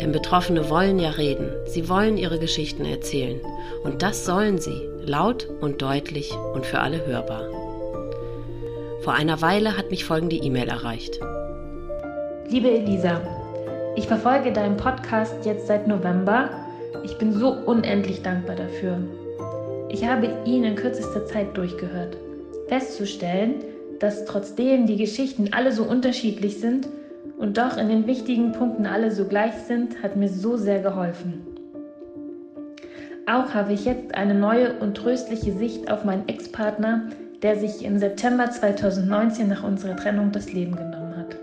Denn Betroffene wollen ja reden, sie wollen ihre Geschichten erzählen. Und das sollen sie, laut und deutlich und für alle hörbar. Vor einer Weile hat mich folgende E-Mail erreicht. Liebe Elisa, ich verfolge deinen Podcast jetzt seit November. Ich bin so unendlich dankbar dafür. Ich habe ihn in kürzester Zeit durchgehört. Festzustellen, dass trotzdem die Geschichten alle so unterschiedlich sind und doch in den wichtigen Punkten alle so gleich sind, hat mir so sehr geholfen. Auch habe ich jetzt eine neue und tröstliche Sicht auf meinen Ex-Partner, der sich im September 2019 nach unserer Trennung das Leben genommen hat.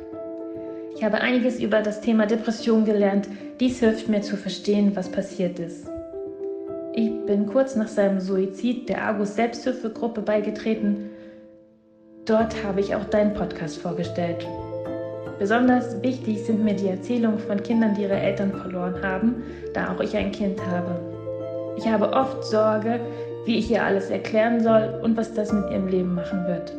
Ich habe einiges über das Thema Depression gelernt. Dies hilft mir zu verstehen, was passiert ist. Ich bin kurz nach seinem Suizid der Argus Selbsthilfegruppe beigetreten Dort habe ich auch deinen Podcast vorgestellt. Besonders wichtig sind mir die Erzählungen von Kindern, die ihre Eltern verloren haben, da auch ich ein Kind habe. Ich habe oft Sorge, wie ich ihr alles erklären soll und was das mit ihrem Leben machen wird.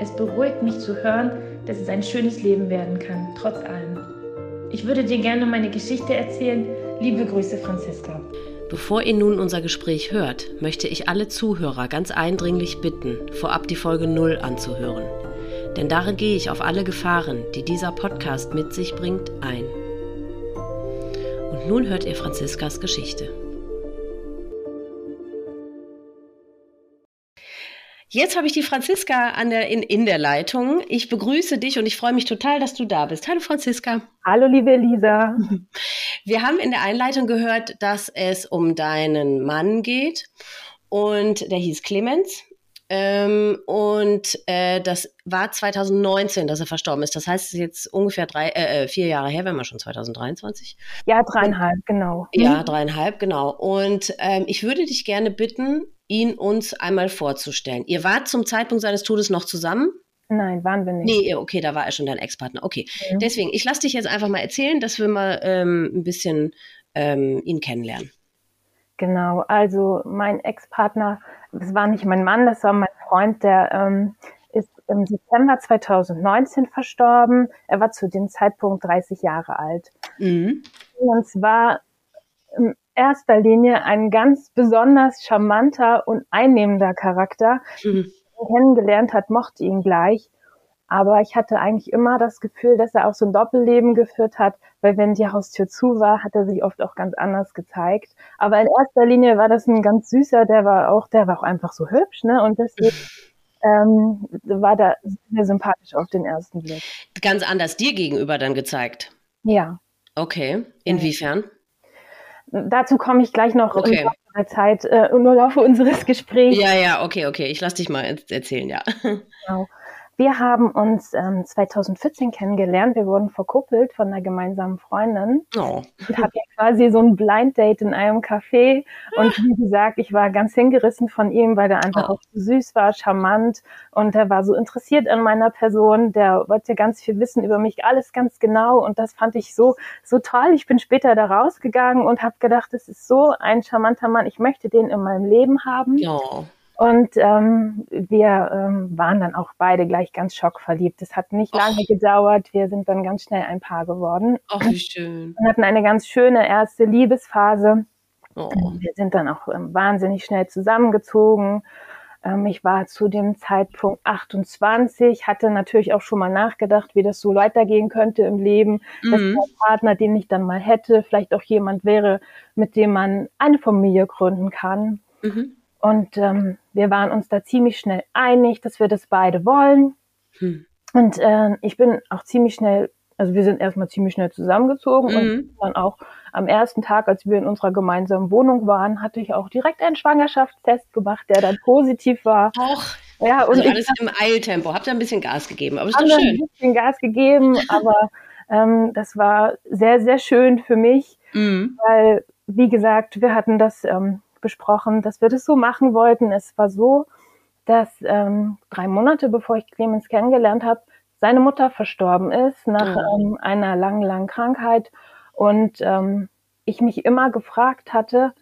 Es beruhigt mich zu hören, dass es ein schönes Leben werden kann, trotz allem. Ich würde dir gerne meine Geschichte erzählen. Liebe Grüße, Franziska. Bevor ihr nun unser Gespräch hört, möchte ich alle Zuhörer ganz eindringlich bitten, vorab die Folge 0 anzuhören. Denn darin gehe ich auf alle Gefahren, die dieser Podcast mit sich bringt, ein. Und nun hört ihr Franziskas Geschichte. Jetzt habe ich die Franziska an der, in, in der Leitung. Ich begrüße dich und ich freue mich total, dass du da bist. Hallo Franziska. Hallo liebe Elisa. Wir haben in der Einleitung gehört, dass es um deinen Mann geht und der hieß Clemens. Ähm, und äh, das war 2019, dass er verstorben ist. Das heißt, es ist jetzt ungefähr drei, äh, äh vier Jahre her, wenn wir schon 2023. Ja, dreieinhalb, genau. Ja, mhm. dreieinhalb, genau. Und ähm, ich würde dich gerne bitten, ihn uns einmal vorzustellen. Ihr wart zum Zeitpunkt seines Todes noch zusammen? Nein, waren wir nicht. Nee, okay, da war er schon dein Ex-Partner. Okay, mhm. deswegen, ich lasse dich jetzt einfach mal erzählen, dass wir mal ähm, ein bisschen ähm, ihn kennenlernen. Genau, also mein Ex-Partner, das war nicht mein Mann, das war mein Freund, der ähm, ist im September 2019 verstorben. Er war zu dem Zeitpunkt 30 Jahre alt. Mhm. Und zwar im erster Linie ein ganz besonders charmanter und einnehmender Charakter. Mhm. Kennengelernt hat, mochte ihn gleich. Aber ich hatte eigentlich immer das Gefühl, dass er auch so ein Doppelleben geführt hat, weil wenn die Haustür zu war, hat er sich oft auch ganz anders gezeigt. Aber in erster Linie war das ein ganz süßer, der war auch, der war auch einfach so hübsch, ne? Und deswegen ähm, war da sehr sympathisch auf den ersten Blick. Ganz anders dir gegenüber dann gezeigt. Ja. Okay. Inwiefern? Dazu komme ich gleich noch okay. im der Zeit, äh, im Laufe unseres Gesprächs. Ja, ja, okay, okay. Ich lasse dich mal erzählen, ja. Genau. Wir haben uns ähm, 2014 kennengelernt. Wir wurden verkuppelt von einer gemeinsamen Freundin. Oh. Und hatten quasi so ein Blind Date in einem Café. Und wie gesagt, ich war ganz hingerissen von ihm, weil der einfach oh. auch so süß war, charmant. Und er war so interessiert an meiner Person. Der wollte ganz viel wissen über mich, alles ganz genau. Und das fand ich so, so toll. Ich bin später da rausgegangen und habe gedacht, das ist so ein charmanter Mann. Ich möchte den in meinem Leben haben. Oh. Und ähm, wir ähm, waren dann auch beide gleich ganz schockverliebt. Es hat nicht lange Och. gedauert. Wir sind dann ganz schnell ein Paar geworden. Ach, wie schön. Und hatten eine ganz schöne erste Liebesphase. Oh. Wir sind dann auch ähm, wahnsinnig schnell zusammengezogen. Ähm, ich war zu dem Zeitpunkt 28, hatte natürlich auch schon mal nachgedacht, wie das so weitergehen könnte im Leben, mhm. dass der Partner, den ich dann mal hätte, vielleicht auch jemand wäre, mit dem man eine Familie gründen kann. Mhm. Und ähm, wir waren uns da ziemlich schnell einig, dass wir das beide wollen. Hm. Und äh, ich bin auch ziemlich schnell, also wir sind erstmal ziemlich schnell zusammengezogen mhm. und dann auch am ersten Tag, als wir in unserer gemeinsamen Wohnung waren, hatte ich auch direkt einen Schwangerschaftstest gemacht, der dann positiv war. Auch. Ja, und also alles ich, im Eiltempo. Habt ihr ein bisschen Gas gegeben, aber ist doch schön. Ein bisschen Gas gegeben, aber ähm, das war sehr, sehr schön für mich mhm. weil, wie gesagt, wir hatten das ähm, besprochen, dass wir das so machen wollten. Es war so, dass ähm, drei Monate bevor ich Clemens kennengelernt habe, seine Mutter verstorben ist nach oh. ähm, einer langen, langen Krankheit und ähm, ich mich immer gefragt hatte,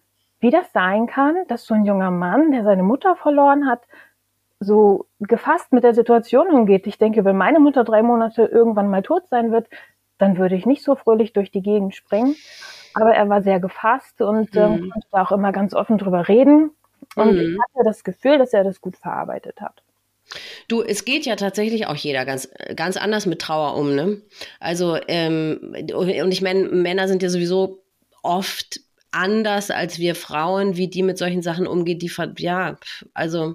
wie das sein kann, dass so ein junger Mann, der seine Mutter verloren hat, so gefasst mit der Situation umgeht. Ich denke, wenn meine Mutter drei Monate irgendwann mal tot sein wird, dann würde ich nicht so fröhlich durch die Gegend springen. Aber er war sehr gefasst und ähm, mhm. konnte da auch immer ganz offen drüber reden. Und mhm. ich hatte das Gefühl, dass er das gut verarbeitet hat. Du, es geht ja tatsächlich auch jeder ganz, ganz anders mit Trauer um, ne? Also, ähm, und ich meine, Männer sind ja sowieso oft anders als wir Frauen, wie die mit solchen Sachen umgehen, die, ja, also,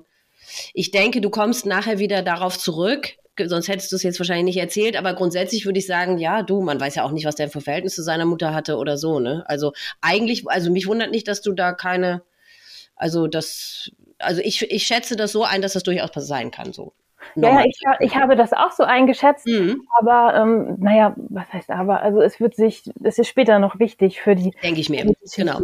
ich denke, du kommst nachher wieder darauf zurück, sonst hättest du es jetzt wahrscheinlich nicht erzählt, aber grundsätzlich würde ich sagen, ja, du, man weiß ja auch nicht, was der für Verhältnis zu seiner Mutter hatte oder so, ne? Also eigentlich, also mich wundert nicht, dass du da keine, also das, also ich, ich schätze das so ein, dass das durchaus sein kann, so. Ja, ja ich, ich, habe das auch so eingeschätzt, mhm. aber ähm, naja, was heißt aber? Also es wird sich, es ist später noch wichtig für die. Denke ich mir, genau.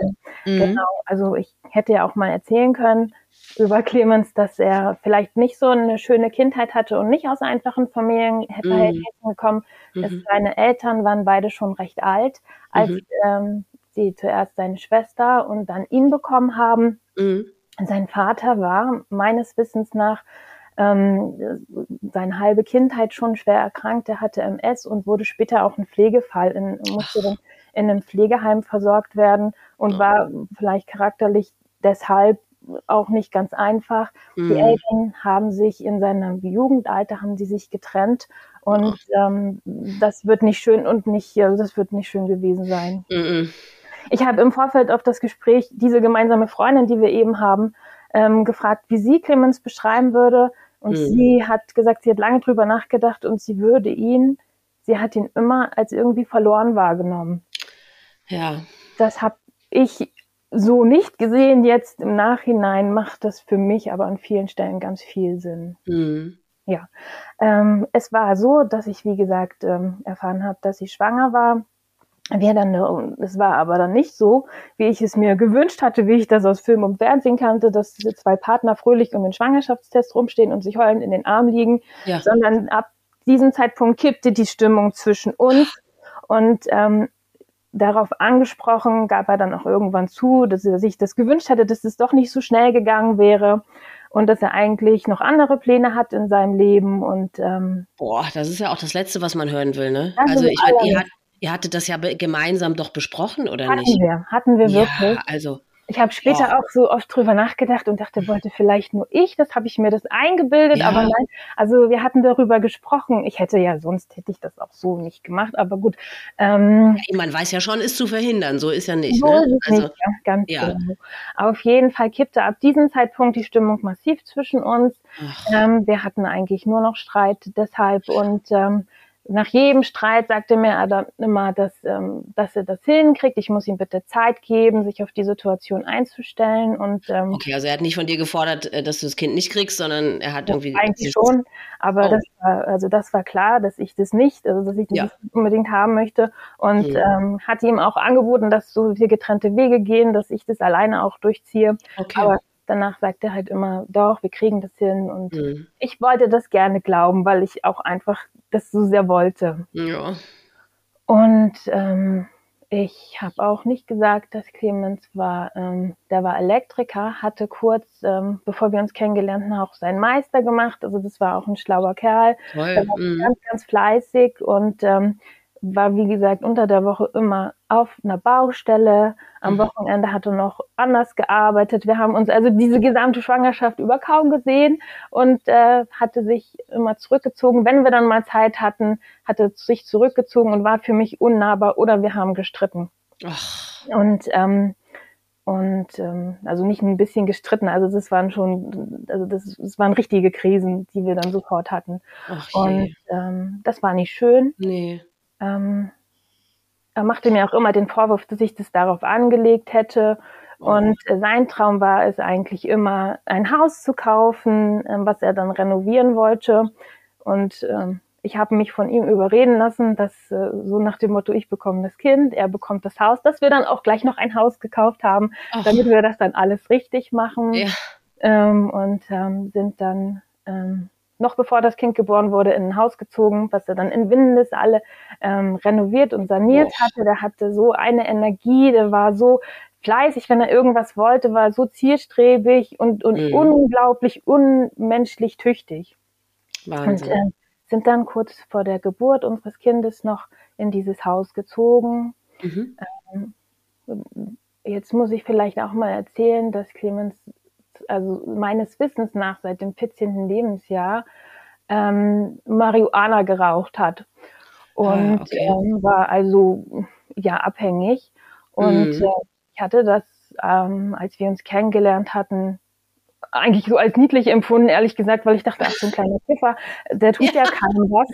Mhm. Genau, also ich hätte ja auch mal erzählen können, über Clemens, dass er vielleicht nicht so eine schöne Kindheit hatte und nicht aus einfachen Familien hätte mhm. gekommen. Mhm. Seine Eltern waren beide schon recht alt, als mhm. ähm, sie zuerst seine Schwester und dann ihn bekommen haben. Mhm. Sein Vater war meines Wissens nach ähm, seine halbe Kindheit schon schwer erkrankt. Er hatte MS und wurde später auch ein Pflegefall, in, musste dann in einem Pflegeheim versorgt werden und war vielleicht charakterlich deshalb auch nicht ganz einfach. Mhm. Die Eltern haben sich in seinem Jugendalter haben sie sich getrennt und ähm, das wird nicht schön und nicht, also das wird nicht schön gewesen sein. Mhm. Ich habe im Vorfeld auf das Gespräch diese gemeinsame Freundin, die wir eben haben, ähm, gefragt, wie sie Clemens beschreiben würde. Und mhm. sie hat gesagt, sie hat lange drüber nachgedacht und sie würde ihn, sie hat ihn immer als irgendwie verloren wahrgenommen. Ja. Das habe ich so nicht gesehen. Jetzt im Nachhinein macht das für mich aber an vielen Stellen ganz viel Sinn. Mhm. Ja, ähm, es war so, dass ich, wie gesagt, ähm, erfahren habe, dass ich schwanger war. Wir dann, es war aber dann nicht so, wie ich es mir gewünscht hatte, wie ich das aus Film und Fernsehen kannte, dass zwei Partner fröhlich um den Schwangerschaftstest rumstehen und sich heulend in den Arm liegen, ja. sondern ab diesem Zeitpunkt kippte die Stimmung zwischen uns und ähm, darauf angesprochen, gab er dann auch irgendwann zu, dass er sich das gewünscht hätte, dass es doch nicht so schnell gegangen wäre und dass er eigentlich noch andere Pläne hat in seinem Leben und ähm, boah, das ist ja auch das Letzte, was man hören will, ne? Also ich meine, ihr, ihr hattet das ja gemeinsam doch besprochen oder hatten nicht? Hatten wir, hatten wir wirklich. Ja, also ich habe später oh. auch so oft drüber nachgedacht und dachte, wollte vielleicht nur ich, das habe ich mir das eingebildet, ja. aber nein, also wir hatten darüber gesprochen. Ich hätte ja, sonst hätte ich das auch so nicht gemacht, aber gut. Ähm, Man weiß ja schon, ist zu verhindern, so ist ja nicht. So ne? ist also, nicht, ja, ganz ja. genau. Auf jeden Fall kippte ab diesem Zeitpunkt die Stimmung massiv zwischen uns. Ähm, wir hatten eigentlich nur noch Streit deshalb und ähm, nach jedem Streit sagte mir er immer, dass, ähm, dass er das hinkriegt. Ich muss ihm bitte Zeit geben, sich auf die Situation einzustellen. Und, ähm, okay, also er hat nicht von dir gefordert, äh, dass du das Kind nicht kriegst, sondern er hat irgendwie. Eigentlich schon, aber oh. das war, also das war klar, dass ich das nicht, also dass ich das ja. unbedingt haben möchte. Und hm. ähm, hat ihm auch angeboten, dass so wir getrennte Wege gehen, dass ich das alleine auch durchziehe. Okay. Aber danach sagt er halt immer, doch, wir kriegen das hin. Und mhm. ich wollte das gerne glauben, weil ich auch einfach das so sehr wollte. Ja. Und ähm, ich habe auch nicht gesagt, dass Clemens war, ähm, der war Elektriker, hatte kurz, ähm, bevor wir uns kennengelernt haben, auch seinen Meister gemacht. Also das war auch ein schlauer Kerl. Toll. Der war mhm. ganz, ganz fleißig und ähm, war, wie gesagt, unter der Woche immer auf einer Baustelle. Am mhm. Wochenende hatte noch anders gearbeitet. Wir haben uns also diese gesamte Schwangerschaft über kaum gesehen und äh, hatte sich immer zurückgezogen. Wenn wir dann mal Zeit hatten, hatte sich zurückgezogen und war für mich unnahbar oder wir haben gestritten. Ach. Und ähm, und ähm, also nicht ein bisschen gestritten, also das waren schon, also das, das waren richtige Krisen, die wir dann sofort hatten. Ach, und ähm, das war nicht schön. Nee. Ähm, er machte mir auch immer den Vorwurf, dass ich das darauf angelegt hätte. Und sein Traum war es eigentlich immer, ein Haus zu kaufen, ähm, was er dann renovieren wollte. Und ähm, ich habe mich von ihm überreden lassen, dass äh, so nach dem Motto, ich bekomme das Kind, er bekommt das Haus, dass wir dann auch gleich noch ein Haus gekauft haben, Ach. damit wir das dann alles richtig machen. Ja. Ähm, und ähm, sind dann ähm, noch bevor das Kind geboren wurde, in ein Haus gezogen, was er dann in Windes alle ähm, renoviert und saniert oh. hatte. Der hatte so eine Energie, der war so fleißig, wenn er irgendwas wollte, war so zielstrebig und, und mhm. unglaublich unmenschlich tüchtig. Wahnsinn. Und äh, sind dann kurz vor der Geburt unseres Kindes noch in dieses Haus gezogen. Mhm. Ähm, jetzt muss ich vielleicht auch mal erzählen, dass Clemens also meines Wissens nach seit dem 14. Lebensjahr ähm, Marihuana geraucht hat und ah, okay. ähm, war also ja abhängig und mhm. äh, ich hatte das, ähm, als wir uns kennengelernt hatten, eigentlich so als niedlich empfunden, ehrlich gesagt, weil ich dachte, ach, so ein kleiner Kiffer, der tut ja, ja keinem was.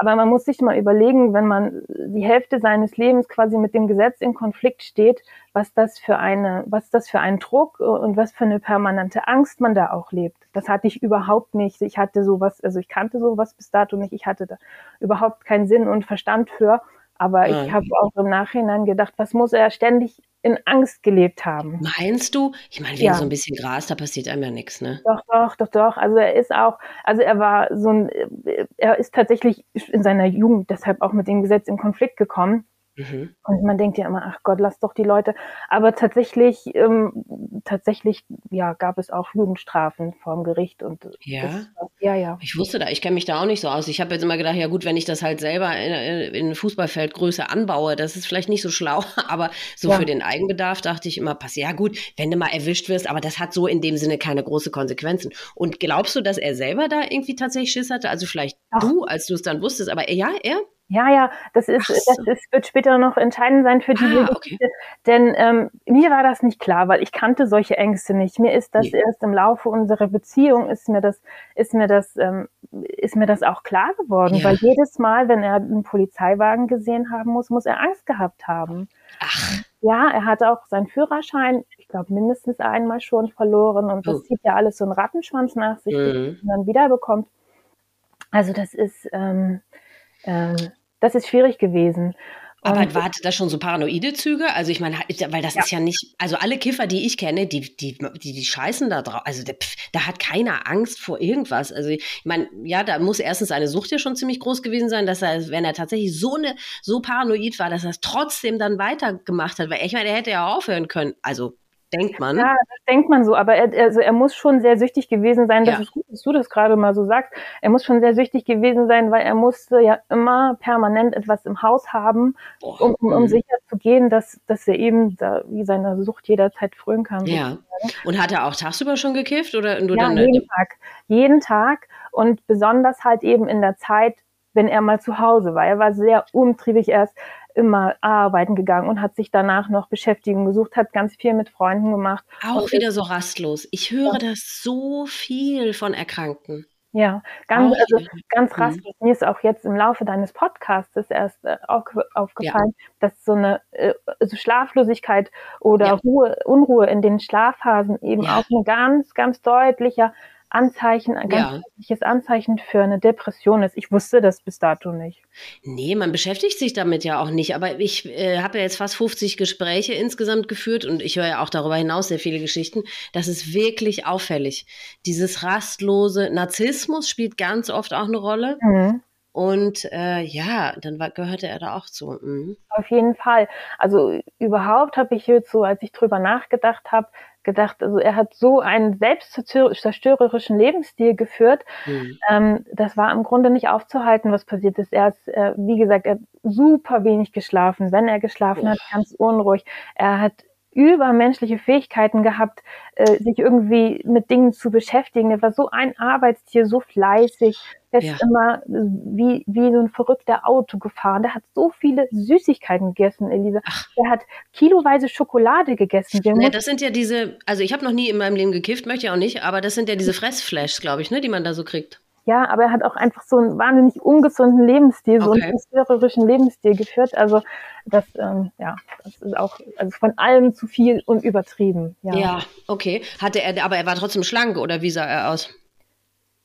Aber man muss sich mal überlegen, wenn man die Hälfte seines Lebens quasi mit dem Gesetz in Konflikt steht, was das für eine, was das für ein Druck und was für eine permanente Angst man da auch lebt. Das hatte ich überhaupt nicht. Ich hatte sowas, also ich kannte sowas bis dato nicht. Ich hatte da überhaupt keinen Sinn und Verstand für. Aber ich ah. habe auch im Nachhinein gedacht, was muss er ständig in Angst gelebt haben. Meinst du? Ich meine, wegen ja. so ein bisschen Gras, da passiert einem ja nichts, ne? Doch, doch, doch, doch. Also er ist auch, also er war so ein, er ist tatsächlich in seiner Jugend deshalb auch mit dem Gesetz in Konflikt gekommen. Mhm. Und man denkt ja immer, ach Gott, lass doch die Leute. Aber tatsächlich, ähm, tatsächlich, ja, gab es auch Jugendstrafen vorm Gericht und ja, das, ja, ja. Ich wusste da, ich kenne mich da auch nicht so aus. Ich habe jetzt immer gedacht, ja gut, wenn ich das halt selber in, in Fußballfeldgröße anbaue, das ist vielleicht nicht so schlau, aber so ja. für den Eigenbedarf dachte ich immer, pass, ja gut, wenn du mal erwischt wirst, aber das hat so in dem Sinne keine große Konsequenzen. Und glaubst du, dass er selber da irgendwie tatsächlich Schiss hatte? Also vielleicht ach. du, als du es dann wusstest, aber ja, er? Ja, ja, das ist, so. das ist, wird später noch entscheidend sein für diese ah, okay. Denn ähm, mir war das nicht klar, weil ich kannte solche Ängste nicht. Mir ist das nee. erst im Laufe unserer Beziehung ist mir das, ist mir das, ähm, ist mir das auch klar geworden. Ja. Weil jedes Mal, wenn er einen Polizeiwagen gesehen haben muss, muss er Angst gehabt haben. Ach. Ja, er hat auch seinen Führerschein, ich glaube, mindestens einmal schon verloren und das oh. zieht ja alles so einen Rattenschwanz nach sich, mhm. den man dann wiederbekommt. Also das ist, ähm, ähm, das ist schwierig gewesen. Aber und, hatte das schon so paranoide Züge? Also ich meine, weil das ja. ist ja nicht, also alle Kiffer, die ich kenne, die, die, die, die scheißen da drauf. Also der, pf, da hat keiner Angst vor irgendwas. Also ich meine, ja, da muss erstens eine Sucht ja schon ziemlich groß gewesen sein, dass er, wenn er tatsächlich so eine, so paranoid war, dass er es trotzdem dann weitergemacht hat. Weil ich meine, er hätte ja aufhören können. Also denkt man. Ja, das denkt man so, aber er, also er muss schon sehr süchtig gewesen sein, das ja. ist gut, dass du das gerade mal so sagst. Er muss schon sehr süchtig gewesen sein, weil er musste ja immer permanent etwas im Haus haben, um, um, um mhm. sicher zu gehen, dass, dass er eben da, wie seine Sucht jederzeit frönen kann. Ja. Und hat er auch tagsüber schon gekifft oder nur ja, dann? jeden Tag. Jeden Tag und besonders halt eben in der Zeit, wenn er mal zu Hause war. Er war sehr umtriebig erst immer arbeiten gegangen und hat sich danach noch Beschäftigung gesucht, hat ganz viel mit Freunden gemacht. Auch wieder so rastlos. Ich höre ja. das so viel von Erkrankten. Ja, ganz, also, ganz mhm. rastlos. Mhm. Mir ist auch jetzt im Laufe deines Podcasts erst äh, aufgefallen, ja. dass so eine äh, so Schlaflosigkeit oder ja. Ruhe, Unruhe in den Schlafphasen eben auch ein ganz, ganz deutlicher Anzeichen, ein ganz ja. deutliches Anzeichen für eine Depression ist. Ich wusste das bis dato nicht. Nee, man beschäftigt sich damit ja auch nicht. Aber ich äh, habe ja jetzt fast 50 Gespräche insgesamt geführt und ich höre ja auch darüber hinaus sehr viele Geschichten. Das ist wirklich auffällig. Dieses rastlose Narzissmus spielt ganz oft auch eine Rolle. Mhm. Und äh, ja, dann war, gehörte er da auch zu. Mhm. Auf jeden Fall. Also überhaupt habe ich jetzt so, als ich drüber nachgedacht habe, gedacht, also er hat so einen selbstzerstörerischen Lebensstil geführt. Mhm. Ähm, das war im Grunde nicht aufzuhalten, was passiert ist. Er ist, äh, wie gesagt, er hat super wenig geschlafen. Wenn er geschlafen oh. hat, ganz unruhig. Er hat übermenschliche Fähigkeiten gehabt, äh, sich irgendwie mit Dingen zu beschäftigen. Er war so ein Arbeitstier, so fleißig. Er ist ja. immer wie, wie so ein verrückter Auto gefahren. Der hat so viele Süßigkeiten gegessen, Elisa. Ach. Der hat kiloweise Schokolade gegessen. Ja, das sind ja diese, also ich habe noch nie in meinem Leben gekifft, möchte ich auch nicht, aber das sind ja diese Fressflashs, glaube ich, ne, die man da so kriegt. Ja, aber er hat auch einfach so einen wahnsinnig ungesunden Lebensstil, so einen zerstörerischen Lebensstil geführt. Also das, ähm, ja, das ist auch also von allem zu viel und übertrieben. Ja, ja okay. Hatte er, aber er war trotzdem schlank oder wie sah er aus?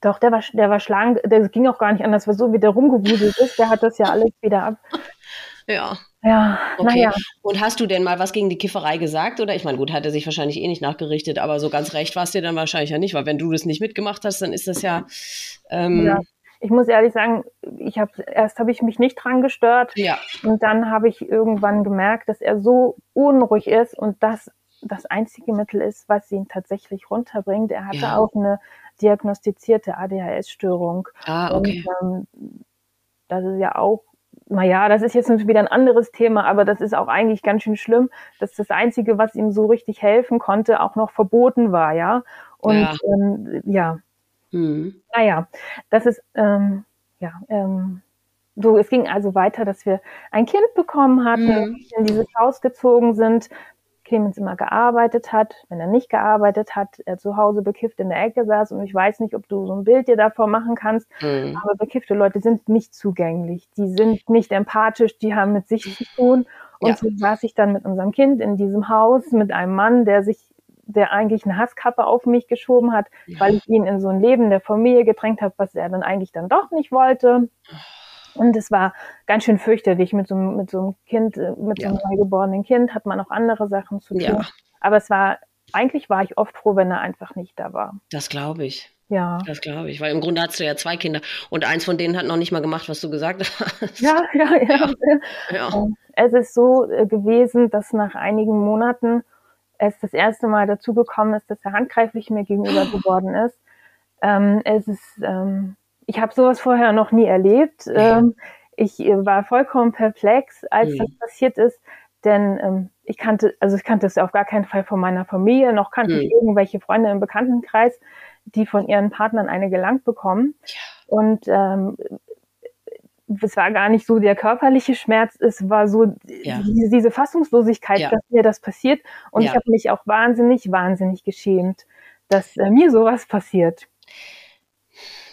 Doch, der war, der war schlank, der ging auch gar nicht anders, weil so wie der rumgewuselt ist, der hat das ja alles wieder ab. Ja. Ja, Okay. naja. Und hast du denn mal was gegen die Kifferei gesagt? Oder ich meine, gut, hat er sich wahrscheinlich eh nicht nachgerichtet, aber so ganz recht war es dir dann wahrscheinlich ja nicht, weil wenn du das nicht mitgemacht hast, dann ist das ja. Ähm, Ja. Ich muss ehrlich sagen, ich habe erst habe ich mich nicht dran gestört ja. und dann habe ich irgendwann gemerkt, dass er so unruhig ist und das das einzige Mittel ist, was ihn tatsächlich runterbringt. Er hatte Ja. auch eine diagnostizierte ADHS-Störung. Ah, okay. Und ähm, das ist ja auch, naja, das ist jetzt wieder ein anderes Thema, aber das ist auch eigentlich ganz schön schlimm, dass das Einzige, was ihm so richtig helfen konnte, auch noch verboten war, ja. Und Ja. Ähm, ja, Hm. naja, das ist, ähm, ja, ähm, so, es ging also weiter, dass wir ein Kind bekommen hatten, Mhm. in dieses Haus gezogen sind. Clemens immer gearbeitet hat, wenn er nicht gearbeitet hat, er zu Hause bekifft in der Ecke saß und ich weiß nicht, ob du so ein Bild dir davor machen kannst, Hm. aber bekiffte Leute sind nicht zugänglich, die sind nicht empathisch, die haben mit sich zu tun und Ja. so saß ich dann mit unserem Kind in diesem Haus mit einem Mann, der sich der eigentlich eine Hasskappe auf mich geschoben hat, Ja. weil ich ihn in so ein Leben der Familie gedrängt habe, was er dann eigentlich dann doch nicht wollte. Und es war ganz schön fürchterlich mit so, einem- mit so einem Kind, äh, mit so einem neugeborenen Kind hat man auch andere Sachen zu tun. Ja. Aber es war, eigentlich war ich oft froh, wenn er einfach nicht da war. Das glaube ich. Ja. Das glaube ich. Weil im Grunde hast du ja zwei Kinder und eins von denen hat noch nicht mal gemacht, was du gesagt hast. Ja, ja, ja. Ja. Es ist so äh, gewesen, dass nach einigen Monaten es das erste Mal dazu gekommen ist, dass er handgreiflich mir gegenüber geworden ist. Ähm, es ist, ähm, ich habe sowas vorher noch nie erlebt. Ähm, ich äh, war vollkommen perplex, als Mhm. das passiert ist, denn ähm, ich kannte, also ich kannte es auf gar keinen Fall von meiner Familie, noch kannte ich Mhm. irgendwelche Freunde im Bekanntenkreis, die von ihren Partnern eine gelangt bekommen. Ja. Und ähm, es war gar nicht so der körperliche Schmerz, es war so Ja. diese, diese Fassungslosigkeit, Ja. dass mir das passiert. Und ich habe mich auch wahnsinnig, wahnsinnig geschämt, dass äh, mir sowas passiert.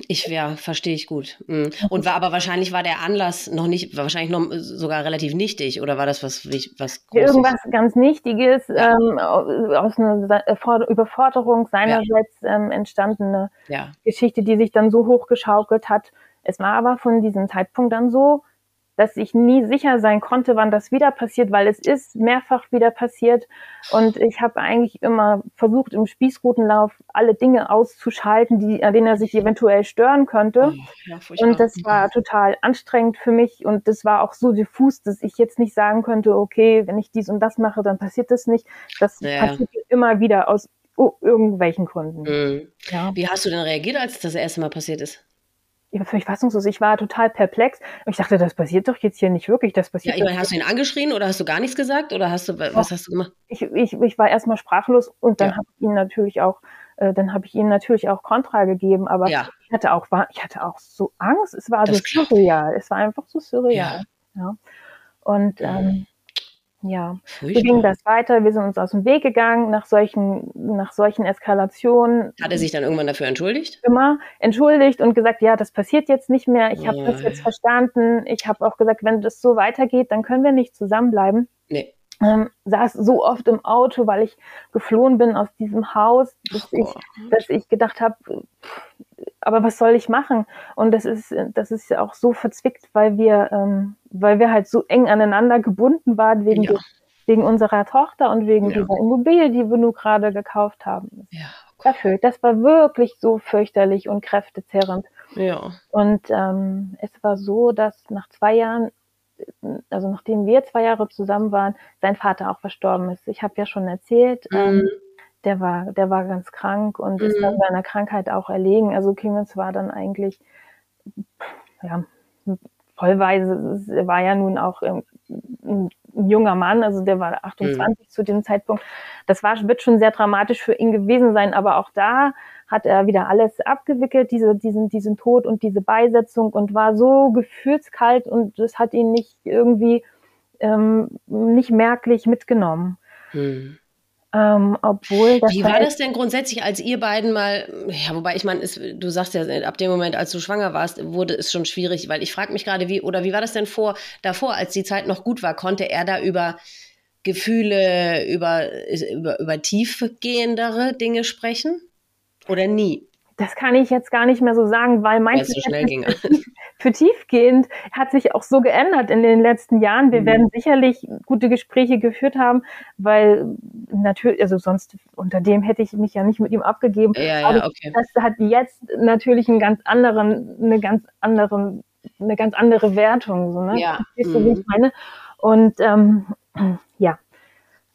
Ich ja, verstehe ich gut. Mhm. Und war aber wahrscheinlich war der Anlass noch nicht, wahrscheinlich noch sogar relativ nichtig oder war das was was Großes? Irgendwas ganz Nichtiges, ähm, aus einer For- Überforderung seinerseits ähm, entstandene Ja. Geschichte, die sich dann so hochgeschaukelt hat. Es war aber von diesem Zeitpunkt dann so, dass ich nie sicher sein konnte, wann das wieder passiert, weil es ist mehrfach wieder passiert. Und ich habe eigentlich immer versucht, im Spießrutenlauf alle Dinge auszuschalten, die, an denen er sich eventuell stören könnte. Oh, ja. Und das war total anstrengend für mich und das war auch so diffus, dass ich jetzt nicht sagen könnte, okay, wenn ich dies und das mache, dann passiert das nicht. Das Ja. passiert immer wieder aus oh, irgendwelchen Gründen. Mhm. Ja. Wie hast du denn reagiert, als das erste Mal passiert ist? Ich war völlig fassungslos. Ich war total perplex. Und ich dachte, das passiert doch jetzt hier nicht wirklich. Das Ja, passiert ich doch meine, hast du ihn angeschrien oder hast du gar nichts gesagt oder hast du was hast du gemacht? ich, ich, ich war erstmal sprachlos und dann Ja. habe ich ihn natürlich auch, äh, dann habe ich ihnen natürlich auch Kontra gegeben, aber Ja. ich hatte auch, war, ich hatte auch so Angst. Es war Das so ich. surreal. Es war einfach so surreal. Ja. Und ähm, ja, so ging das weiter. Wir sind uns aus dem Weg gegangen nach solchen, nach solchen Eskalationen. Hat er sich dann irgendwann dafür entschuldigt? immer entschuldigt und gesagt, ja, das passiert jetzt nicht mehr. Ich habe das Oh. jetzt verstanden. Ich habe auch gesagt, wenn das so weitergeht, dann können wir nicht zusammenbleiben. Nee. Ähm, saß so oft im Auto, weil ich geflohen bin aus diesem Haus, dass, ich, Boah. dass ich gedacht habe, aber was soll ich machen? Und das ist, das ist ja auch so verzwickt, weil wir, ähm, weil wir halt so eng aneinander gebunden waren wegen, Ja. des, wegen unserer Tochter und wegen Ja. dieser Immobilie, die wir nur gerade gekauft haben. Ja. Erfüllt. Das war wirklich so fürchterlich und kräftezerrend. Ja. Und ähm, es war so, dass nach zwei Jahren, also nachdem wir zwei Jahre zusammen waren, sein Vater auch verstorben ist. Ich habe ja schon erzählt, ähm, Mhm. Der war, der war ganz krank und ist Mhm. dann seiner Krankheit auch erlegen. Also Clemens war dann eigentlich, ja, vollweise, er war ja nun auch ähm, ein junger Mann, also der war 28 zu dem Zeitpunkt. Das war, wird schon sehr dramatisch für ihn gewesen sein, aber auch da hat er wieder alles abgewickelt, diese, diesen, diesen Tod und diese Beisetzung und war so gefühlskalt und das hat ihn nicht irgendwie ähm, nicht merklich mitgenommen. Hm. Ähm, obwohl Wie war das denn grundsätzlich, als ihr beiden mal, ja, wobei ich meine, du sagst ja, ab dem Moment, als du schwanger warst, wurde es schon schwierig, weil ich frage mich gerade, wie, oder wie war das denn vor, davor, als die Zeit noch gut war, konnte er da über Gefühle, über, über, über tiefgehendere Dinge sprechen? Oder nie? Das kann ich jetzt gar nicht mehr so sagen, weil mein so für tiefgehend hat sich auch so geändert in den letzten Jahren. Wir mhm. werden sicherlich gute Gespräche geführt haben, weil natürlich, also sonst unter dem hätte ich mich ja nicht mit ihm abgegeben. Ja, Aber ja, okay. das hat jetzt natürlich einen ganz anderen, eine ganz anderen, eine ganz andere Wertung. So, ne? Ja. Verstehst du, wie ich mhm. meine? Und ähm, ja,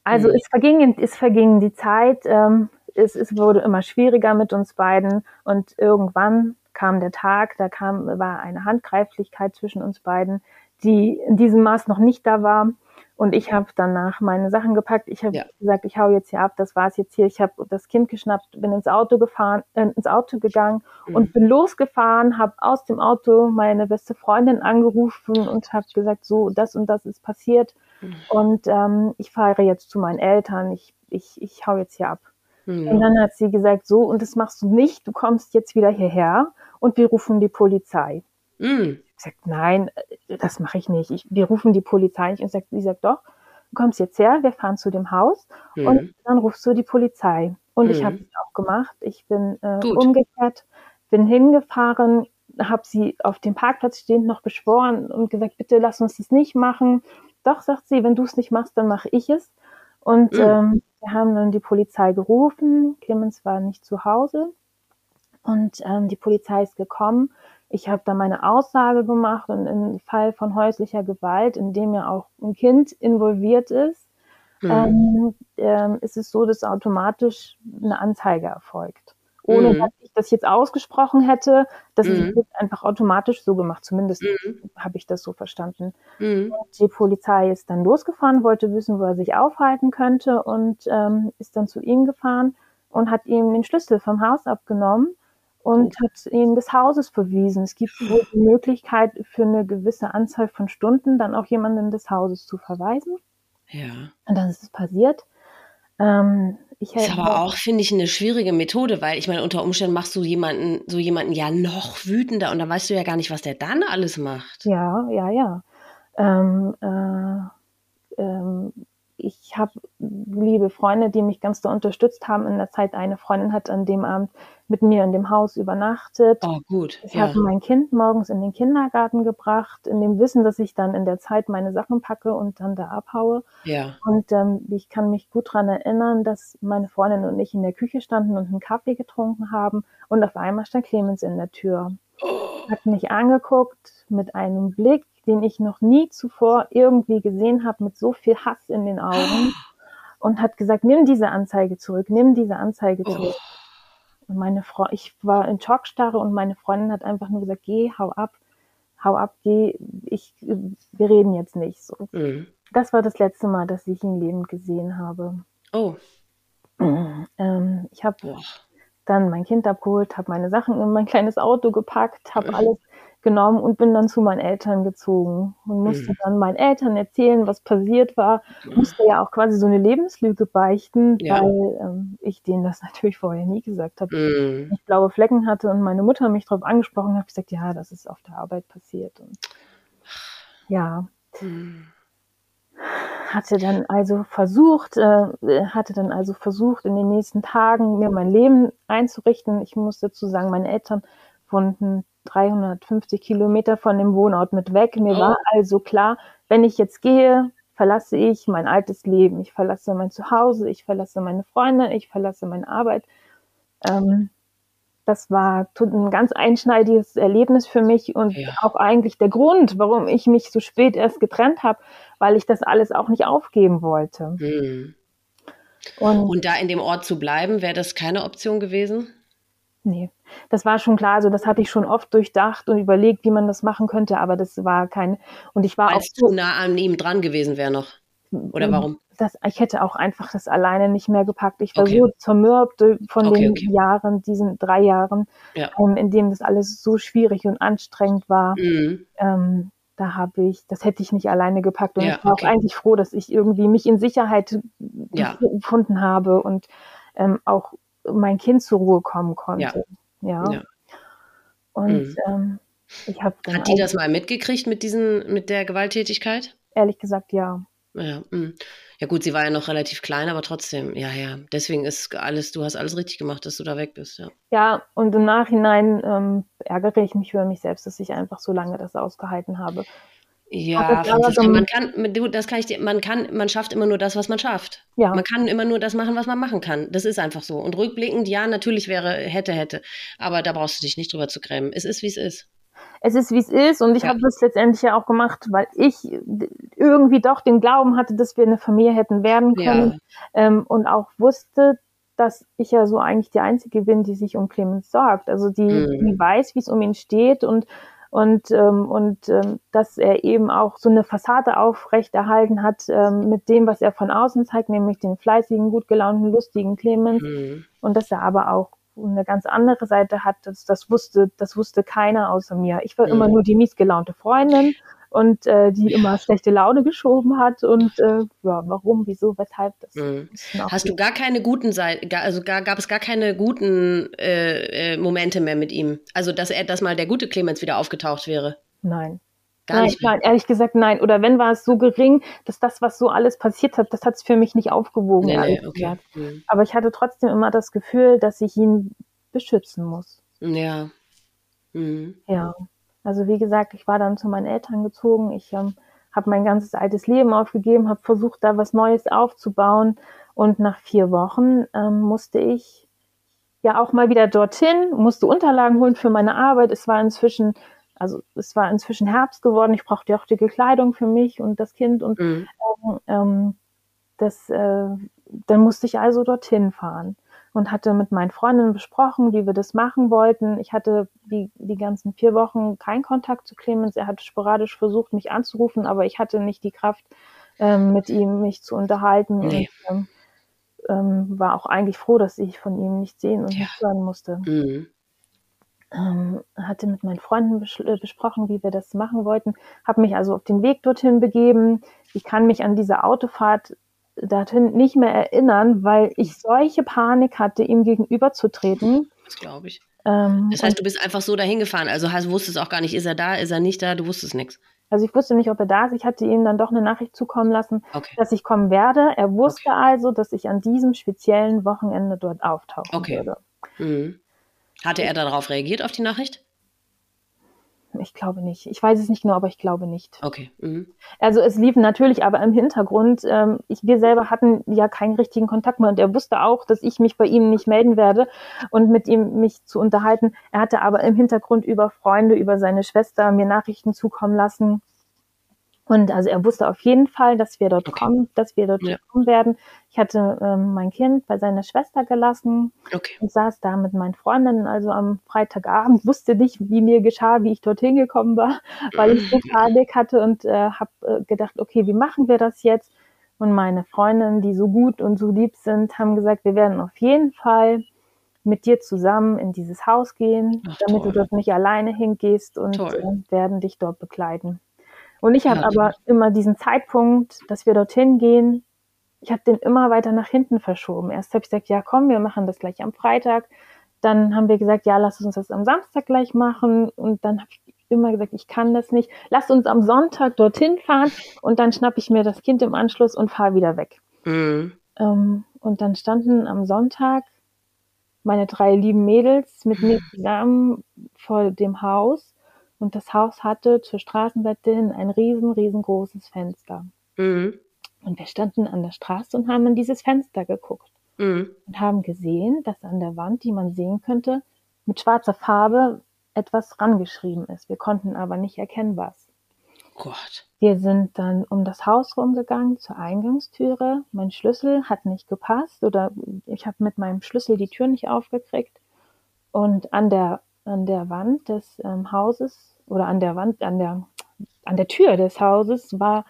also mhm. es verging, es verging die Zeit. Ähm, es, es wurde immer schwieriger mit uns beiden und irgendwann kam der Tag, da kam, war eine Handgreiflichkeit zwischen uns beiden, die in diesem Maß noch nicht da war. Und ich habe danach meine Sachen gepackt. Ich habe ja. gesagt, ich hau jetzt hier ab, das war's jetzt hier. Ich habe das Kind geschnappt, bin ins Auto gefahren, äh, ins Auto gegangen mhm. und bin losgefahren, habe aus dem Auto meine beste Freundin angerufen und habe gesagt, so, das und das ist passiert. Mhm. Und ähm, ich fahre jetzt zu meinen Eltern, ich, ich, ich hau jetzt hier ab. Mhm. Und dann hat sie gesagt, so, und das machst du nicht, du kommst jetzt wieder hierher und wir rufen die Polizei. Mhm. Ich gesagt, nein, das mache ich nicht. Ich, wir rufen die Polizei nicht. Und sagt, sie sagt, doch, du kommst jetzt her, wir fahren zu dem Haus mhm. und dann rufst du die Polizei. Und ich habe es auch gemacht. Ich bin äh, umgekehrt, bin hingefahren, habe sie auf dem Parkplatz stehend noch beschworen und gesagt, bitte lass uns das nicht machen. Doch, sagt sie, wenn du es nicht machst, dann mache ich es. Und mhm. ähm, wir haben dann die Polizei gerufen. Clemens war nicht zu Hause. Und ähm, die Polizei ist gekommen. Ich habe da meine Aussage gemacht und im Fall von häuslicher Gewalt, in dem ja auch ein Kind involviert ist, mhm. ähm, ähm, ist es so, dass automatisch eine Anzeige erfolgt ohne mhm. dass das jetzt ausgesprochen hätte. Das mhm. ist einfach automatisch so gemacht. Zumindest mhm. habe ich das so verstanden. Mhm. die Polizei ist dann losgefahren, wollte wissen, wo er sich aufhalten könnte und ähm, ist dann zu ihm gefahren und hat ihm den Schlüssel vom Haus abgenommen und oh. hat ihn des Hauses verwiesen. Es gibt wohl die Möglichkeit, für eine gewisse Anzahl von Stunden dann auch jemanden des Hauses zu verweisen. Ja. Und dann ist es passiert. Ähm, ich ist aber auch, finde ich, eine schwierige Methode, weil ich meine, unter Umständen machst du jemanden, so jemanden ja noch wütender und dann weißt du ja gar nicht, was der dann alles macht. Ja, ja, ja. Ähm, äh, ähm, ich habe liebe Freunde, die mich ganz da unterstützt haben in der Zeit. Eine Freundin hat an dem Abend mit mir in dem Haus übernachtet. Oh, gut. Ich ja. habe mein Kind morgens in den Kindergarten gebracht, in dem Wissen, dass ich dann in der Zeit meine Sachen packe und dann da abhaue. Ja. Und ähm, ich kann mich gut dran erinnern, dass meine Freundin und ich in der Küche standen und einen Kaffee getrunken haben und auf einmal stand Clemens in der Tür. Oh. Hat mich angeguckt mit einem Blick, den ich noch nie zuvor irgendwie gesehen habe, mit so viel Hass in den Augen. Und hat gesagt, nimm diese Anzeige zurück, nimm diese Anzeige zurück. Oh. Und meine Frau, ich war in Schockstarre und meine Freundin hat einfach nur gesagt, geh, hau ab, hau ab, geh, ich, wir reden jetzt nicht so. Mhm. Das war das letzte Mal, dass ich ihn lebend gesehen habe. Oh. Ähm, ich habe dann mein Kind abgeholt, habe meine Sachen in mein kleines Auto gepackt, habe mhm. alles genommen und bin dann zu meinen Eltern gezogen und musste mhm. dann meinen Eltern erzählen, was passiert war. Musste ja auch quasi so eine Lebenslüge beichten, ja. weil ähm, ich denen das natürlich vorher nie gesagt habe. Mhm. Ich blaue Flecken hatte und meine Mutter mich darauf angesprochen hat, gesagt, ja, das ist auf der Arbeit passiert. Und ja. Mhm. Hatte dann also versucht, äh, hatte dann also versucht, in den nächsten Tagen mir mein Leben einzurichten. Ich muss dazu sagen, meine Eltern wohnten 350 Kilometer von dem Wohnort mit weg. Mir war also klar, wenn ich jetzt gehe, verlasse ich mein altes Leben. Ich verlasse mein Zuhause, ich verlasse meine Freunde, ich verlasse meine Arbeit. Ähm, das war ein ganz einschneidiges Erlebnis für mich und ja. auch eigentlich der Grund, warum ich mich so spät erst getrennt habe, weil ich das alles auch nicht aufgeben wollte. Hm. Und, und da in dem Ort zu bleiben, wäre das keine Option gewesen? Nee, das war schon klar. Also das hatte ich schon oft durchdacht und überlegt, wie man das machen könnte, aber das war kein. Und ich war Weil auch zu nah an ihm dran gewesen wäre noch. Oder warum? Das, ich hätte auch einfach das alleine nicht mehr gepackt. Ich war okay. so zermürbt von okay, den okay. Jahren, diesen drei Jahren, ja. ähm, in dem das alles so schwierig und anstrengend war. Mhm. Ähm, da habe ich, das hätte ich nicht alleine gepackt. Und ja, ich war auch eigentlich froh, dass ich irgendwie mich in Sicherheit ja. gefunden habe und ähm, auch mein Kind zur Ruhe kommen konnte. Ja. Und mhm. ähm, ich habe Hat die das mal mitgekriegt mit diesen, mit der Gewalttätigkeit? Ehrlich gesagt, ja. Ja, mh. Ja gut, sie war ja noch relativ klein, aber trotzdem, ja, ja. Deswegen ist alles, du hast alles richtig gemacht, dass du da weg bist, ja. Ja, und im Nachhinein ähm, ärgere ich mich über mich selbst, dass ich einfach so lange das ausgehalten habe. Ja, Franziska, man kann, du, das kann ich dir, man kann, man schafft immer nur das, was man schafft. Ja. Man kann immer nur das machen, was man machen kann. Das ist einfach so. Und rückblickend, ja, natürlich wäre, hätte, hätte. Aber da brauchst du dich nicht drüber zu grämen. Es ist, wie es ist es ist, wie es ist. Und ich ja. habe das letztendlich ja auch gemacht, weil ich irgendwie doch den Glauben hatte, dass wir eine Familie hätten werden können. Ja. Ähm, und auch wusste, dass ich ja so eigentlich die Einzige bin, die sich um Clemens sorgt. Also die, mhm. die weiß, wie es um ihn steht und und ähm, und ähm, dass er eben auch so eine Fassade aufrechterhalten hat ähm, mit dem, was er von außen zeigt, nämlich den fleißigen, gut gelaunten, lustigen Clemens mhm. und dass er aber auch eine ganz andere Seite hat, das, das wusste, das wusste keiner außer mir. Ich war mhm. immer nur die miesgelaunte Freundin und äh, die immer schlechte Laune geschoben hat und äh, ja, warum, wieso, weshalb das. Mhm. Hast du gar keine guten Seiten, also gar, gab es gar keine guten äh, äh, Momente mehr mit ihm? Also dass er, dass mal der gute Clemens wieder aufgetaucht wäre? Nein. Gar nein, nein, ehrlich gesagt nein. Oder wenn war es so gering, dass das, was so alles passiert hat, das hat es für mich nicht aufgewogen. Nee, nee, okay. Mhm. Aber ich hatte trotzdem immer das Gefühl, dass ich ihn beschützen muss. Ja. Mhm. Ja. Also wie gesagt, ich war dann zu meinen Eltern gezogen. Ich ähm, habe mein ganzes altes Leben aufgegeben, habe versucht, da was Neues aufzubauen. Und nach vier Wochen ähm, musste ich ja auch mal wieder dorthin, musste Unterlagen holen für meine Arbeit. Es war inzwischen also es war inzwischen Herbst geworden, ich brauchte auch die Kleidung für mich und das Kind und mhm. ähm, ähm, das, äh, dann musste ich also dorthin fahren und hatte mit meinen Freundinnen besprochen, wie wir das machen wollten. Ich hatte die, die ganzen vier Wochen keinen Kontakt zu Clemens. Er hat sporadisch versucht, mich anzurufen, aber ich hatte nicht die Kraft, ähm, mit ihm mich zu unterhalten. Nee. Und, ähm, ähm, war auch eigentlich froh, dass ich von ihm nicht sehen und ja. nicht hören musste. Mhm ähm, hatte mit meinen Freunden bes äh, besprochen, wie wir das machen wollten, habe mich also auf den Weg dorthin begeben. Ich kann mich an diese Autofahrt dorthin nicht mehr erinnern, weil ich solche Panik hatte, ihm gegenüberzutreten. Das glaube ich. Ähm, das heißt, du bist einfach so dahin gefahren. Also hast, wusstest auch gar nicht, ist er da, ist er nicht da, du wusstest nichts. Also ich wusste nicht, ob er da ist. Ich hatte ihm dann doch eine Nachricht zukommen lassen, okay. dass ich kommen werde. Er wusste okay. also, dass ich an diesem speziellen Wochenende dort auftauchen okay. würde. Mhm. Hatte er darauf reagiert, auf die Nachricht? Ich glaube nicht. Ich weiß es nicht genau, aber ich glaube nicht. Okay. Mhm. Also es liefen natürlich aber im Hintergrund. Ähm, ich, wir selber hatten ja keinen richtigen Kontakt mehr und er wusste auch, dass ich mich bei ihm nicht melden werde und mit ihm mich zu unterhalten. Er hatte aber im Hintergrund über Freunde, über seine Schwester mir Nachrichten zukommen lassen und also er wusste auf jeden Fall, dass wir dort okay. kommen, dass wir dort ja. kommen werden. Ich hatte ähm, mein Kind bei seiner Schwester gelassen okay. und saß da mit meinen Freundinnen. Also am Freitagabend wusste nicht, wie mir geschah, wie ich dorthin gekommen war, weil ich so Panik hatte und äh, habe äh, gedacht, okay, wie machen wir das jetzt? Und meine Freundinnen, die so gut und so lieb sind, haben gesagt, wir werden auf jeden Fall mit dir zusammen in dieses Haus gehen, Ach, damit toll. du dort nicht alleine hingehst und äh, werden dich dort begleiten. Und ich habe ja, aber immer diesen Zeitpunkt, dass wir dorthin gehen, ich habe den immer weiter nach hinten verschoben. Erst habe ich gesagt, ja komm, wir machen das gleich am Freitag. Dann haben wir gesagt, ja, lass uns das am Samstag gleich machen. Und dann habe ich immer gesagt, ich kann das nicht. Lass uns am Sonntag dorthin fahren und dann schnappe ich mir das Kind im Anschluss und fahre wieder weg. Mhm. Ähm, und dann standen am Sonntag meine drei lieben Mädels mit mir zusammen vor dem Haus und das Haus hatte zur Straßenseite hin ein riesen, riesengroßes Fenster. Mhm. Und wir standen an der Straße und haben in dieses Fenster geguckt. Mhm. Und haben gesehen, dass an der Wand, die man sehen könnte, mit schwarzer Farbe etwas rangeschrieben ist. Wir konnten aber nicht erkennen, was. Gott. Wir sind dann um das Haus rumgegangen zur Eingangstüre. Mein Schlüssel hat nicht gepasst oder ich habe mit meinem Schlüssel die Tür nicht aufgekriegt. Und an der an der Wand des ähm, Hauses oder an der Wand, an der, an der Tür des Hauses war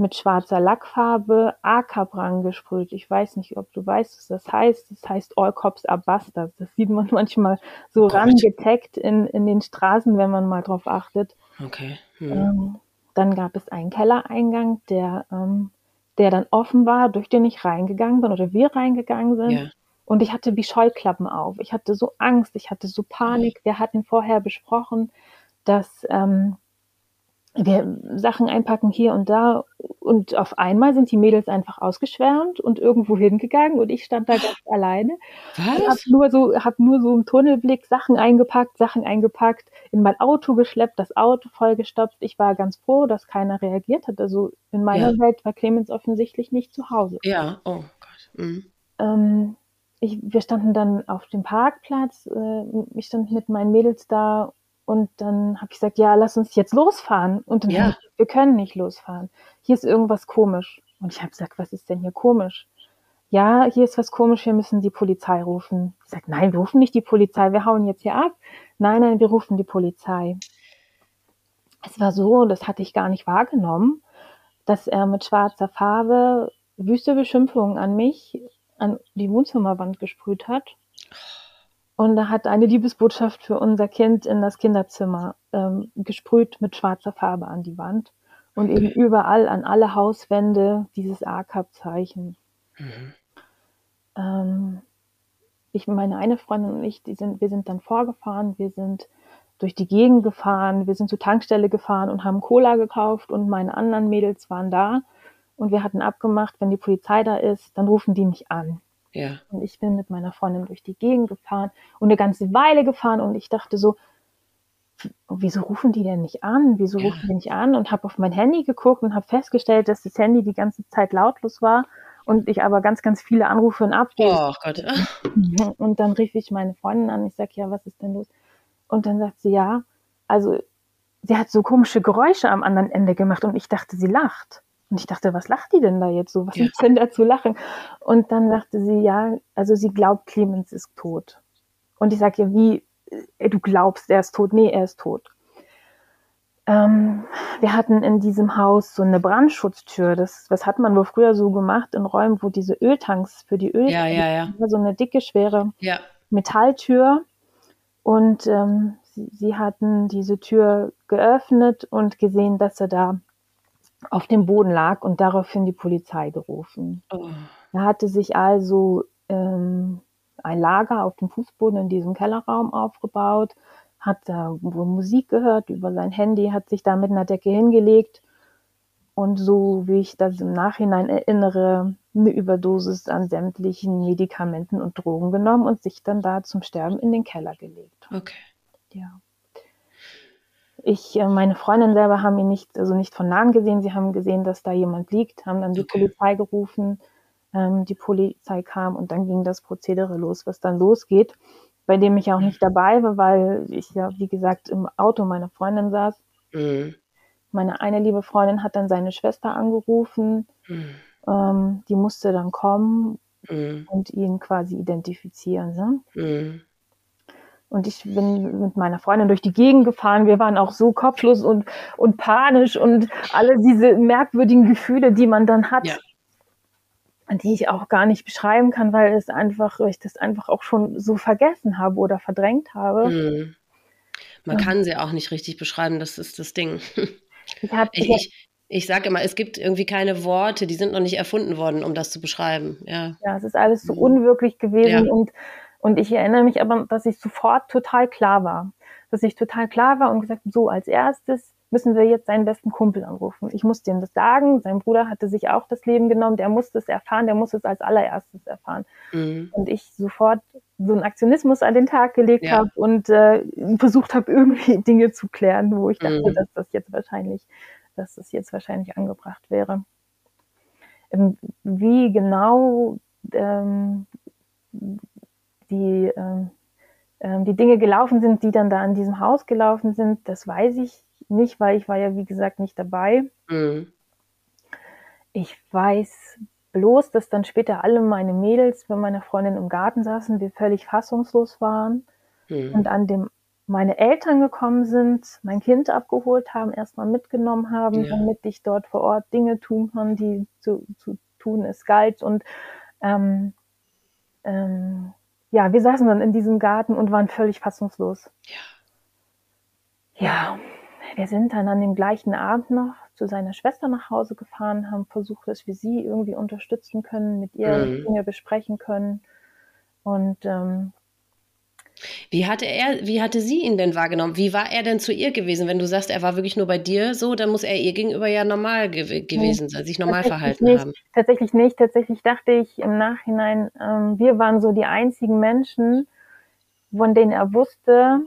mit schwarzer Lackfarbe Acapran gesprüht. Ich weiß nicht, ob du weißt, was das heißt. Das heißt All Cops are Bastards. Das sieht man manchmal so oh rangetaggt in, in den Straßen, wenn man mal drauf achtet. Okay. Hm. Ähm, dann gab es einen Kellereingang, der, ähm, der dann offen war, durch den ich reingegangen bin oder wir reingegangen sind. Ja. Und ich hatte wie Scheuklappen auf. Ich hatte so Angst, ich hatte so Panik. Wir hatten vorher besprochen, dass, ähm, wir Sachen einpacken hier und da und auf einmal sind die Mädels einfach ausgeschwärmt und irgendwo hingegangen und ich stand da ganz alleine. Was? Hab nur so, hab nur so im Tunnelblick Sachen eingepackt, Sachen eingepackt, in mein Auto geschleppt, das Auto vollgestopft. Ich war ganz froh, dass keiner reagiert hat. Also in meiner ja. Welt war Clemens offensichtlich nicht zu Hause. Ja, oh Gott. Mhm. Ähm, ich, wir standen dann auf dem Parkplatz. Äh, ich stand mit meinen Mädels da und dann habe ich gesagt, ja, lass uns jetzt losfahren. Und dann ja. ich, wir können nicht losfahren. Hier ist irgendwas komisch. Und ich habe gesagt, was ist denn hier komisch? Ja, hier ist was komisch, wir müssen die Polizei rufen. Ich sage, nein, wir rufen nicht die Polizei, wir hauen jetzt hier ab. Nein, nein, wir rufen die Polizei. Es war so, das hatte ich gar nicht wahrgenommen, dass er mit schwarzer Farbe wüste Beschimpfungen an mich, an die Wohnzimmerwand gesprüht hat. Und da hat eine Liebesbotschaft für unser Kind in das Kinderzimmer ähm, gesprüht mit schwarzer Farbe an die Wand. Und eben überall an alle Hauswände dieses AKAP-Zeichen. Mhm. Ähm, ich, meine eine Freundin und ich, die sind, wir sind dann vorgefahren, wir sind durch die Gegend gefahren, wir sind zur Tankstelle gefahren und haben Cola gekauft und meine anderen Mädels waren da und wir hatten abgemacht, wenn die Polizei da ist, dann rufen die mich an. Ja. Und ich bin mit meiner Freundin durch die Gegend gefahren und eine ganze Weile gefahren und ich dachte so, wieso rufen die denn nicht an? Wieso ja. rufen die nicht an? Und habe auf mein Handy geguckt und habe festgestellt, dass das Handy die ganze Zeit lautlos war und ich aber ganz, ganz viele Anrufe in Abwehr. Oh Gott. Und dann rief ich meine Freundin an. Ich sage, ja, was ist denn los? Und dann sagt sie, ja, also sie hat so komische Geräusche am anderen Ende gemacht und ich dachte, sie lacht. Und ich dachte, was lacht die denn da jetzt so? Was ja. ist denn da zu lachen? Und dann sagte sie, ja, also sie glaubt, Clemens ist tot. Und ich sage ihr, wie, äh, du glaubst, er ist tot? Nee, er ist tot. Ähm, wir hatten in diesem Haus so eine Brandschutztür. Das, das hat man wohl früher so gemacht in Räumen, wo diese Öltanks für die Öl, ja, ja, ja. so eine dicke, schwere ja. Metalltür. Und ähm, sie, sie hatten diese Tür geöffnet und gesehen, dass er da auf dem Boden lag und daraufhin die Polizei gerufen. Oh. Er hatte sich also ähm, ein Lager auf dem Fußboden in diesem Kellerraum aufgebaut, hat da wohl Musik gehört über sein Handy, hat sich da mit einer Decke hingelegt und so wie ich das im Nachhinein erinnere, eine Überdosis an sämtlichen Medikamenten und Drogen genommen und sich dann da zum Sterben in den Keller gelegt. Okay. Ja. Ich, äh, meine Freundin selber haben ihn nicht, also nicht von Nahen gesehen. Sie haben gesehen, dass da jemand liegt, haben dann die okay. Polizei gerufen. Ähm, die Polizei kam und dann ging das Prozedere los, was dann losgeht, bei dem ich auch nicht dabei war, weil ich ja, wie gesagt, im Auto meiner Freundin saß. Mhm. Meine eine liebe Freundin hat dann seine Schwester angerufen. Mhm. Ähm, die musste dann kommen mhm. und ihn quasi identifizieren. Ne? Und ich bin mit meiner Freundin durch die Gegend gefahren. Wir waren auch so kopflos und, und panisch und alle diese merkwürdigen Gefühle, die man dann hat, ja. die ich auch gar nicht beschreiben kann, weil es einfach, ich das einfach auch schon so vergessen habe oder verdrängt habe. Mhm. Man ja. kann sie auch nicht richtig beschreiben, das ist das Ding. Ich, hab, ich, ich, ich sage immer, es gibt irgendwie keine Worte, die sind noch nicht erfunden worden, um das zu beschreiben. Ja, ja es ist alles so mhm. unwirklich gewesen ja. und und ich erinnere mich aber, dass ich sofort total klar war. Dass ich total klar war und gesagt, so als erstes müssen wir jetzt seinen besten Kumpel anrufen. Ich muss dem das sagen. Sein Bruder hatte sich auch das Leben genommen. Der muss das erfahren. Der muss es als allererstes erfahren. Mhm. Und ich sofort so einen Aktionismus an den Tag gelegt ja. habe und äh, versucht habe, irgendwie Dinge zu klären, wo ich dachte, mhm. dass das jetzt wahrscheinlich, dass das jetzt wahrscheinlich angebracht wäre. Ähm, wie genau ähm, die, ähm, ähm, die Dinge gelaufen sind, die dann da in diesem Haus gelaufen sind, das weiß ich nicht, weil ich war ja, wie gesagt, nicht dabei. Mhm. Ich weiß bloß, dass dann später alle meine Mädels bei meiner Freundin im Garten saßen, wir völlig fassungslos waren mhm. und an dem meine Eltern gekommen sind, mein Kind abgeholt haben, erstmal mitgenommen haben, ja. damit ich dort vor Ort Dinge tun kann, die zu, zu tun es galt. Und ähm, ähm, ja, wir saßen dann in diesem Garten und waren völlig fassungslos. Ja. Ja, wir sind dann an dem gleichen Abend noch zu seiner Schwester nach Hause gefahren, haben versucht, dass wir sie irgendwie unterstützen können, mit ihr mhm. Dinge besprechen können. Und ähm, Wie hatte er, wie hatte sie ihn denn wahrgenommen? Wie war er denn zu ihr gewesen? Wenn du sagst, er war wirklich nur bei dir so, dann muss er ihr gegenüber ja normal gew gewesen sein, sich normal verhalten nicht, haben. Tatsächlich nicht. Tatsächlich dachte ich im Nachhinein, ähm, wir waren so die einzigen Menschen, von denen er wusste,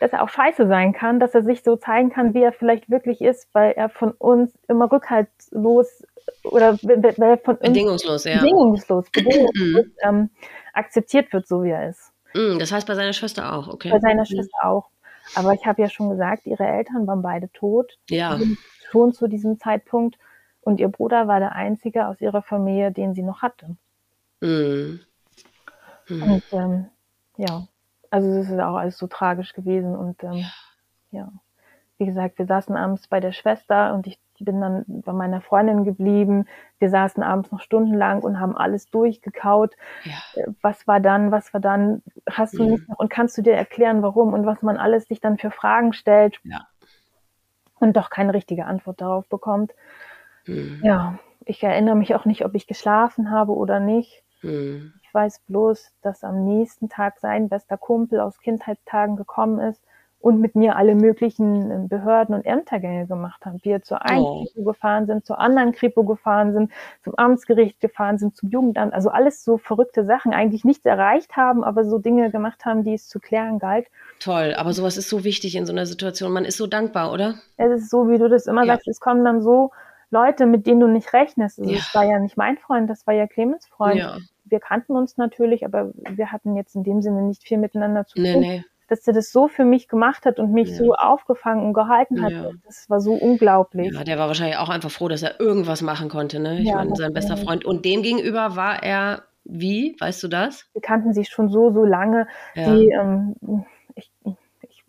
dass er auch scheiße sein kann, dass er sich so zeigen kann, wie er vielleicht wirklich ist, weil er von uns immer rückhaltslos oder weil er von uns bedingungslos, ja. bedingungslos, bedingungslos ähm, akzeptiert wird, so wie er ist. Mm, das heißt bei seiner Schwester auch, okay. Bei seiner Schwester auch. Aber ich habe ja schon gesagt, ihre Eltern waren beide tot. Ja. Schon zu diesem Zeitpunkt. Und ihr Bruder war der einzige aus ihrer Familie, den sie noch hatte. Mm. Mm. Und ähm, ja, also es ist auch alles so tragisch gewesen. Und ähm, ja, wie gesagt, wir saßen abends bei der Schwester und ich bin dann bei meiner Freundin geblieben. Wir saßen abends noch stundenlang und haben alles durchgekaut. Ja. Äh, was war dann, was war dann? Hast du Mhm. nicht noch und kannst du dir erklären, warum und was man alles sich dann für Fragen stellt Ja. und doch keine richtige Antwort darauf bekommt. Mm. Ja, ich erinnere mich auch nicht, ob ich geschlafen habe oder nicht. Mm. Ich weiß bloß, dass am nächsten Tag sein bester Kumpel aus Kindheitstagen gekommen ist und mit mir alle möglichen äh, Behörden und Ämtergänge gemacht haben. Wir zur einen Oh. Kripo gefahren sind, zur anderen Kripo gefahren sind, zum Amtsgericht gefahren sind, zum Jugendamt. Also alles so verrückte Sachen, eigentlich nichts erreicht haben, aber so Dinge gemacht haben, die es zu klären galt. Toll, aber sowas ist so wichtig in so einer Situation. Man ist so dankbar, oder? Es ist so, wie du das immer Ja. sagst, es kommen dann so Leute, mit denen du nicht rechnest. Also Ja. Es war ja nicht mein Freund, das war ja Clemens Freund. Ja. Wir kannten uns natürlich, aber wir hatten jetzt in dem Sinne nicht viel miteinander zu Nee, tun. nee. Dass er das so für mich gemacht hat und mich Ja. so aufgefangen und gehalten hat, Ja. das war so unglaublich. Ja, der war wahrscheinlich auch einfach froh, dass er irgendwas machen konnte, ne? Ich Ja, meine, sein bester. Freund. Und dem gegenüber war er wie? Weißt du das? Wir kannten sich schon so, so lange. Ja. Die, ähm, ich, ich,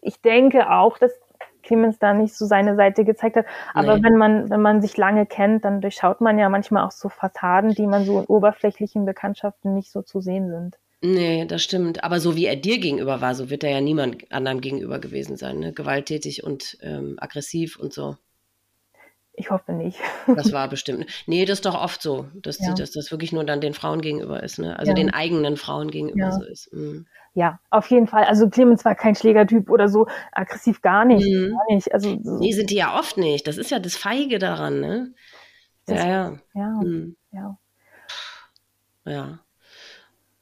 ich denke auch, dass Clemens da nicht so seine Seite gezeigt hat. Aber Nee. wenn man, wenn man sich lange kennt, dann durchschaut man ja manchmal auch so Fassaden, die man so in oberflächlichen Bekanntschaften nicht so zu sehen sind. Nee, das stimmt. Aber so wie er dir gegenüber war, so wird er ja niemand anderem gegenüber gewesen sein, ne? Gewalttätig und ähm, aggressiv und so. Ich hoffe nicht. Das war bestimmt. Nee, das ist doch oft so, dass, Ja. dass das wirklich nur dann den Frauen gegenüber ist, ne? Also Ja. den eigenen Frauen gegenüber Ja. so ist. Mhm. Ja, auf jeden Fall. Also Clemens war kein Schlägertyp oder so aggressiv gar nicht. Mhm. Gar nicht. Also so, Nee, sind die ja oft nicht. Das ist ja das Feige daran, ne? Das- Ja, ja. ja, Mhm. ja.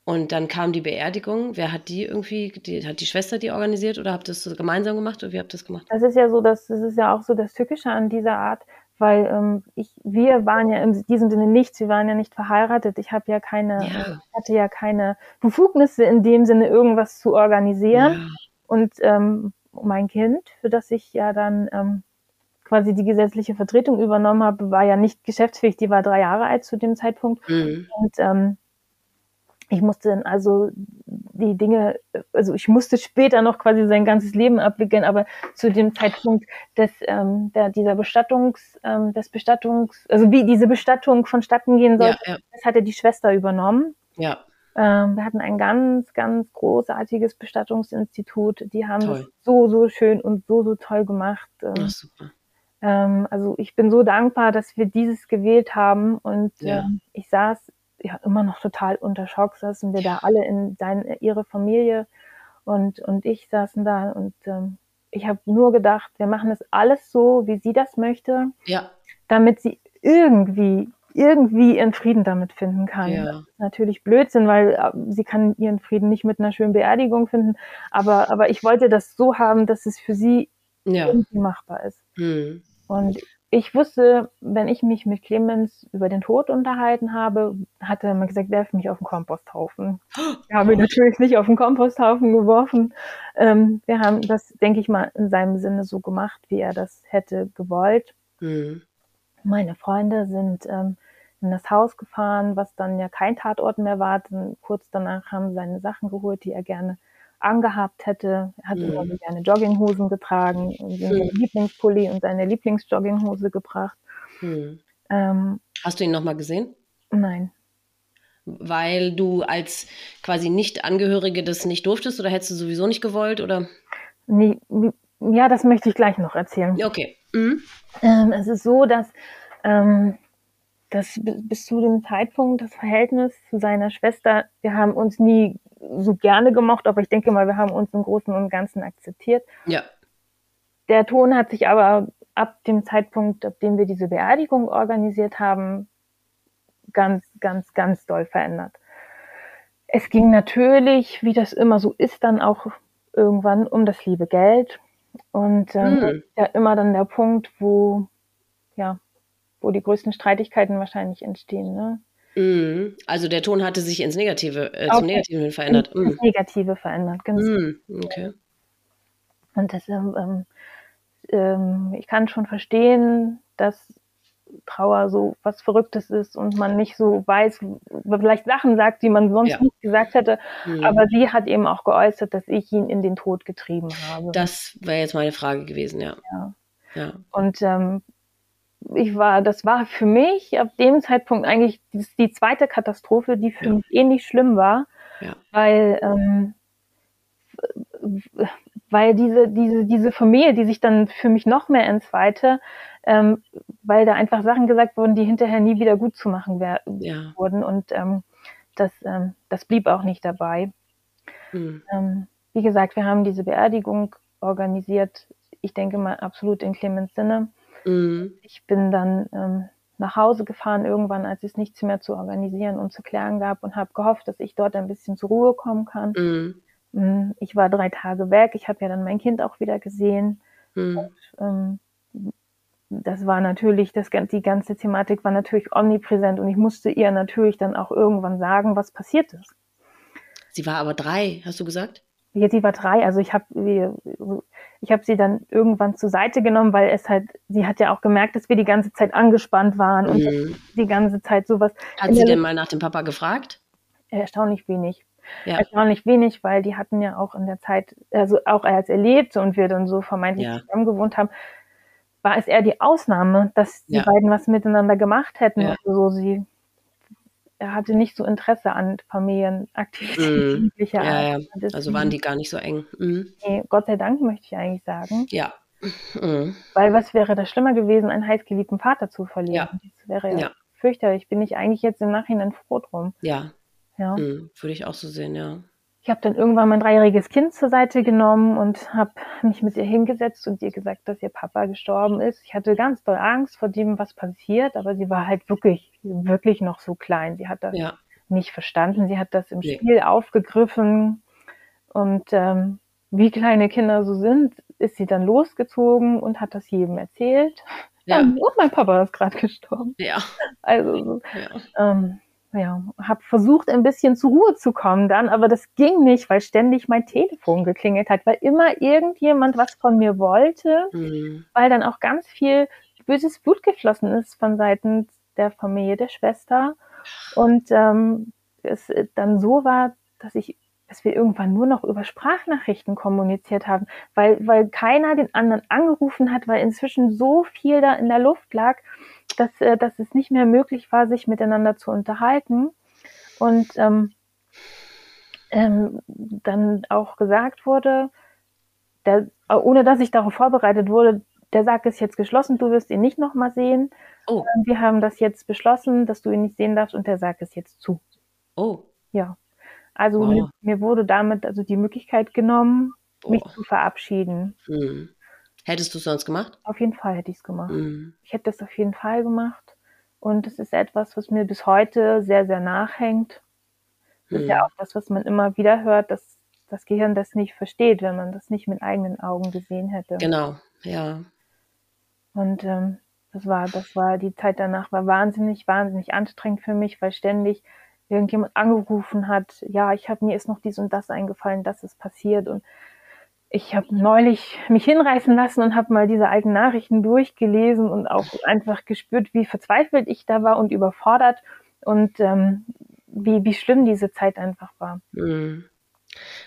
Und dann kam die Beerdigung. Wer hat die irgendwie, die, hat die Schwester die organisiert oder habt ihr das so gemeinsam gemacht oder wie habt ihr das gemacht? Das ist ja so, das, das ist ja auch so das Tückische an dieser Art, weil ähm, ich, wir waren ja in diesem Sinne nichts, wir waren ja nicht verheiratet. Ich habe ja keine, Ja. hatte ja keine Befugnisse in dem Sinne, irgendwas zu organisieren. Ja. Und ähm, mein Kind, für das ich ja dann ähm, quasi die gesetzliche Vertretung übernommen habe, war ja nicht geschäftsfähig. Die war drei Jahre alt zu dem Zeitpunkt. Mhm. Und ähm, ich musste dann also die Dinge, also ich musste später noch quasi sein ganzes Leben abwickeln, aber zu dem Zeitpunkt des, ähm, der, dieser Bestattungs, ähm, des Bestattungs, also wie diese Bestattung vonstatten gehen Ja, sollte, ja, das hatte die Schwester übernommen. ja. Ähm, wir hatten ein ganz, ganz großartiges Bestattungsinstitut. Die haben Toll. das so, so schön und so, so toll gemacht. Ähm, Ach, super. ähm, also ich bin so dankbar, dass wir dieses gewählt haben und Ja. ähm, ich saß ja immer noch total unter Schock, saßen wir da alle in dein, ihre Familie und, und ich saßen da und ähm, ich habe nur gedacht, wir machen das alles so, wie sie das möchte, Ja, damit sie irgendwie, irgendwie ihren Frieden damit finden kann. Ja. Das ist natürlich Blödsinn, weil äh, sie kann ihren Frieden nicht mit einer schönen Beerdigung finden, aber, aber ich wollte das so haben, dass es für sie ja. irgendwie machbar ist. Hm. Und ich wusste, wenn ich mich mit Clemens über den Tod unterhalten habe, hat er immer gesagt, werf mich auf den Komposthaufen. Wir haben ihn natürlich nicht auf den Komposthaufen geworfen. Ähm, wir haben das, denke ich mal, in seinem Sinne so gemacht, wie er das hätte gewollt. Hm. Meine Freunde sind ähm, in das Haus gefahren, was dann ja kein Tatort mehr war. Dann kurz danach haben sie seine Sachen geholt, die er gerne angehabt hätte. Er hat Mhm. immer so gerne Jogginghosen getragen und seinen Mhm. Lieblingspulli und seine Lieblingsjogginghose gebracht. Hm. Ähm, Hast du ihn nochmal gesehen? nein, Weil du als quasi Nicht-Angehörige das nicht durftest oder hättest du sowieso nicht gewollt oder? nee, ja, das möchte ich gleich noch erzählen. Okay. Mhm. Ähm, es ist so, dass, ähm, dass bi- bis zu dem Zeitpunkt das Verhältnis zu seiner Schwester, wir haben uns nie so gerne gemocht, aber ich denke mal, wir haben uns im Großen und Ganzen akzeptiert. Ja. Der Ton hat sich aber ab dem Zeitpunkt, ab dem wir diese Beerdigung organisiert haben, ganz, ganz, ganz doll verändert. Es ging natürlich, wie das immer so ist, dann auch irgendwann um das liebe Geld. Und ähm, Hm. ja immer dann der Punkt, wo, ja, wo die größten Streitigkeiten wahrscheinlich entstehen. Ne? Mhm. Also der Ton hatte sich ins Negative, äh, Auch zum Negativen verändert. ins Mhm. Negative verändert, ganz Mhm. Okay. Und das, ähm, ähm, ähm, ich kann schon verstehen, dass Trauer so was Verrücktes ist und man nicht so weiß, vielleicht Sachen sagt, die man sonst Ja. nicht gesagt hätte. Mhm. Aber sie hat eben auch geäußert, dass ich ihn in den Tod getrieben habe. Das wäre jetzt meine Frage gewesen, ja. Ja. Ja. Und ähm, ich war, das war für mich ab dem Zeitpunkt eigentlich die, die zweite Katastrophe, die für Ja. mich ähnlich schlimm war, Ja. weil ähm, weil diese diese diese Familie, die sich dann für mich noch mehr entzweite, ähm, weil da einfach Sachen gesagt wurden, die hinterher nie wieder gut zu machen Ja. wurden und ähm, das ähm, das blieb auch nicht dabei. Mhm. Ähm, wie gesagt, wir haben diese Beerdigung organisiert. Ich denke mal absolut in Clemens Sinne. Mhm. Ich bin dann ähm, nach Hause gefahren irgendwann, als es nichts mehr zu organisieren und zu klären gab und habe gehofft, dass ich dort ein bisschen zur Ruhe kommen kann. Mhm. Mm, Ich war drei Tage weg. Ich habe ja dann mein Kind auch wieder gesehen. Mhm. Ähm, das war natürlich, das, die ganze Thematik war natürlich omnipräsent und ich musste ihr natürlich dann auch irgendwann sagen, was passiert ist. Sie war aber drei, hast du gesagt? Jetzt sie war drei, also ich habe ich habe sie dann irgendwann zur Seite genommen, weil es halt, sie hat ja auch gemerkt, dass wir die ganze Zeit angespannt waren und Mhm. die ganze Zeit sowas Hat sie denn mal nach dem Papa gefragt? erstaunlich wenig. Ja. Erstaunlich wenig, weil die hatten ja auch in der Zeit, also auch als er lebte und wir dann so vermeintlich Ja. zusammen gewohnt haben, war es eher die Ausnahme, dass die Ja. beiden was miteinander gemacht hätten. Ja. Also so sie, er hatte nicht so Interesse an Familienaktivitäten jeglicher Ja, ja. Also waren die gar nicht so eng. Mhm. Nee, Gott sei Dank möchte ich eigentlich sagen. Ja. Mhm. Weil was wäre da schlimmer gewesen, einen heißgeliebten Vater zu verlieren? Ja. Das wäre ja, Ja. fürchterlich. Bin ich eigentlich jetzt im Nachhinein froh drum. Ja. Ja. Mhm. Würde ich auch so sehen, ja. Ich habe dann irgendwann mein dreijähriges Kind zur Seite genommen und habe mich mit ihr hingesetzt und ihr gesagt, dass ihr Papa gestorben ist. Ich hatte ganz doll Angst vor dem, was passiert, aber sie war halt wirklich, wirklich noch so klein. Sie hat das Ja. nicht verstanden. Sie hat das im Nee. Spiel aufgegriffen und ähm, wie kleine Kinder so sind, ist sie dann losgezogen und hat das jedem erzählt. Ja. Und mein Papa ist gerade gestorben. Ja. Also so, ja. ähm, ja, habe versucht, ein bisschen zur Ruhe zu kommen dann, aber das ging nicht, weil ständig mein Telefon geklingelt hat, weil immer irgendjemand was von mir wollte, Mhm. weil dann auch ganz viel böses Blut geflossen ist von Seiten der Familie der Schwester und ähm, es dann so war, dass ich dass wir irgendwann nur noch über Sprachnachrichten kommuniziert haben, weil, weil keiner den anderen angerufen hat, weil inzwischen so viel da in der Luft lag, dass, äh, dass es nicht mehr möglich war, sich miteinander zu unterhalten. Und ähm, ähm, dann auch gesagt wurde, der, ohne dass ich darauf vorbereitet wurde, der Sarg ist jetzt geschlossen, du wirst ihn nicht nochmal sehen. Oh. Ähm, Wir haben das jetzt beschlossen, dass du ihn nicht sehen darfst und der Sarg ist jetzt zu. Oh. Ja. Also Wow. mir, mir wurde damit also die Möglichkeit genommen, mich Boah. zu verabschieden. Mhm. Hättest du es sonst gemacht? Auf jeden Fall hätte ich es gemacht. Mhm. Ich hätte das auf jeden Fall gemacht. Und es ist etwas, was mir bis heute sehr, sehr nachhängt. Das ist Mhm. ja auch das, was man immer wieder hört, dass das Gehirn das nicht versteht, wenn man das nicht mit eigenen Augen gesehen hätte. Genau. Ja. Und ähm, das war, das war die Zeit danach war wahnsinnig, wahnsinnig anstrengend für mich, weil ständig irgendjemand angerufen hat, ja, ich habe mir ist noch dies und das eingefallen, das ist passiert und ich habe neulich mich hinreißen lassen und habe mal diese alten Nachrichten durchgelesen und auch einfach gespürt, wie verzweifelt ich da war und überfordert und ähm, wie, wie schlimm diese Zeit einfach war. Mhm.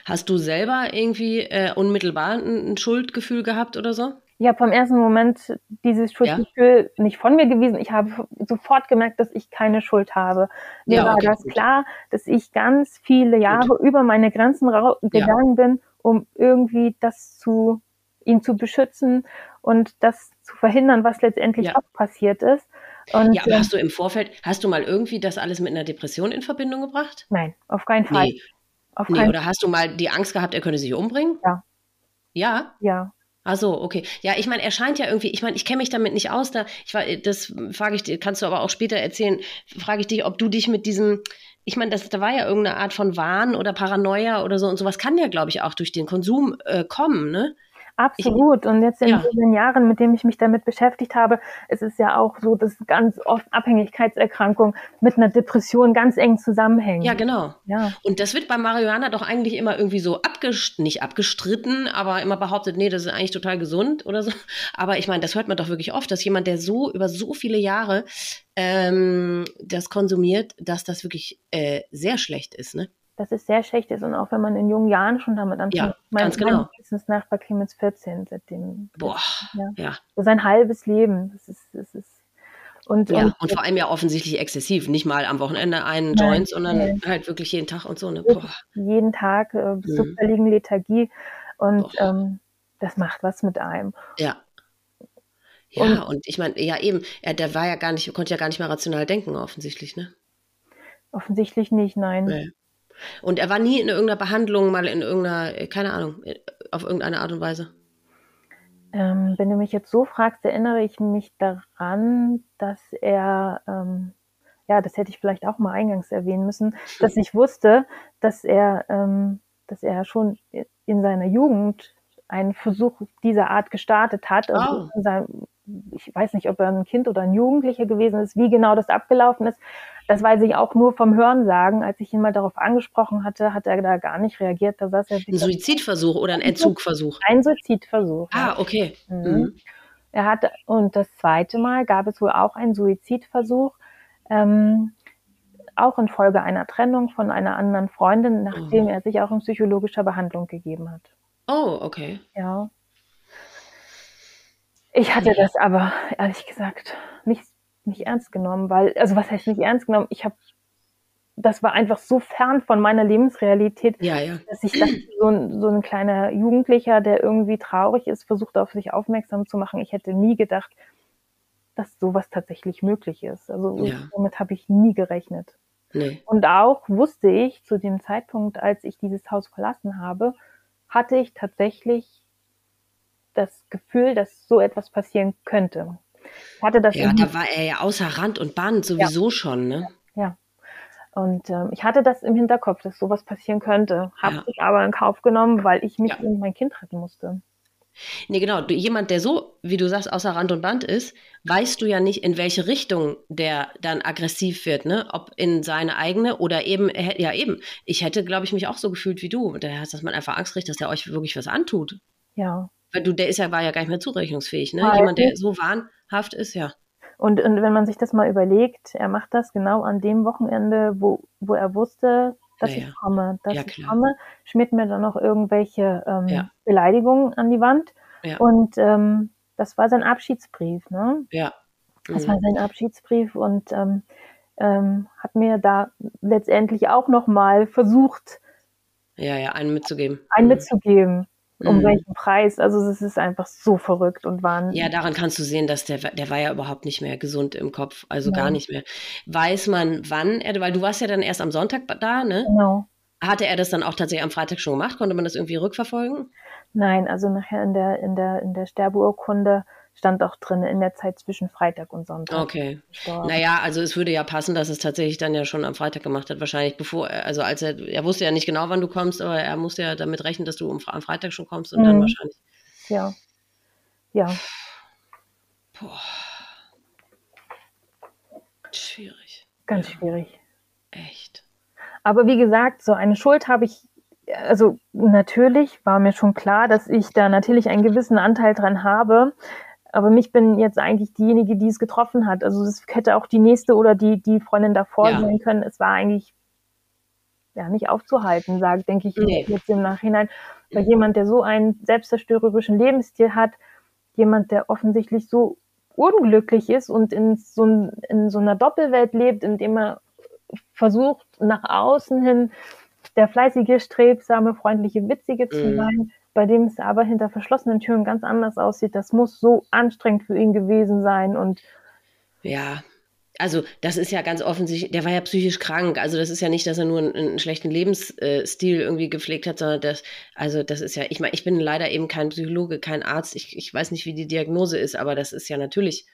Hast du selber irgendwie äh, unmittelbar ein, ein Schuldgefühl gehabt oder so? Ich habe vom ersten Moment dieses Schuldgefühl nicht von mir gewesen. Ich habe sofort gemerkt, dass ich keine Schuld habe. Mir Ja, war okay, das gut. klar, dass ich ganz viele Jahre über meine Grenzen gegangen bin, um irgendwie das zu, ihn zu beschützen und das zu verhindern, was letztendlich Ja. auch passiert ist. Und Ja, aber ähm, hast du im Vorfeld, hast du mal irgendwie das alles mit einer Depression in Verbindung gebracht? nein, auf keinen Fall. Nee. Auf nee, oder hast du mal die Angst gehabt, er könnte sich umbringen? Ja. Ja? Ja. Ach so, okay. Ja, ich meine, er scheint ja irgendwie, ich meine, ich kenne mich damit nicht aus, da, ich war, das frage ich dir, kannst du aber auch später erzählen, frage ich dich, ob du dich mit diesem, ich meine, das, da war ja irgendeine Art von Wahn oder Paranoia oder so und sowas kann ja, glaube ich, auch durch den Konsum äh, kommen, ne? Absolut. Und jetzt in ja. den Jahren, mit denen ich mich damit beschäftigt habe, es ist ja auch so, dass ganz oft Abhängigkeitserkrankungen mit einer Depression ganz eng zusammenhängen. Ja, genau. Ja. Und das wird bei Marihuana doch eigentlich immer irgendwie so abgest nicht abgestritten, aber immer behauptet, nee, das ist eigentlich total gesund oder so. Aber ich meine, das hört man doch wirklich oft, dass jemand, der so über so viele Jahre ähm, das konsumiert, dass das wirklich äh, sehr schlecht ist, ne? Dass es sehr schlecht ist und auch wenn man in jungen Jahren schon damit anfängt. Ja, mein, ganz genau. Mein Nachbar Clemens 14 seitdem. Boah, ja. ja. Sein halbes Leben. Das ist, das ist und, ja, und, und, vor allem ja offensichtlich exzessiv. Nicht mal am Wochenende einen nein, Joint, sondern nein. halt wirklich jeden Tag und so. Ne? Boah. Jeden Tag äh, bis zur mhm. völligen Lethargie. Und ähm, das macht was mit einem. Ja. Ja, und, und ich meine, ja eben, er, der war ja gar nicht, konnte ja gar nicht mehr rational denken, offensichtlich, ne? Offensichtlich nicht, nein. Nee. Und er war nie in irgendeiner Behandlung, mal in irgendeiner, keine Ahnung, auf irgendeine Art und Weise. Ähm, wenn du mich jetzt so fragst, erinnere ich mich daran, dass er, ähm, ja, das hätte ich vielleicht auch mal eingangs erwähnen müssen, dass ich wusste, dass er, ähm, dass er schon in seiner Jugend einen Versuch dieser Art gestartet hat. Also oh. ich weiß nicht, ob er ein Kind oder ein Jugendlicher gewesen ist, wie genau das abgelaufen ist. Das weiß ich auch nur vom Hörensagen. Als ich ihn mal darauf angesprochen hatte, hat er da gar nicht reagiert. Da saß er ein Suizidversuch oder ein Entzugversuch? Ein Suizidversuch. Ah, okay. Mhm. Mhm. Er hatte, und das zweite Mal gab es wohl auch einen Suizidversuch, ähm, auch infolge einer Trennung von einer anderen Freundin, nachdem oh. er sich auch in psychologischer Behandlung gegeben hat. Oh, okay. Ja. Ich hatte das aber ehrlich gesagt nicht nicht ernst genommen, weil, also was heißt nicht ernst genommen? Ich habe, das war einfach so fern von meiner Lebensrealität, ja, ja. dass ich dachte, so ein, so ein kleiner Jugendlicher, der irgendwie traurig ist, versucht auf sich aufmerksam zu machen. Ich hätte nie gedacht, dass sowas tatsächlich möglich ist. Also ja. damit habe ich nie gerechnet. Nee. Und auch wusste ich zu dem Zeitpunkt, als ich dieses Haus verlassen habe, hatte ich tatsächlich das Gefühl, dass so etwas passieren könnte hatte das. Ja, da war er ja außer Rand und Band sowieso ja. schon, ne? Ja. Und ähm, ich hatte das im Hinterkopf, dass sowas passieren könnte. Habe ja. ich aber in Kauf genommen, weil ich mich ja. und mein Kind retten musste. Nee, genau. Du, jemand, der so, wie du sagst, außer Rand und Band ist, weißt du ja nicht, in welche Richtung der dann aggressiv wird, ne? Ob in seine eigene oder eben, ja eben. Ich hätte, glaube ich, mich auch so gefühlt wie du. Der heißt, dass man einfach Angst kriegt, dass er euch wirklich was antut. Ja. Weil du, der ist ja, war ja gar nicht mehr zurechnungsfähig, ne? Weil Jemand, der so wahnhaft ist, ja. Und, und wenn man sich das mal überlegt, er macht das genau an dem Wochenende, wo, wo er wusste, dass ja, ich komme, dass ja, ich komme, schmiert mir dann noch irgendwelche ähm, ja. Beleidigungen an die Wand. Und ähm, das war sein Abschiedsbrief, ne? Ja. Mhm. Das war mhm. sein Abschiedsbrief und ähm, ähm, hat mir da letztendlich auch nochmal versucht, ja, ja, einen mitzugeben. Einen mhm. mitzugeben. Um mhm. welchen Preis? Also es ist einfach so verrückt und waren. Ja, daran kannst du sehen, dass der, der war ja überhaupt nicht mehr gesund im Kopf, also ja. gar nicht mehr. Weiß man, wann er, weil du warst ja dann erst am Sonntag da, ne? Genau. Hatte er das dann auch tatsächlich am Freitag schon gemacht? Konnte man das irgendwie rückverfolgen? Nein, also nachher in der, in der, in der Sterbeurkunde stand auch drin in der Zeit zwischen Freitag und Sonntag. Okay. Gestorben. Naja, also es würde ja passen, dass es tatsächlich dann ja schon am Freitag gemacht hat, wahrscheinlich bevor, also als er, er wusste ja nicht genau, wann du kommst, aber er musste ja damit rechnen, dass du am Freitag schon kommst und mhm. dann wahrscheinlich. Ja. Ja. Boah. Schwierig. Ganz ja. schwierig. Echt. Aber wie gesagt, so eine Schuld habe ich also natürlich war mir schon klar, dass ich da natürlich einen gewissen Anteil dran habe. Aber mich bin jetzt eigentlich diejenige, die es getroffen hat. Also es hätte auch die nächste oder die, die Freundin davor ja. sein können. Es war eigentlich ja nicht aufzuhalten, sagt, denke ich nee. jetzt im Nachhinein. Weil jemand, der so einen selbstzerstörerischen Lebensstil hat, jemand, der offensichtlich so unglücklich ist und in so, in so einer Doppelwelt lebt, in dem er versucht, nach außen hin der fleißige, strebsame, freundliche, witzige zu mm. sein, bei dem es aber hinter verschlossenen Türen ganz anders aussieht. Das muss so anstrengend für ihn gewesen sein und ja. also das ist ja ganz offensichtlich, der war ja psychisch krank. Also das ist ja nicht, dass er nur einen, einen schlechten Lebensstil irgendwie gepflegt hat, sondern das, also das ist ja, ich meine, ich bin leider eben kein Psychologe, kein Arzt. Ich, ich weiß nicht, wie die Diagnose ist, aber das ist ja natürlich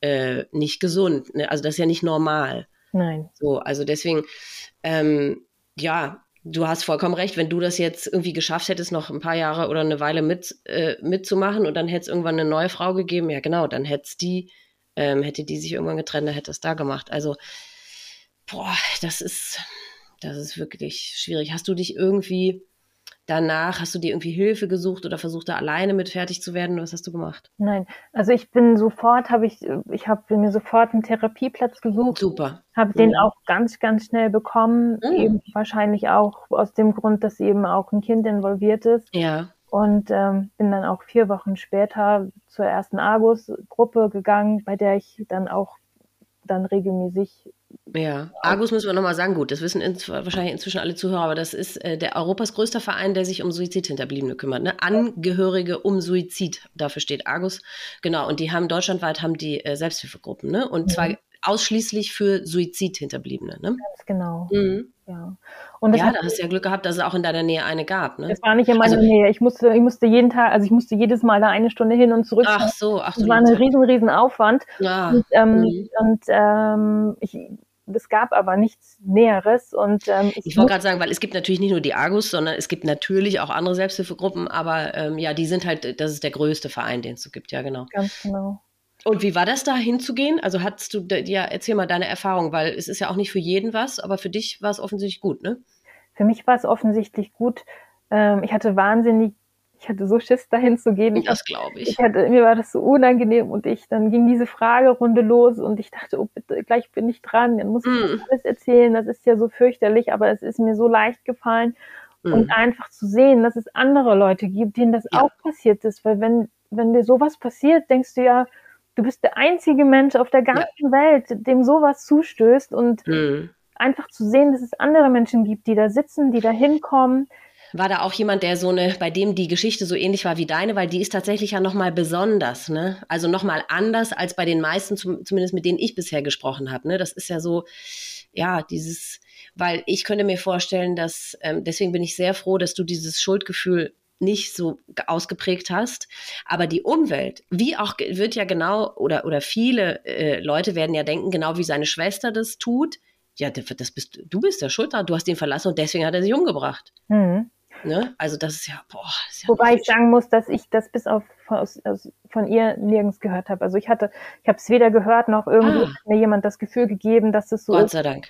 äh, nicht gesund. Ne? Also das ist ja nicht normal. Nein. So, also deswegen, ähm, ja, du hast vollkommen recht, wenn du das jetzt irgendwie geschafft hättest, noch ein paar Jahre oder eine Weile mit, äh, mitzumachen und dann hätte es irgendwann eine neue Frau gegeben, ja genau, dann hätte die ähm, hätte die sich irgendwann getrennt, dann hätte es da gemacht. Also, boah, das ist, das ist wirklich schwierig. Hast du dich irgendwie danach, hast du dir irgendwie Hilfe gesucht oder versucht da alleine mit fertig zu werden? Was hast du gemacht? Nein, also ich bin sofort, habe ich, ich habe mir sofort einen Therapieplatz gesucht. Super. Habe mhm. den auch ganz, ganz schnell bekommen. Mhm. Eben wahrscheinlich auch aus dem Grund, dass eben auch ein Kind involviert ist. Ja und ähm, bin dann auch vier Wochen später zur ersten Argus-Gruppe gegangen, bei der ich dann auch dann regelmäßig. Ja, Argus müssen wir nochmal sagen, gut, das wissen in, wahrscheinlich inzwischen alle Zuhörer, aber das ist äh, der Europas größter Verein, der sich um Suizidhinterbliebene kümmert. Ne? Angehörige um Suizid, dafür steht Argus. Genau, und die haben deutschlandweit haben die äh, Selbsthilfegruppen, ne? Und mhm. zwar ausschließlich für Suizidhinterbliebene, ne? Ganz genau. Mhm. Ja. Und ja, da hast du ja Glück gehabt, dass es auch in deiner Nähe eine gab. Ne? Es war nicht in meiner also, Nähe. Ich musste, ich musste jeden Tag, also ich musste jedes Mal da eine Stunde hin und zurück. Ach so, ach so. Das war ein riesen, riesen Aufwand. Ja. Und, ähm, mhm. und ähm, ich, es gab aber nichts Näheres. Und, ähm, ich, ich wollte gerade sagen, weil es gibt natürlich nicht nur die Argus, sondern es gibt natürlich auch andere Selbsthilfegruppen, aber ähm, ja, die sind halt, das ist der größte Verein, den es so gibt, ja, genau. Ganz genau. Und wie war das da hinzugehen? Also hattest du, ja, erzähl mal deine Erfahrung, weil es ist ja auch nicht für jeden was, aber für dich war es offensichtlich gut, ne? Für mich war es offensichtlich gut. Ähm, ich hatte wahnsinnig, ich hatte so Schiss, dahin zu gehen. Das glaube ich. ich hatte, mir war das so unangenehm und ich, dann ging diese Fragerunde los und ich dachte, oh bitte, gleich bin ich dran, dann muss ich mm. alles erzählen, das ist ja so fürchterlich, aber es ist mir so leicht gefallen. Mm. Und einfach zu sehen, dass es andere Leute gibt, denen das ja. auch passiert ist, weil wenn, wenn dir sowas passiert, denkst du ja, du bist der einzige Mensch auf der ganzen ja. Welt, dem sowas zustößt und mhm. einfach zu sehen, dass es andere Menschen gibt, die da sitzen, die da hinkommen. War da auch jemand, der so eine, bei dem die Geschichte so ähnlich war wie deine, weil die ist tatsächlich ja nochmal besonders, ne? Also nochmal anders als bei den meisten, zumindest mit denen ich bisher gesprochen habe, ne? Das ist ja so, ja, dieses, weil ich könnte mir vorstellen, dass, ähm, deswegen bin ich sehr froh, dass du dieses Schuldgefühl nicht so ausgeprägt hast. Aber die Umwelt, wie auch wird ja genau, oder, oder viele äh, Leute werden ja denken, genau wie seine Schwester das tut, ja, das bist, du bist der Schulter, du hast ihn verlassen und deswegen hat er sich umgebracht. Mhm. Ne? Also das ist ja, boah. Ist ja Wobei ich sagen muss, dass ich das bis auf aus, aus, von ihr nirgends gehört habe. Also ich hatte, ich habe es weder gehört noch irgendwie ah. mir jemand das Gefühl gegeben, dass es so Gott ist. sei Dank.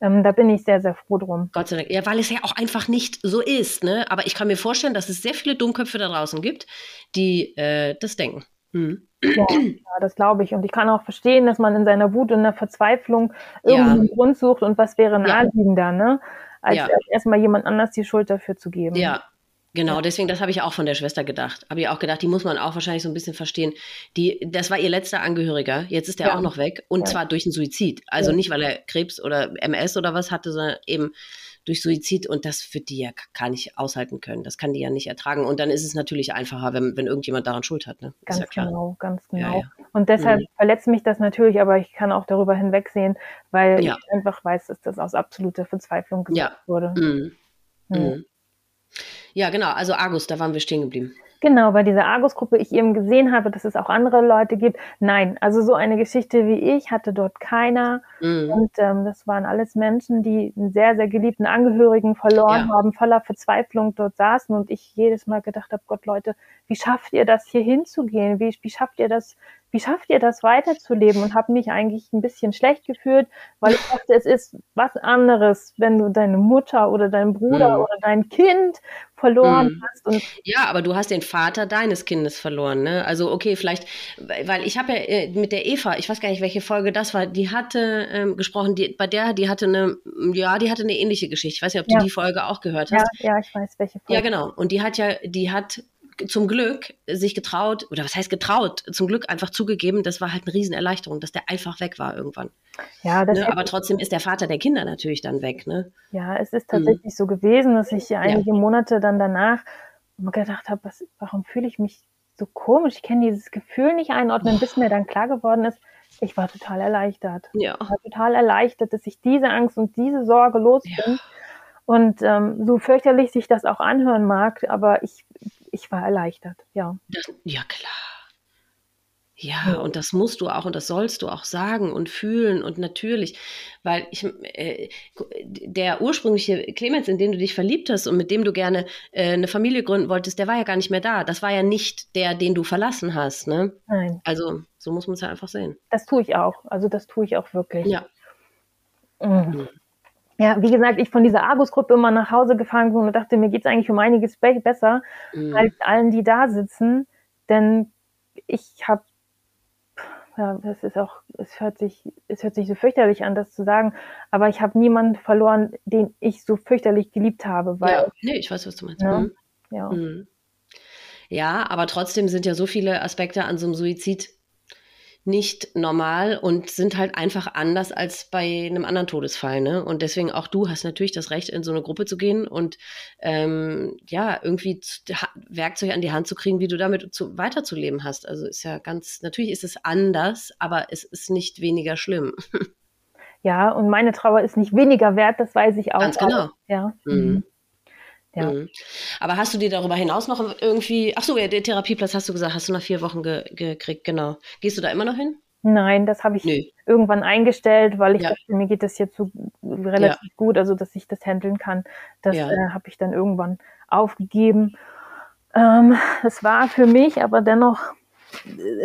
Ähm, da bin ich sehr, sehr froh drum. Gott sei Dank. Ja, weil es ja auch einfach nicht so ist. Ne? Aber ich kann mir vorstellen, dass es sehr viele Dummköpfe da draußen gibt, die äh, das denken. Hm. Ja, ja, das glaube ich. Und ich kann auch verstehen, dass man in seiner Wut und der Verzweiflung irgendeinen ja. Grund sucht und was wäre naheliegender, ja. ne? Als ja. erstmal jemand anders die Schuld dafür zu geben. Ja, Genau, deswegen, das habe ich auch von der Schwester gedacht. Habe ich auch gedacht, die muss man auch wahrscheinlich so ein bisschen verstehen. Die, das war ihr letzter Angehöriger, jetzt ist der ja. auch noch weg und ja. zwar durch einen Suizid. Also ja. nicht, weil er Krebs oder MS oder was hatte, sondern eben durch Suizid und das wird die ja gar nicht aushalten können. Das kann die ja nicht ertragen. Und dann ist es natürlich einfacher, wenn, wenn irgendjemand daran Schuld hat. Ne? Ganz ja genau, ganz genau. Und deshalb mhm. verletzt mich das natürlich, aber ich kann auch darüber hinwegsehen, weil ich einfach weiß, dass das aus absoluter Verzweiflung gesagt wurde. Mhm. Mhm. Ja, genau. Also Argus, da waren wir stehen geblieben. Genau, bei dieser Argus-Gruppe ich eben gesehen habe, dass es auch andere Leute gibt. Nein, also so eine Geschichte wie ich hatte dort keiner. Mhm. Und ähm, das waren alles Menschen, die einen sehr, sehr geliebten Angehörigen verloren ja. haben, voller Verzweiflung dort saßen. Und ich jedes Mal gedacht habe, Gott, Leute, wie schafft ihr das hier hinzugehen? Wie, wie schafft ihr das, wie schafft ihr das weiterzuleben? Und habe mich eigentlich ein bisschen schlecht gefühlt, weil ich dachte, es ist was anderes, wenn du deine Mutter oder deinen Bruder mhm. oder dein Kind verloren mhm. hast. Und ja, aber du hast den Vater deines Kindes verloren, ne? Also okay, vielleicht, weil ich habe ja äh, mit der Eva, ich weiß gar nicht, welche Folge das war, die hatte ähm, gesprochen, die, bei der, die hatte eine, ja, die hatte eine ähnliche Geschichte. Ich weiß nicht, ob du ja. die Folge auch gehört hast. Ja, ja, ich weiß, welche Folge. Ja, genau. Und die hat ja, die hat zum Glück sich getraut, oder was heißt getraut, zum Glück einfach zugegeben, das war halt eine Riesenerleichterung, dass der einfach weg war irgendwann. Ja, ne? Aber trotzdem ist der Vater der Kinder natürlich dann weg, ne? Ja, es ist tatsächlich mhm. so gewesen, dass ich einige ja. Monate dann danach gedacht habe, was, warum fühle ich mich so komisch? Ich kenne dieses Gefühl nicht einordnen, bis mir dann klar geworden ist, Ich war total erleichtert. Ja. Ich war total erleichtert, dass ich diese Angst und diese Sorge los bin. Ja. Und ähm, so fürchterlich sich das auch anhören mag, aber ich, ich war erleichtert, ja. Ja, klar. Ja, und das musst du auch und das sollst du auch sagen und fühlen und natürlich, weil ich, äh, der ursprüngliche Clemens, in den du dich verliebt hast und mit dem du gerne äh, eine Familie gründen wolltest, der war ja gar nicht mehr da. Das war ja nicht der, den du verlassen hast, ne? Nein. Also, so muss man es ja einfach sehen. Das tue ich auch. Also, das tue ich auch wirklich. Ja. Mhm. Ja, wie gesagt, ich von dieser Argus-Gruppe immer nach Hause gefahren bin und dachte, mir geht es eigentlich um einiges besser mhm. als allen, die da sitzen. Denn ich habe ja, das ist auch, es hört sich, es hört sich so fürchterlich an, das zu sagen, aber ich habe niemanden verloren, den ich so fürchterlich geliebt habe. Weil, ja, nee, ich weiß, was du meinst. Ne? Mhm. Ja. Mhm. ja, aber trotzdem sind ja so viele Aspekte an so einem Suizid nicht normal und sind halt einfach anders als bei einem anderen Todesfall. Ne? Und deswegen auch du hast natürlich das Recht, in so eine Gruppe zu gehen und ähm, ja, irgendwie Werkzeuge an die Hand zu kriegen, wie du damit zu, weiterzuleben hast. Also ist ja ganz, natürlich ist es anders, aber es ist nicht weniger schlimm. Ja, und meine Trauer ist nicht weniger wert, das weiß ich auch. Ganz genau. Ja. Mhm. Ja. Mhm. Aber hast du dir darüber hinaus noch irgendwie, ach so, ja, den Therapieplatz hast du gesagt, hast du nach vier Wochen ge gekriegt, genau. Gehst du da immer noch hin? Nein, das habe ich Nö. irgendwann eingestellt, weil ich ja. dachte, mir geht das jetzt so relativ ja. gut, also dass ich das handeln kann. Das ja. äh, habe ich dann irgendwann aufgegeben. Ähm, es war für mich aber dennoch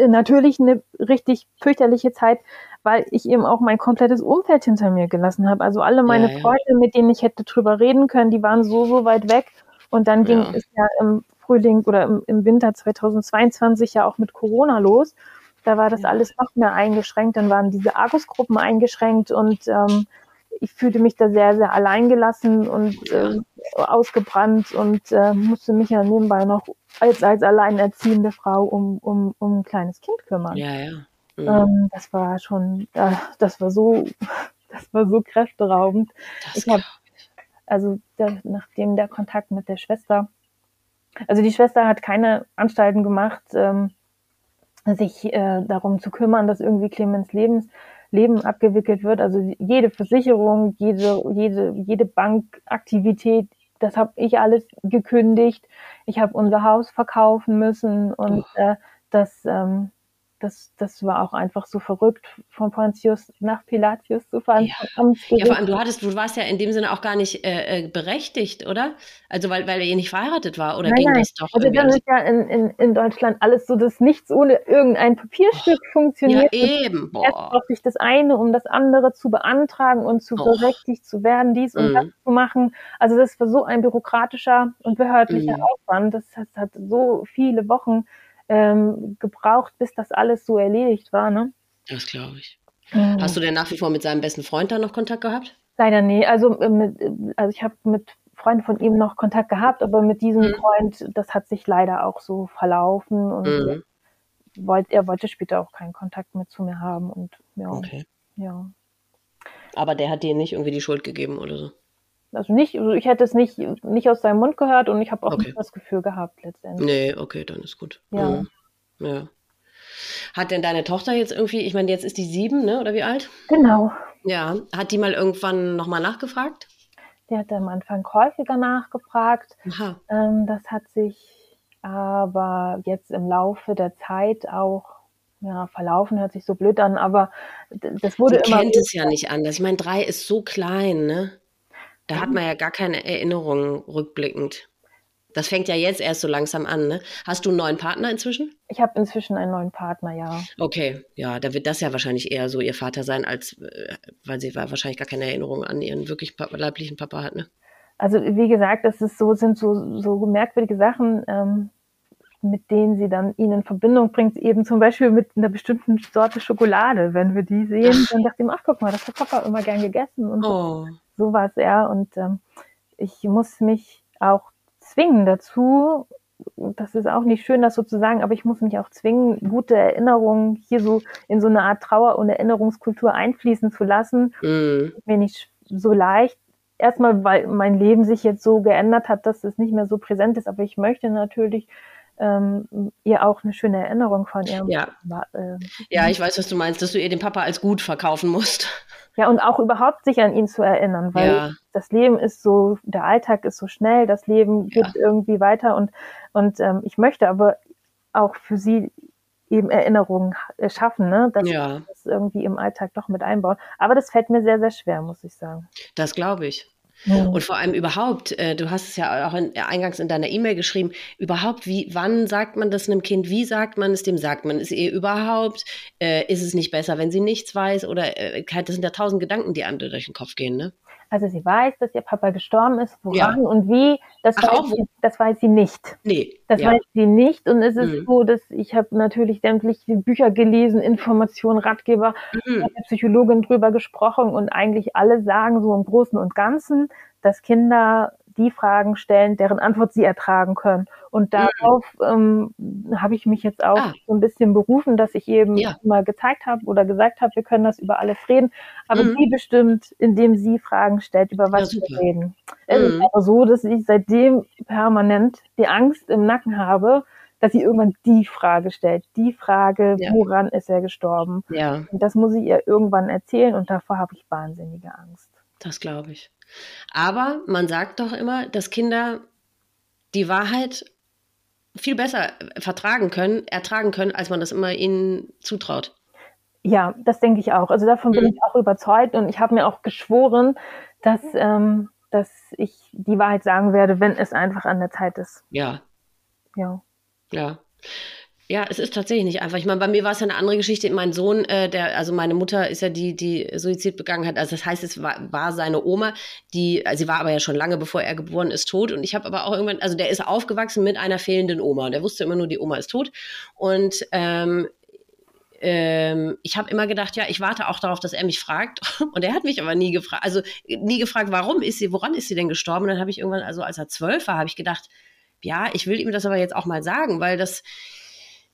natürlich eine richtig fürchterliche Zeit, weil ich eben auch mein komplettes Umfeld hinter mir gelassen habe. Also alle meine ja, ja. Freunde, mit denen ich hätte drüber reden können, die waren so, so weit weg. Und dann ging ja. es ja im Frühling oder im, im, Winter 2022 ja auch mit Corona los. Da war das alles noch mehr eingeschränkt. Dann waren diese Argus-Gruppen eingeschränkt und ähm, ich fühlte mich da sehr, sehr alleingelassen und äh, ausgebrannt und äh, musste mich ja nebenbei noch als, als alleinerziehende Frau um, um, um ein kleines Kind kümmern. Ja, ja. Mhm. Ähm, das war schon, äh, das war so, das war so kräfteraubend. Das ich habe, also der, nachdem der Kontakt mit der Schwester, also die Schwester hat keine Anstalten gemacht, ähm, sich äh, darum zu kümmern, dass irgendwie Clemens Lebens Leben abgewickelt wird. Also jede Versicherung, jede, jede, jede Bankaktivität, das habe ich alles gekündigt. Ich habe unser Haus verkaufen müssen und äh, das, ähm, das, das war auch einfach so verrückt, von Pontius nach Pilatius zu fahren. Ja, ja vor allem, du hattest, du warst ja in dem Sinne auch gar nicht äh, äh berechtigt, oder? Also weil, weil er nicht verheiratet war, oder nein, ging nein. das doch? Also dann ist ja in, in, in Deutschland alles so, dass nichts ohne irgendein Papierstück oh, funktioniert. Ja, eben. Boah. Erst brauchte ich das eine, um das andere zu beantragen und zu oh. berechtigt zu werden, dies und mm. das zu machen. Also das war so ein bürokratischer und behördlicher mm. Aufwand. Das, das hat so viele Wochen ähm, gebraucht, bis das alles so erledigt war. Ne? Das glaube ich. Mhm. Hast du denn nach wie vor mit seinem besten Freund da noch Kontakt gehabt? Leider nee. Also, äh, mit, also ich habe mit Freunden von ihm noch Kontakt gehabt, aber mit diesem mhm. Freund, das hat sich leider auch so verlaufen und mhm. wollt, er wollte später auch keinen Kontakt mehr zu mir haben und ja. Okay. ja. Aber der hat dir nicht irgendwie die Schuld gegeben oder so? Also nicht, also ich hätte es nicht, nicht aus seinem Mund gehört und ich habe auch okay. nicht das Gefühl gehabt letztendlich. Nee, okay, dann ist gut. Ja. Mhm. ja. Hat denn deine Tochter jetzt irgendwie, ich meine, jetzt ist die sieben, ne? Oder wie alt? Genau. Ja. Hat die mal irgendwann nochmal nachgefragt? Die hat am Anfang häufiger nachgefragt. Aha. Ähm, das hat sich aber jetzt im Laufe der Zeit auch ja, verlaufen hört sich so blöd an, aber das wurde Sie immer. kennt es ja nicht anders. Ich meine, drei ist so klein, ne? Da hat man ja gar keine Erinnerungen rückblickend. Das fängt ja jetzt erst so langsam an, ne? Hast du einen neuen Partner inzwischen? Ich habe inzwischen einen neuen Partner, ja. Okay, ja, da wird das ja wahrscheinlich eher so ihr Vater sein, als äh, weil sie wahrscheinlich gar keine Erinnerung an ihren wirklich leiblichen Papa hat, ne? Also wie gesagt, das ist so, sind so, so merkwürdige Sachen, ähm, mit denen sie dann ihn in Verbindung bringt, eben zum Beispiel mit einer bestimmten Sorte Schokolade. Wenn wir die sehen, dann dachte ich ach guck mal, das hat Papa immer gern gegessen. Und oh so war es eher. Und ähm, ich muss mich auch zwingen dazu, das ist auch nicht schön, das so zu sagen, aber ich muss mich auch zwingen, gute Erinnerungen hier so in so eine Art Trauer- und Erinnerungskultur einfließen zu lassen. Mhm. Mir nicht so leicht. Erstmal, weil mein Leben sich jetzt so geändert hat, dass es nicht mehr so präsent ist, aber ich möchte natürlich ähm, ihr auch eine schöne Erinnerung von ihrem ja. Papa. Äh, ja, ich weiß, was du meinst, dass du ihr den Papa als gut verkaufen musst. Ja, und auch überhaupt sich an ihn zu erinnern, weil Ja. das Leben ist so, der Alltag ist so schnell, das Leben geht Ja. irgendwie weiter und, und ähm, ich möchte aber auch für sie eben Erinnerungen äh, schaffen, ne? dass Ja. sie das irgendwie im Alltag doch mit einbauen. Aber das fällt mir sehr, sehr schwer, muss ich sagen. Das glaube ich. Mhm. Und vor allem überhaupt, äh, du hast es ja auch in, eingangs in deiner E-Mail geschrieben, überhaupt, wie, wann sagt man das einem Kind, wie sagt man es dem, sagt man es ihr überhaupt, äh, ist es nicht besser, wenn sie nichts weiß oder, äh, das sind ja tausend Gedanken, die einem durch den Kopf gehen, ne? Also sie weiß, dass ihr Papa gestorben ist, woran Ja. und wie, das, Ach, weiß sie, das weiß sie nicht. Nee. Das ja. weiß sie nicht und es ist Mhm. so, dass ich habe natürlich sämtliche Bücher gelesen, Informationen, Ratgeber, Mhm. mit Psychologin drüber gesprochen und eigentlich alle sagen so im Großen und Ganzen, dass Kinder die Fragen stellen, deren Antwort sie ertragen können. Und darauf ähm, habe ich mich jetzt auch Ah. so ein bisschen berufen, dass ich eben Ja. mal gezeigt habe oder gesagt habe, wir können das über alles reden. Aber Mhm. sie bestimmt, indem sie Fragen stellt, über was Ja, wir reden. Es ist Mhm. aber so, dass ich seitdem permanent die Angst im Nacken habe, dass sie irgendwann die Frage stellt. Die Frage, Ja. woran ist er gestorben? Ja, Und das muss ich ihr irgendwann erzählen und davor habe ich wahnsinnige Angst. das glaube ich. Aber man sagt doch immer, dass Kinder die Wahrheit viel besser vertragen können, ertragen können, als man das immer ihnen zutraut. Ja, das denke ich auch. Also davon bin Mhm. ich auch überzeugt und ich habe mir auch geschworen, dass, ähm, dass ich die Wahrheit sagen werde, wenn es einfach an der Zeit ist. Ja, Ja. Ja. Ja, es ist tatsächlich nicht einfach. Ich meine, bei mir war es ja eine andere Geschichte. Mein Sohn, äh, der, also meine Mutter ist ja die, die Suizid begangen hat. Also das heißt, es war, war seine Oma, die, also sie war aber ja schon lange, bevor er geboren ist, tot. Und ich habe aber auch irgendwann, also der ist aufgewachsen mit einer fehlenden Oma. Und der wusste immer nur, die Oma ist tot. Und ähm, ähm, ich habe immer gedacht, ja, ich warte auch darauf, dass er mich fragt. Und er hat mich aber nie gefragt, also nie gefragt, warum ist sie, woran ist sie denn gestorben? Und dann habe ich irgendwann, also als er zwölf war, habe ich gedacht, ja, ich will ihm das aber jetzt auch mal sagen, weil das,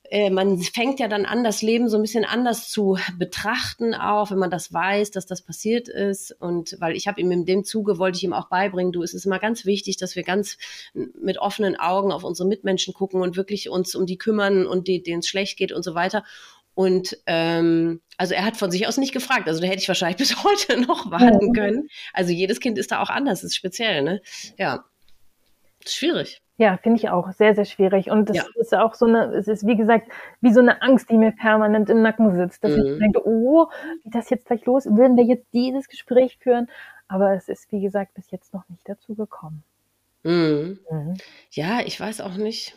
äh, man fängt ja dann an, das Leben so ein bisschen anders zu betrachten, auch wenn man das weiß, dass das passiert ist. Und weil ich habe ihm in dem Zuge, wollte ich ihm auch beibringen, du, es ist immer ganz wichtig, dass wir ganz mit offenen Augen auf unsere Mitmenschen gucken und wirklich uns um die kümmern und die, denen es schlecht geht und so weiter. Und ähm, also er hat von sich aus nicht gefragt. Also da hätte ich wahrscheinlich bis heute noch warten können. Also jedes Kind ist da auch anders, ist speziell, ne? Ja. Schwierig. Ja, finde ich auch sehr, sehr schwierig. Und das Ja. ist auch so eine, es ist wie gesagt, wie so eine Angst, die mir permanent im Nacken sitzt, dass Mhm. ich denke, oh, geht das jetzt gleich los? Würden wir jetzt dieses Gespräch führen? Aber es ist, wie gesagt, bis jetzt noch nicht dazu gekommen. Mhm. Mhm. Ja, ich weiß auch nicht.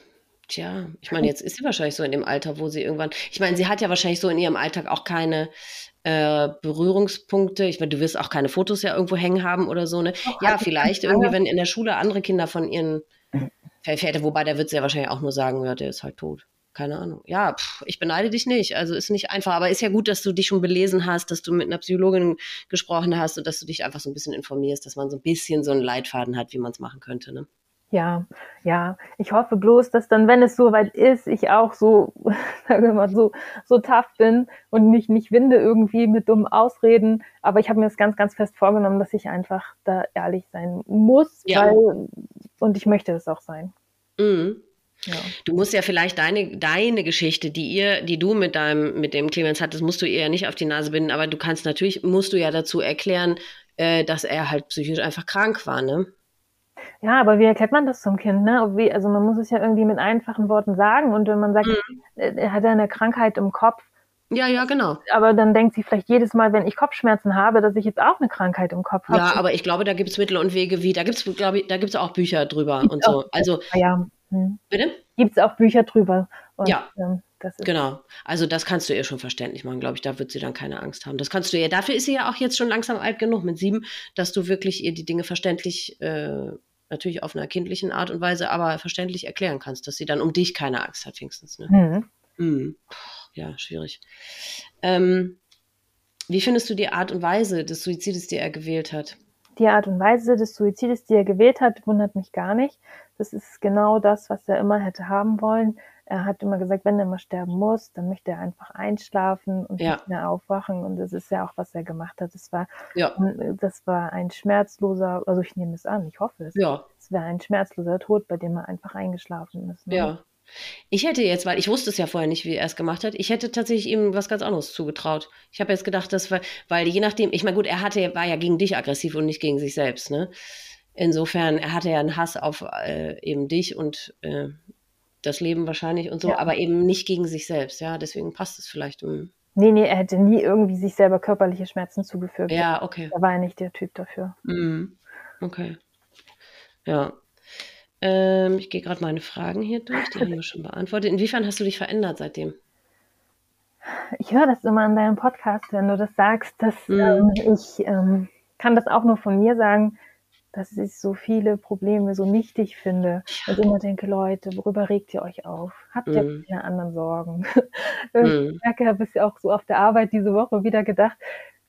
Tja, ich meine, jetzt ist sie wahrscheinlich so in dem Alter, wo sie irgendwann, ich meine, sie hat ja wahrscheinlich so in ihrem Alltag auch keine äh, Berührungspunkte. Ich meine, du wirst auch keine Fotos ja irgendwo hängen haben oder so, ne? Doch, Ja, ich vielleicht irgendwie, wenn in der Schule andere Kinder von ihren Vätern, wobei der wird sie ja wahrscheinlich auch nur sagen, ja, der ist halt tot. Keine Ahnung. Ja, pff, ich beneide dich nicht. Also ist nicht einfach, aber ist ja gut, dass du dich schon belesen hast, dass du mit einer Psychologin gesprochen hast und dass du dich einfach so ein bisschen informierst, dass man so ein bisschen so einen Leitfaden hat, wie man es machen könnte, ne? Ja, ja. Ich hoffe bloß, dass dann, wenn es soweit ist, ich auch so, sagen wir mal, so, so tough bin und mich nicht winde irgendwie mit dummen Ausreden. Aber ich habe mir das ganz, ganz fest vorgenommen, dass ich einfach da ehrlich sein muss, Ja. weil, und ich möchte das auch sein. Mhm. Ja. Du musst ja vielleicht deine, deine Geschichte, die ihr, die du mit deinem, mit dem Clemens hattest, musst du ihr ja nicht auf die Nase binden, aber du kannst natürlich, musst du ja dazu erklären, äh, dass er halt psychisch einfach krank war, ne? Ja, aber wie erklärt man das zum Kind? Ne? Wie, also man muss es ja irgendwie mit einfachen Worten sagen. Und wenn man sagt, Mhm. äh, er hat eine Krankheit im Kopf, Ja, ja, genau. aber dann denkt sie vielleicht jedes Mal, wenn ich Kopfschmerzen habe, dass ich jetzt auch eine Krankheit im Kopf habe. Ja, aber ich glaube, da gibt es Mittel und Wege, wie, da gibt es, glaube ich, da gibt es auch Bücher drüber Gibt's und so. Also, ja. Hm. bitte? Gibt es auch Bücher drüber. Und, Ja. ähm, Genau. Also das kannst du ihr schon verständlich machen, glaube ich. Da wird sie dann keine Angst haben. Das kannst du ihr. Dafür ist sie ja auch jetzt schon langsam alt genug mit sieben, dass du wirklich ihr die Dinge verständlich, äh, natürlich auf einer kindlichen Art und Weise, aber verständlich erklären kannst, dass sie dann um dich keine Angst hat, wenigstens. Ne? Hm. Mhm. Ja, schwierig. Ähm, wie findest du die Art und Weise des Suizides, die er gewählt hat? Die Art und Weise des Suizides, die er gewählt hat, wundert mich gar nicht. Das ist genau das, was er immer hätte haben wollen. Er hat immer gesagt, wenn er mal sterben muss, dann möchte er einfach einschlafen und Ja. nicht mehr aufwachen. Und das ist ja auch, was er gemacht hat. Das war, Ja, das war ein schmerzloser, also ich nehme es an, ich hoffe es. ja, Es wäre ein schmerzloser Tod, bei dem er einfach eingeschlafen ist. Ne? ja. Ich hätte jetzt, weil ich wusste es ja vorher nicht, wie er es gemacht hat, ich hätte tatsächlich ihm was ganz anderes zugetraut. Ich habe jetzt gedacht, dass wir, weil je nachdem, ich meine, gut, er hatte, war ja gegen dich aggressiv und nicht gegen sich selbst, ne? Insofern, er hatte ja einen Hass auf äh, eben dich und äh, das Leben wahrscheinlich und so, ja. aber eben nicht gegen sich selbst, ja. Deswegen passt es vielleicht. Um, Nee, nee, er hätte nie irgendwie sich selber körperliche Schmerzen zugefügt. Ja, okay. Da war er nicht der Typ dafür. Mhm. Okay. Ja. Ähm, ich gehe gerade meine Fragen hier durch, die haben wir schon beantwortet. Inwiefern hast du dich verändert seitdem? Ich höre das immer in deinem Podcast, wenn du das sagst, dass mhm. ähm, ich ähm, kann das auch nur von mir sagen, dass ich so viele Probleme so nichtig finde und immer denke, Leute, worüber regt ihr euch auf? Habt ihr mm. keine anderen Sorgen? ich mm. merke, habe es ja auch so auf der Arbeit diese Woche wieder gedacht,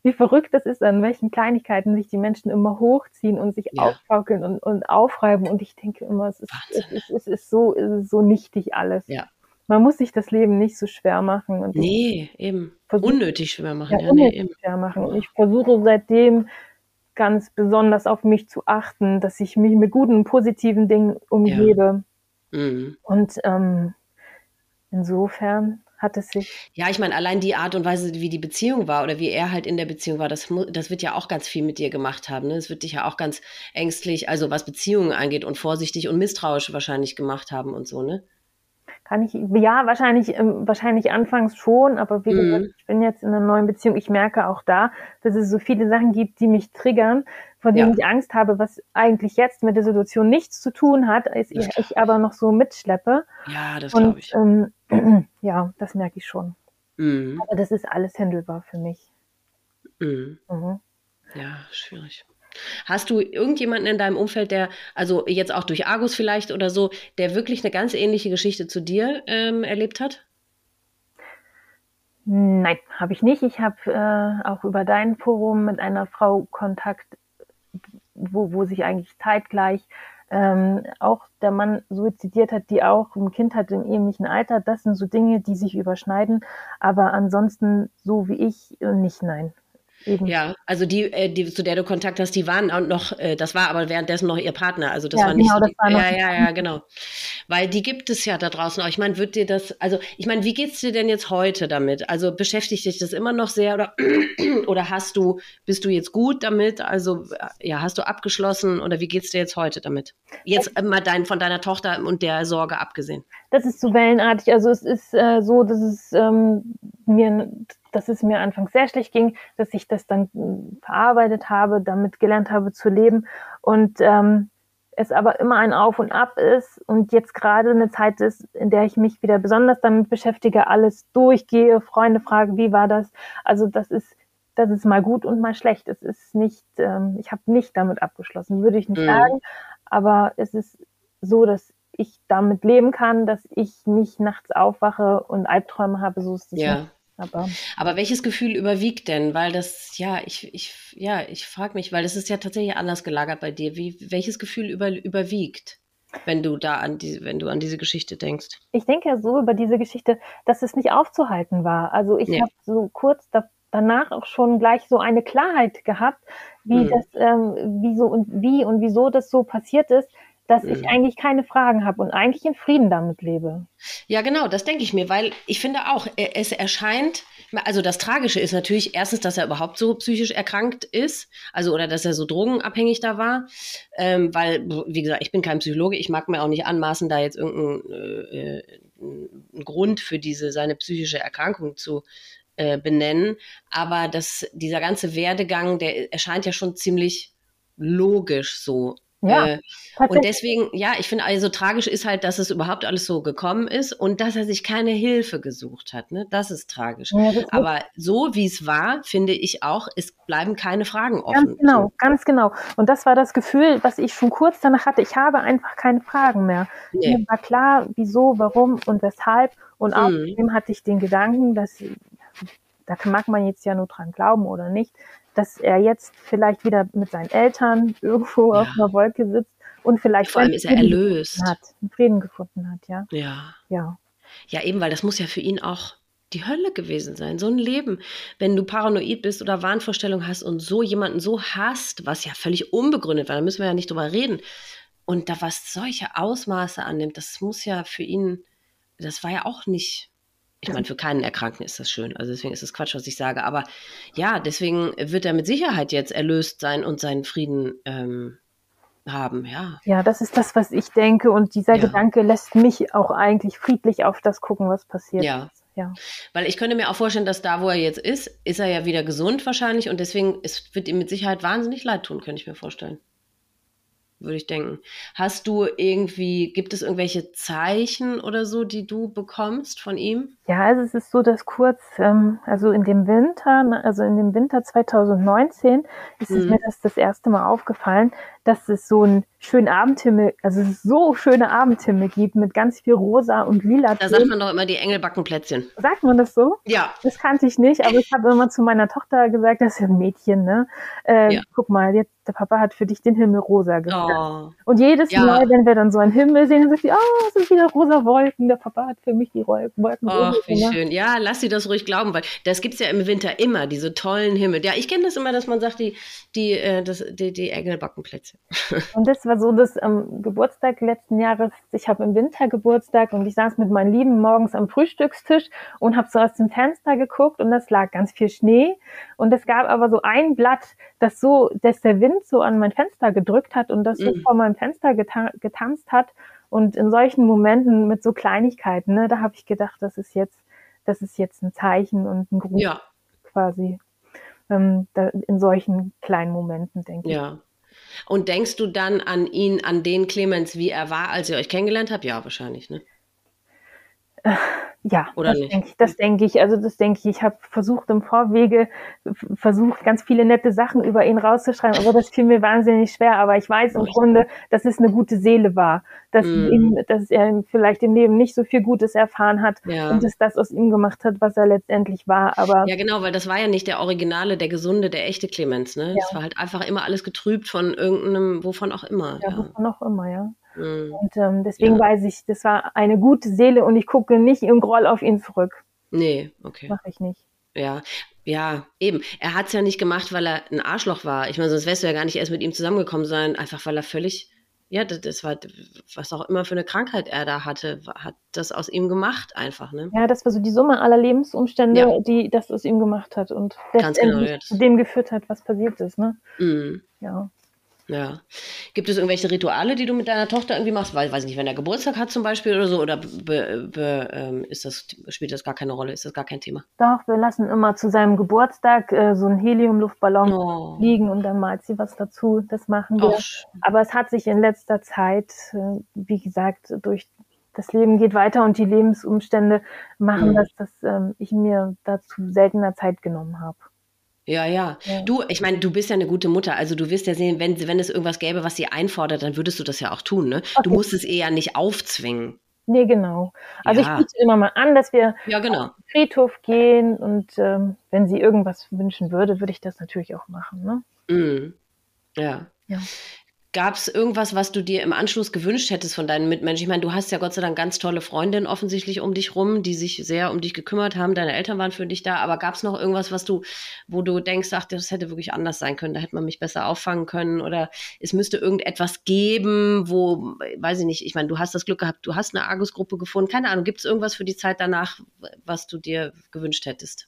wie verrückt das ist, an welchen Kleinigkeiten sich die Menschen immer hochziehen und sich ja. aufschaukeln und, und aufreiben. Und ich denke immer, es ist, es ist, es ist, so, es ist so nichtig alles. Ja. Man muss sich das Leben nicht so schwer machen. Und nee, eben. Versuch, unnötig schwer machen. Ja, ja unnötig nee, schwer machen. Und ich versuche seitdem ganz besonders auf mich zu achten, dass ich mich mit guten, positiven Dingen umgebe. Ja. Mhm. Und ähm, insofern hat es sich. Ja, ich meine, allein die Art und Weise, wie die Beziehung war oder wie er halt in der Beziehung war, das, das wird ja auch ganz viel mit dir gemacht haben. Ne? Das wird dich ja auch ganz ängstlich, also was Beziehungen angeht und vorsichtig und misstrauisch wahrscheinlich gemacht haben und so, ne? Kann ich, ja, wahrscheinlich, ähm, wahrscheinlich anfangs schon, aber wie gesagt, mhm. ich bin jetzt in einer neuen Beziehung. Ich merke auch da, dass es so viele Sachen gibt, die mich triggern, von denen ja. ich Angst habe, was eigentlich jetzt mit der Situation nichts zu tun hat, ist ich, ich aber noch so mitschleppe. Ja, das glaube ich. Ähm, ja, das merke ich schon. Mhm. Aber das ist alles händelbar für mich. Mhm. Mhm. Ja, schwierig. Hast du irgendjemanden in deinem Umfeld, der, also jetzt auch durch Argus vielleicht oder so, der wirklich eine ganz ähnliche Geschichte zu dir ähm, erlebt hat? Nein, habe ich nicht. Ich habe äh, auch über dein Forum mit einer Frau Kontakt, wo, wo sich eigentlich zeitgleich ähm, auch der Mann suizidiert hat, die auch ein Kind hat im ähnlichen Alter. Das sind so Dinge, die sich überschneiden. Aber ansonsten, so wie ich, nicht, nein. Eben. Ja, also die, äh, die, zu der du Kontakt hast, die waren auch noch, äh, das war aber währenddessen noch ihr Partner. Also das ja, war nicht genau. Die, war ja, ja, ja, genau. Weil die gibt es ja da draußen auch. Ich meine, wird dir das, also ich meine, wie geht's dir denn jetzt heute damit? Also beschäftigt dich das immer noch sehr oder, oder hast du, bist du jetzt gut damit? Also ja, hast du abgeschlossen oder wie geht's dir jetzt heute damit? Jetzt äh, mal dein, von deiner Tochter und der Sorge abgesehen. Das ist so wellenartig. Also es ist äh, so, dass es ähm, mir dass es mir anfangs sehr schlecht ging, dass ich das dann hm, verarbeitet habe, damit gelernt habe zu leben und ähm, es aber immer ein Auf und Ab ist und jetzt gerade eine Zeit ist, in der ich mich wieder besonders damit beschäftige, alles durchgehe, Freunde frage, wie war das? Also das ist das ist mal gut und mal schlecht. Es ist nicht, ähm, ich habe nicht damit abgeschlossen, würde ich nicht mhm. sagen, aber es ist so, dass ich damit leben kann, dass ich nicht nachts aufwache und Albträume habe, so ist es ja. nicht. Aber, aber welches Gefühl überwiegt denn? Weil das, ja, ich, ich, ja, ich frage mich, weil das ist ja tatsächlich anders gelagert bei dir. Wie, welches Gefühl über, überwiegt, wenn du da an die, wenn du an diese Geschichte denkst? Ich denke ja so über diese Geschichte, dass es nicht aufzuhalten war. Also ich ja. habe so kurz da, danach auch schon gleich so eine Klarheit gehabt, wie mhm. das, ähm, wie so und wie und wieso das so passiert ist dass ich mhm. eigentlich keine Fragen habe und eigentlich in Frieden damit lebe. Ja, genau, das denke ich mir, weil ich finde auch, äh, es erscheint, also das Tragische ist natürlich erstens, dass er überhaupt so psychisch erkrankt ist, also oder dass er so drogenabhängig da war, ähm, weil, wie gesagt, ich bin kein Psychologe, ich mag mir auch nicht anmaßen, da jetzt irgendeinen äh, äh Grund für diese seine psychische Erkrankung zu äh, benennen, aber das, dieser ganze Werdegang, der erscheint ja schon ziemlich logisch so ja, äh, und deswegen, ja, ich finde also tragisch ist halt, dass es überhaupt alles so gekommen ist und dass er sich keine Hilfe gesucht hat. Ne? Das ist tragisch. Ja, das Aber so wie es war, finde ich auch, es bleiben keine Fragen offen. Ganz genau, so. ganz genau. Und das war das Gefühl, was ich schon kurz danach hatte. Ich habe einfach keine Fragen mehr. Nee. Mir war klar, wieso, warum und weshalb. Und mhm. außerdem hatte ich den Gedanken, dass da mag man jetzt ja nur dran glauben oder nicht, dass er jetzt vielleicht wieder mit seinen Eltern irgendwo ja. auf einer Wolke sitzt und vielleicht vor allem ist er erlöst hat, Frieden gefunden hat, ja. Ja. Ja. Ja, eben, weil das muss ja für ihn auch die Hölle gewesen sein. So ein Leben, wenn du paranoid bist oder Wahnvorstellungen hast und so jemanden so hast, was ja völlig unbegründet war, da müssen wir ja nicht drüber reden. Und da was solche Ausmaße annimmt, das muss ja für ihn das war ja auch nicht. Ich meine, für keinen Erkrankten ist das schön. Also deswegen ist es Quatsch, was ich sage. Aber ja, deswegen wird er mit Sicherheit jetzt erlöst sein und seinen Frieden ähm, haben, ja. Ja, das ist das, was ich denke. Und dieser ja. Gedanke lässt mich auch eigentlich friedlich auf das gucken, was passiert. Ja. Ja. Weil ich könnte mir auch vorstellen, dass da, wo er jetzt ist, ist er ja wieder gesund wahrscheinlich und deswegen es wird ihm mit Sicherheit wahnsinnig leid tun, könnte ich mir vorstellen würde ich denken. Hast du irgendwie, gibt es irgendwelche Zeichen oder so, die du bekommst von ihm? Ja, also es ist so, dass kurz, ähm, also in dem Winter, also in dem Winter 2019 ist mhm. es mir das das erste Mal aufgefallen, dass es so einen schönen Abendhimmel, also so schöne Abendhimmel gibt mit ganz viel rosa und lila. Da sagt man doch immer die Engelbackenplätzchen. Sagt man das so? Ja. Das kannte ich nicht, aber ich habe immer zu meiner Tochter gesagt, das ist ein Mädchen, ne? Äh, ja. Guck mal, jetzt, der Papa hat für dich den Himmel rosa gemacht. Oh. Und jedes ja. Mal, wenn wir dann so einen Himmel sehen, dann sagt sie, oh, es sind wieder rosa Wolken, der Papa hat für mich die Wolken. Oh, wie ne? schön. Ja, lass sie das ruhig glauben, weil das gibt es ja im Winter immer, diese tollen Himmel. Ja, ich kenne das immer, dass man sagt, die, die, äh, das, die, die Engelbackenplätzchen. Und das war so, dass am Geburtstag letzten Jahres, ich habe im Winter Geburtstag und ich saß mit meinen Lieben morgens am Frühstückstisch und habe so aus dem Fenster geguckt und es lag ganz viel Schnee und es gab aber so ein Blatt, das so, dass der Wind so an mein Fenster gedrückt hat und das so mhm. vor meinem Fenster geta getanzt hat. Und in solchen Momenten mit so Kleinigkeiten, ne, da habe ich gedacht, das ist jetzt, das ist jetzt ein Zeichen und ein Gruß ja. quasi. Ähm, da, in solchen kleinen Momenten, denke ich. Und denkst du dann an ihn, an den Clemens, wie er war, als ihr euch kennengelernt habt? Ja, wahrscheinlich, ne? Ja, Oder das denke ich. Das denke ich. Also das denke ich. Ich habe versucht im Vorwege versucht ganz viele nette Sachen über ihn rauszuschreiben, aber das fiel mir wahnsinnig schwer. Aber ich weiß im Grunde, dass es eine gute Seele war, dass, mm. ihm, dass er vielleicht im Leben nicht so viel Gutes erfahren hat ja. und dass das aus ihm gemacht hat, was er letztendlich war. Aber ja, genau, weil das war ja nicht der Originale, der gesunde, der echte Clemens. Ne, ja. das war halt einfach immer alles getrübt von irgendeinem, wovon auch immer. Ja, ja. wovon auch immer, ja. Mhm. Und ähm, deswegen ja. weiß ich, das war eine gute Seele und ich gucke nicht im Groll auf ihn zurück. Nee, okay. Mache ich nicht. Ja, ja, eben. Er hat es ja nicht gemacht, weil er ein Arschloch war. Ich meine, sonst wärst du ja gar nicht erst mit ihm zusammengekommen sein, einfach weil er völlig, ja, das, das, war, was auch immer für eine Krankheit er da hatte, hat das aus ihm gemacht einfach, ne? Ja, das war so die Summe aller Lebensumstände, ja. die das aus ihm gemacht hat und letztendlich genau, ja, zu dem geführt hat, was passiert ist, ne? Mhm. Ja. Ja. Gibt es irgendwelche Rituale, die du mit deiner Tochter irgendwie machst? Weil, weiß ich nicht, wenn er Geburtstag hat zum Beispiel oder so, oder be, be, ähm, ist das, spielt das gar keine Rolle? Ist das gar kein Thema? Doch, wir lassen immer zu seinem Geburtstag äh, so einen Heliumluftballon oh. liegen und dann malt sie was dazu. Das machen wir. Oh. Aber es hat sich in letzter Zeit, äh, wie gesagt, durch das Leben geht weiter und die Lebensumstände machen, mhm. dass das, ähm, ich mir dazu seltener Zeit genommen habe. Ja, ja, ja. Du, ich meine, du bist ja eine gute Mutter. Also du wirst ja sehen, wenn, wenn es irgendwas gäbe, was sie einfordert, dann würdest du das ja auch tun. Ne? Okay. Du musst es eher nicht aufzwingen. Nee, genau. Also ja. ich biete immer mal an, dass wir ja, genau. auf den Friedhof gehen und ähm, wenn sie irgendwas wünschen würde, würde ich das natürlich auch machen. Ne? Mm. Ja. ja. Gab es irgendwas, was du dir im Anschluss gewünscht hättest von deinen Mitmenschen? Ich meine, du hast ja Gott sei Dank ganz tolle Freundinnen offensichtlich um dich rum, die sich sehr um dich gekümmert haben. Deine Eltern waren für dich da, aber gab es noch irgendwas, was du, wo du denkst, ach, das hätte wirklich anders sein können, da hätte man mich besser auffangen können oder es müsste irgendetwas geben, wo, weiß ich nicht, ich meine, du hast das Glück gehabt, du hast eine Argus-Gruppe gefunden, keine Ahnung, gibt es irgendwas für die Zeit danach, was du dir gewünscht hättest?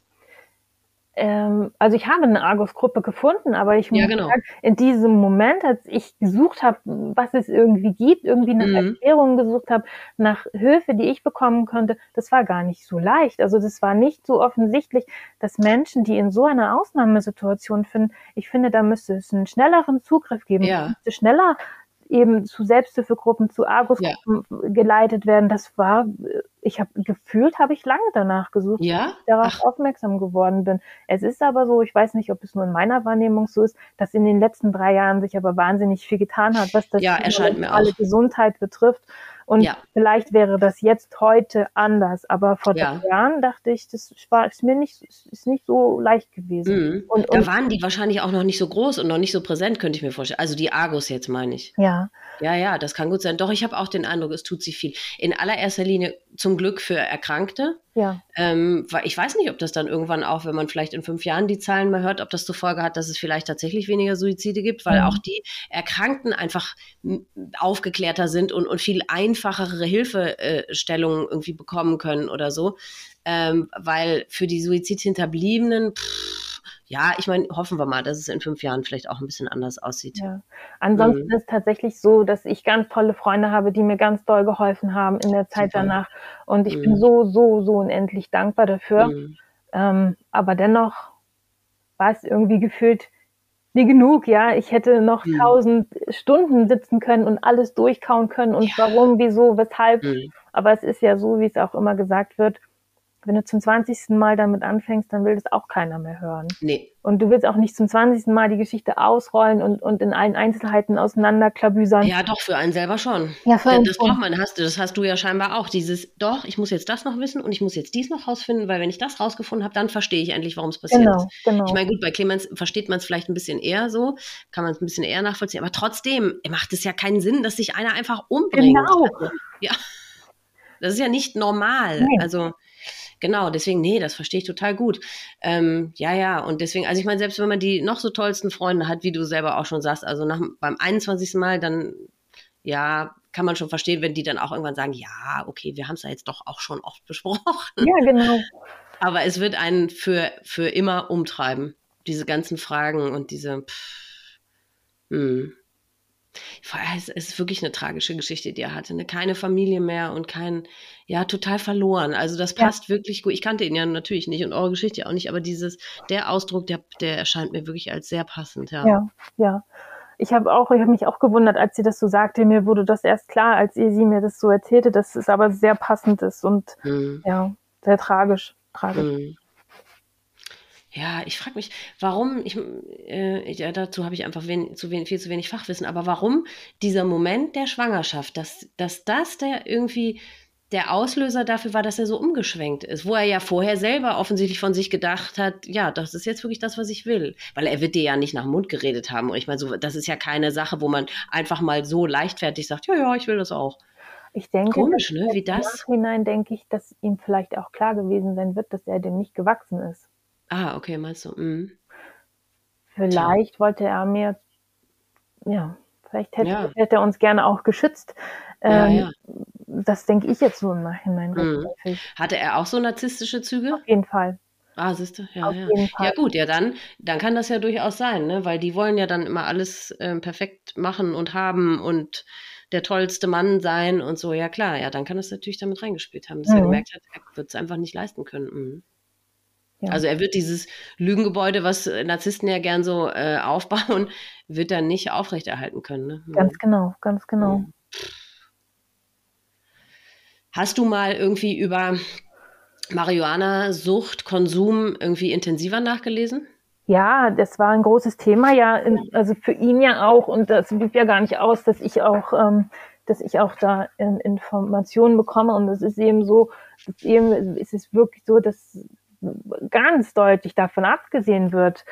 Ähm, also ich habe eine Argus-Gruppe gefunden, aber ich muss ja, genau. sagen, in diesem Moment, als ich gesucht habe, was es irgendwie gibt, irgendwie nach mhm. Erklärungen gesucht habe, nach Hilfe, die ich bekommen könnte, das war gar nicht so leicht. Also das war nicht so offensichtlich, dass Menschen, die in so einer Ausnahmesituation finden, ich finde, da müsste es einen schnelleren Zugriff geben, ja. schneller eben zu Selbsthilfegruppen, zu Argus-Gruppen ja. geleitet werden. Das war, ich habe gefühlt, habe ich lange danach gesucht, ja? ich darauf Ach. aufmerksam geworden bin. Es ist aber so, ich weiß nicht, ob es nur in meiner Wahrnehmung so ist, dass in den letzten drei Jahren sich aber wahnsinnig viel getan hat, was das ja, alle Gesundheit betrifft. Und ja. vielleicht wäre das jetzt heute anders. Aber vor ja. drei Jahren dachte ich, das war, ist mir nicht, ist nicht so leicht gewesen. Mhm. Und, und, da waren die wahrscheinlich auch noch nicht so groß und noch nicht so präsent, könnte ich mir vorstellen. Also die Argus jetzt meine ich. Ja. Ja, ja, das kann gut sein. Doch, ich habe auch den Eindruck, es tut sich viel. In allererster Linie zum Glück für Erkrankte. Ja. Ähm, weil ich weiß nicht, ob das dann irgendwann auch, wenn man vielleicht in fünf Jahren die Zahlen mal hört, ob das zur Folge hat, dass es vielleicht tatsächlich weniger Suizide gibt, weil mhm. auch die Erkrankten einfach aufgeklärter sind und, und viel einfachere Hilfestellungen irgendwie bekommen können oder so. Ähm, weil für die Suizidhinterbliebenen, pff, ja, ich meine, hoffen wir mal, dass es in fünf Jahren vielleicht auch ein bisschen anders aussieht. Ja. Ansonsten mhm. ist es tatsächlich so, dass ich ganz tolle Freunde habe, die mir ganz doll geholfen haben in der Zeit Super. danach. Und ich mhm. bin so, so, so unendlich dankbar dafür. Mhm. Ähm, aber dennoch war es irgendwie gefühlt nie genug, ja. Ich hätte noch mhm. tausend Stunden sitzen können und alles durchkauen können und ja. warum, wieso, weshalb. Mhm. Aber es ist ja so, wie es auch immer gesagt wird, wenn du zum 20. Mal damit anfängst, dann will das auch keiner mehr hören. Nee. Und du willst auch nicht zum 20. Mal die Geschichte ausrollen und, und in allen Einzelheiten auseinanderklabüsern. Ja, doch, für einen selber schon. Ja, für einen Das braucht man, hast du, das hast du ja scheinbar auch. Dieses, doch, ich muss jetzt das noch wissen und ich muss jetzt dies noch rausfinden, weil wenn ich das rausgefunden habe, dann verstehe ich endlich, warum es passiert genau, ist. Genau. Ich meine, gut, bei Clemens versteht man es vielleicht ein bisschen eher so, kann man es ein bisschen eher nachvollziehen, aber trotzdem macht es ja keinen Sinn, dass sich einer einfach umbringt. Genau. Also, ja. Das ist ja nicht normal. Nee. Also, Genau, deswegen, nee, das verstehe ich total gut. Ähm, ja, ja, und deswegen, also ich meine, selbst wenn man die noch so tollsten Freunde hat, wie du selber auch schon sagst, also nach, beim 21. Mal, dann, ja, kann man schon verstehen, wenn die dann auch irgendwann sagen, ja, okay, wir haben es ja jetzt doch auch schon oft besprochen. Ja, genau. Aber es wird einen für, für immer umtreiben, diese ganzen Fragen und diese, pff, hm. Es ist wirklich eine tragische Geschichte, die er hatte. Ne? Keine Familie mehr und kein, ja, total verloren. Also das passt ja. wirklich gut. Ich kannte ihn ja natürlich nicht und eure Geschichte auch nicht, aber dieses, der Ausdruck, der, der erscheint mir wirklich als sehr passend, ja. Ja, ja. Ich habe auch, ich habe mich auch gewundert, als sie das so sagte. Mir wurde das erst klar, als sie mir das so erzählte, dass es aber sehr passend ist und hm. ja, sehr tragisch. Tragisch. Hm. Ja, ich frage mich, warum, ich, äh, ja, dazu habe ich einfach wen, zu wen, viel zu wenig Fachwissen, aber warum dieser Moment der Schwangerschaft, dass, dass das der irgendwie der Auslöser dafür war, dass er so umgeschwenkt ist, wo er ja vorher selber offensichtlich von sich gedacht hat, ja, das ist jetzt wirklich das, was ich will. Weil er wird dir ja nicht nach dem Mund geredet haben. Und ich meine, so, das ist ja keine Sache, wo man einfach mal so leichtfertig sagt, ja, ja, ich will das auch. Ich denke, Komisch, ne? wie das? Im Nachhinein denke ich, dass ihm vielleicht auch klar gewesen sein wird, dass er dem nicht gewachsen ist. Ah, okay, meinst du? Mhm. Vielleicht Tja. wollte er mir, ja, vielleicht hätte, ja. hätte, er uns gerne auch geschützt. Ähm, ja, ja. Das denke ich jetzt so im Nachhinein. Mhm. Hatte er auch so narzisstische Züge? Auf jeden Fall. Ah, siehst du, ja, Auf ja. Ja, gut, ja, dann, dann kann das ja durchaus sein, ne? weil die wollen ja dann immer alles ähm, perfekt machen und haben und der tollste Mann sein und so. Ja, klar, ja, dann kann das natürlich damit reingespielt haben, dass mhm. er gemerkt hat, er wird es einfach nicht leisten können. Mhm. Ja. Also er wird dieses Lügengebäude, was Narzissten ja gern so äh, aufbauen, wird er nicht aufrechterhalten können. Ne? Ganz genau, ganz genau. Hast du mal irgendwie über Marihuana-Sucht, Konsum irgendwie intensiver nachgelesen? Ja, das war ein großes Thema, ja, also für ihn ja auch und das blieb ja gar nicht aus, dass ich auch, ähm, dass ich auch da in, Informationen bekomme und es ist eben so, eben, es ist wirklich so, dass ganz deutlich davon abgesehen wird,